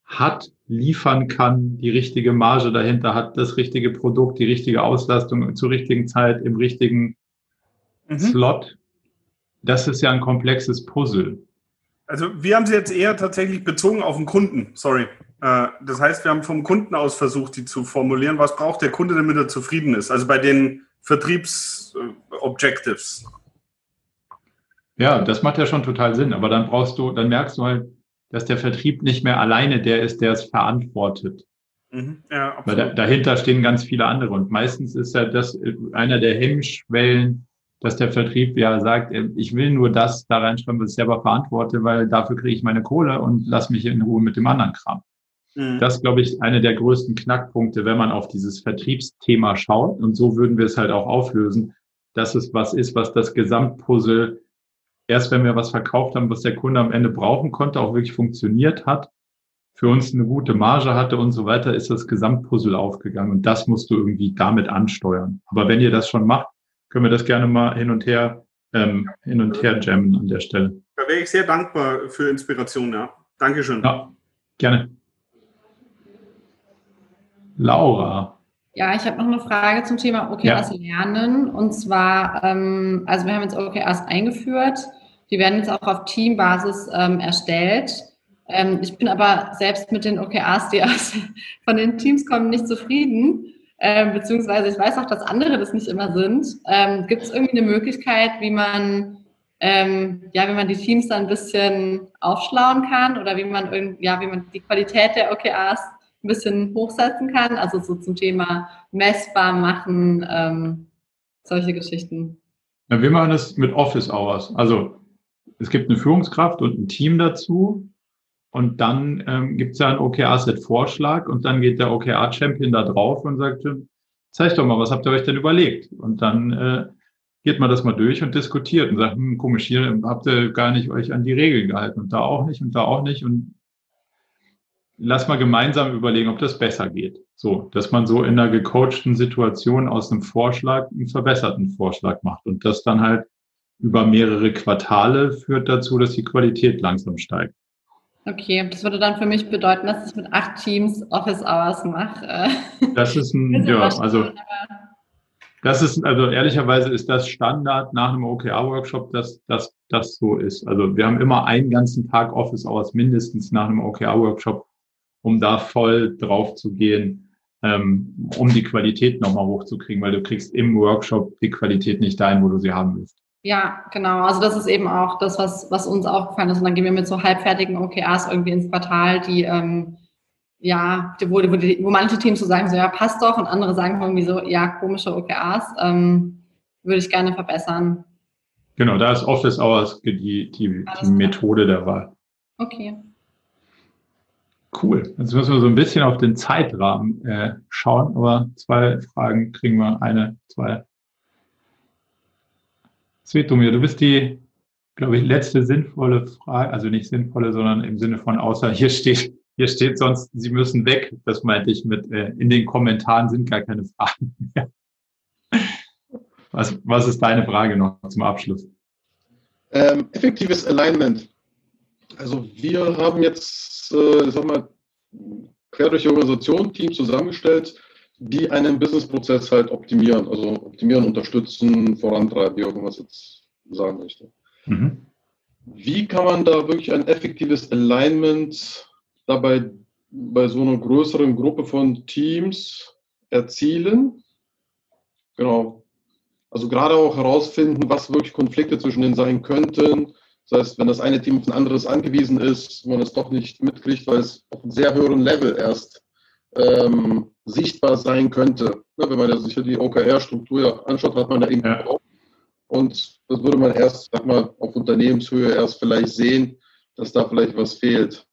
hat, liefern kann, die richtige Marge dahinter hat, das richtige Produkt, die richtige Auslastung zur richtigen Zeit, im richtigen mhm. Slot. Das ist ja ein komplexes Puzzle. Also wir haben sie jetzt eher tatsächlich bezogen auf den Kunden, sorry. Äh, das heißt, wir haben vom Kunden aus versucht, die zu formulieren. Was braucht der Kunde, damit er zufrieden ist? Also bei den Vertriebsobjectives. Ja, das macht ja schon total Sinn. Aber dann brauchst du, dann merkst du halt, dass der Vertrieb nicht mehr alleine der ist, der es verantwortet. Mhm, ja, Weil da, dahinter stehen ganz viele andere. Und meistens ist ja das einer der Hemmschwellen, dass der Vertrieb ja sagt, ich will nur das da reinschreiben, was ich selber verantworte, weil dafür kriege ich meine Kohle und lass mich in Ruhe mit dem anderen Kram. Mhm. Das, glaube ich, eine der größten Knackpunkte, wenn man auf dieses Vertriebsthema schaut. Und so würden wir es halt auch auflösen, dass es was ist, was das Gesamtpuzzle erst wenn wir was verkauft haben, was der Kunde am Ende brauchen konnte, auch wirklich funktioniert hat, für uns eine gute Marge hatte und so weiter, ist das Gesamtpuzzle aufgegangen. Und das musst du irgendwie damit ansteuern. Aber wenn ihr das schon macht, können wir das gerne mal hin und her, ähm, hin und her jammen an der Stelle. Da wäre ich sehr dankbar für Inspiration, ja. Dankeschön. Ja, gerne. Laura. Ja, ich habe noch eine Frage zum Thema OKRs ja. lernen. Und zwar, ähm, also wir haben jetzt OKRs eingeführt. Die werden jetzt auch auf Teambasis ähm, erstellt. Ähm, ich bin aber selbst mit den OKRs, die aus, von den Teams kommen, nicht zufrieden. Ähm, beziehungsweise ich weiß auch, dass andere das nicht immer sind. Ähm, Gibt es irgendwie eine Möglichkeit, wie man ähm, ja, wie man die Teams dann ein bisschen aufschlauen kann oder wie man ja, wie man die Qualität der OKRs ein bisschen hochsetzen kann? Also so zum Thema messbar machen, ähm, solche Geschichten. Ja, wir machen das mit Office Hours. Also es gibt eine Führungskraft und ein Team dazu. Und dann ähm, gibt es ja einen OKR-Set-Vorschlag und dann geht der OKR-Champion da drauf und sagt, zeig doch mal, was habt ihr euch denn überlegt? Und dann äh, geht man das mal durch und diskutiert und sagt, hm, komisch, hier habt ihr gar nicht euch an die Regeln gehalten und da auch nicht und da auch nicht. Und lass mal gemeinsam überlegen, ob das besser geht. So, dass man so in einer gecoachten Situation aus einem Vorschlag einen verbesserten Vorschlag macht und das dann halt über mehrere Quartale führt dazu, dass die Qualität langsam steigt. Okay, das würde dann für mich bedeuten, dass ich mit acht Teams Office Hours mache. Das ist ein, ja, also das ist, also ehrlicherweise ist das Standard nach einem OKR-Workshop, dass dass das so ist. Also wir haben immer einen ganzen Tag Office Hours mindestens nach einem OKR-Workshop, um da voll drauf zu gehen, ähm, um die Qualität nochmal hochzukriegen, weil du kriegst im Workshop die Qualität nicht dahin, wo du sie haben willst. Ja, genau. Also das ist eben auch das, was, was uns aufgefallen ist. Und dann gehen wir mit so halbfertigen OKRs irgendwie ins Quartal, die ähm, ja, wo, wo, die, wo manche Teams so sagen, so ja, passt doch, und andere sagen irgendwie so, ja, komische OKRs, ähm, würde ich gerne verbessern. Genau, da ist Office Hours die, die, die Methode der Wahl. Okay. Cool. Jetzt müssen wir so ein bisschen auf den Zeitrahmen äh, schauen, aber zwei Fragen kriegen wir, eine, zwei Svetomir, du bist die, glaube ich, letzte sinnvolle Frage, also nicht sinnvolle, sondern im Sinne von außer hier steht, hier steht sonst, Sie müssen weg. Das meinte ich mit, äh, in den Kommentaren sind gar keine Fragen mehr. Was, was ist deine Frage noch zum Abschluss? Ähm, effektives Alignment. Also wir haben jetzt, äh, sag mal, quer durch die Organisation Team zusammengestellt, die einen Businessprozess halt optimieren, also optimieren, unterstützen, vorantreiben, wie auch immer man es jetzt sagen möchte. Mhm. Wie kann man da wirklich ein effektives Alignment dabei bei so einer größeren Gruppe von Teams erzielen? Genau. Also gerade auch herausfinden, was wirklich Konflikte zwischen denen sein könnten. Das heißt, wenn das eine Team auf ein anderes angewiesen ist, man es doch nicht mitkriegt, weil es auf einem sehr höheren Level erst ähm, sichtbar sein könnte. Ne, wenn man sich die OKR-Struktur anschaut, hat man da irgendwie ja. auch. Und das würde man erst, sag mal, auf Unternehmenshöhe erst vielleicht sehen, dass da vielleicht was fehlt.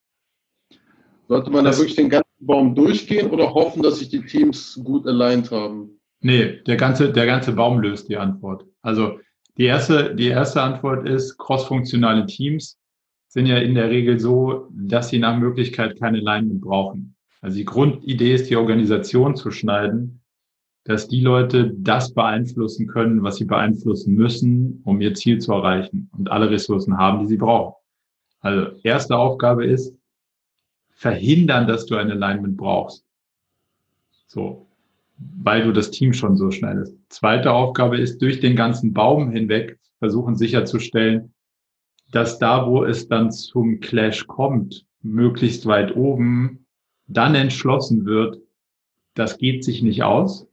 Sollte man das da wirklich den ganzen Baum durchgehen oder hoffen, dass sich die Teams gut aligned haben? Nee, der ganze, der ganze Baum löst die Antwort. Also die erste, die erste Antwort ist, crossfunktionale Teams sind ja in der Regel so, dass sie nach Möglichkeit keine Alignment brauchen. Also die Grundidee ist, die Organisation zu schneiden, dass die Leute das beeinflussen können, was sie beeinflussen müssen, um ihr Ziel zu erreichen und alle Ressourcen haben, die sie brauchen. Also erste Aufgabe ist, verhindern, dass du ein Alignment brauchst. So, weil du das Team schon so schnell ist. Zweite Aufgabe ist, durch den ganzen Baum hinweg versuchen sicherzustellen, dass da, wo es dann zum Clash kommt, möglichst weit oben, dann entschlossen wird, das geht sich nicht aus.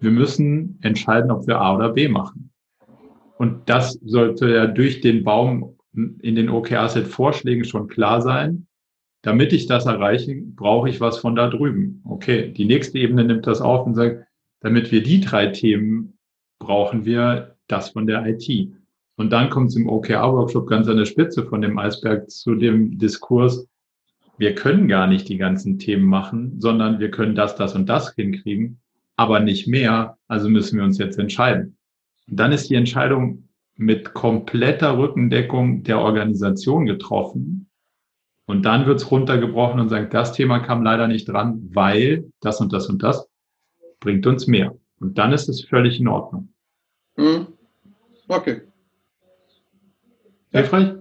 Wir müssen entscheiden, ob wir A oder B machen. Und das sollte ja durch den Baum in den OKR-Set-Vorschlägen schon klar sein. Damit ich das erreiche, brauche ich was von da drüben. Okay, die nächste Ebene nimmt das auf und sagt, damit wir die drei Themen brauchen wir das von der IT. Und dann kommt es im OKR-Workshop ganz an der Spitze von dem Eisberg zu dem Diskurs, wir können gar nicht die ganzen Themen machen, sondern wir können das, das und das hinkriegen, aber nicht mehr. Also müssen wir uns jetzt entscheiden. Und dann ist die Entscheidung mit kompletter Rückendeckung der Organisation getroffen. Und dann wird es runtergebrochen und sagt, das Thema kam leider nicht dran, weil das und das und das bringt uns mehr. Und dann ist es völlig in Ordnung. Mhm. Okay. Hilfreich?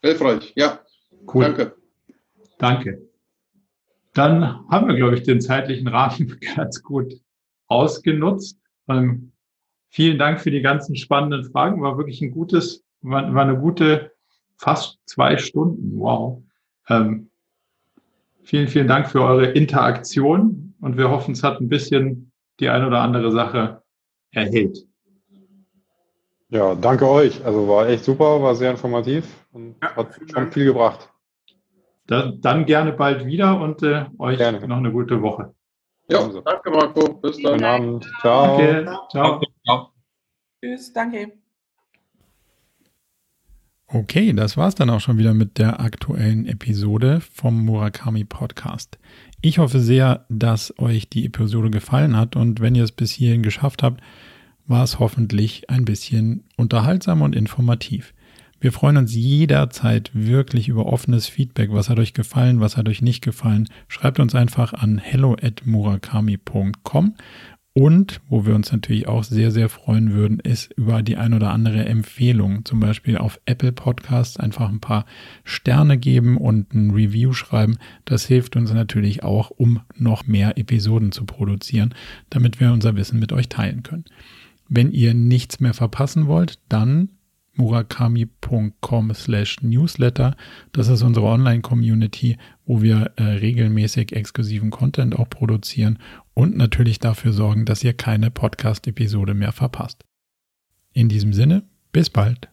Hilfreich, ja. Cool. Danke. Danke. Dann haben wir, glaube ich, den zeitlichen Rahmen ganz gut ausgenutzt. Ähm, vielen Dank für die ganzen spannenden Fragen. War wirklich ein gutes, war, war eine gute, fast zwei Stunden. Wow. Ähm, vielen, vielen Dank für eure Interaktion und wir hoffen, es hat ein bisschen die eine oder andere Sache erhellt. Ja, danke euch. Also war echt super, war sehr informativ und ja, hat schon Dank. viel gebracht. Dann, dann, gerne bald wieder und äh, euch gerne. noch eine gute Woche. Ja, also. danke Marco. Bis dann. Guten Abend. Ciao. Danke. Ciao. Ciao. Tschüss, danke. Okay, das war's dann auch schon wieder mit der aktuellen Episode vom Murakami Podcast. Ich hoffe sehr, dass euch die Episode gefallen hat und wenn ihr es bis hierhin geschafft habt, war es hoffentlich ein bisschen unterhaltsam und informativ. Wir freuen uns jederzeit wirklich über offenes Feedback. Was hat euch gefallen? Was hat euch nicht gefallen? Schreibt uns einfach an hello@murakami.com. Und wo wir uns natürlich auch sehr, sehr freuen würden, ist über die ein oder andere Empfehlung. Zum Beispiel auf Apple Podcasts einfach ein paar Sterne geben und ein Review schreiben. Das hilft uns natürlich auch, um noch mehr Episoden zu produzieren, damit wir unser Wissen mit euch teilen können. Wenn ihr nichts mehr verpassen wollt, dann murakami.com slash newsletter. Das ist unsere Online-Community, wo wir äh, regelmäßig exklusiven Content auch produzieren und natürlich dafür sorgen, dass ihr keine Podcast-Episode mehr verpasst. In diesem Sinne, bis bald.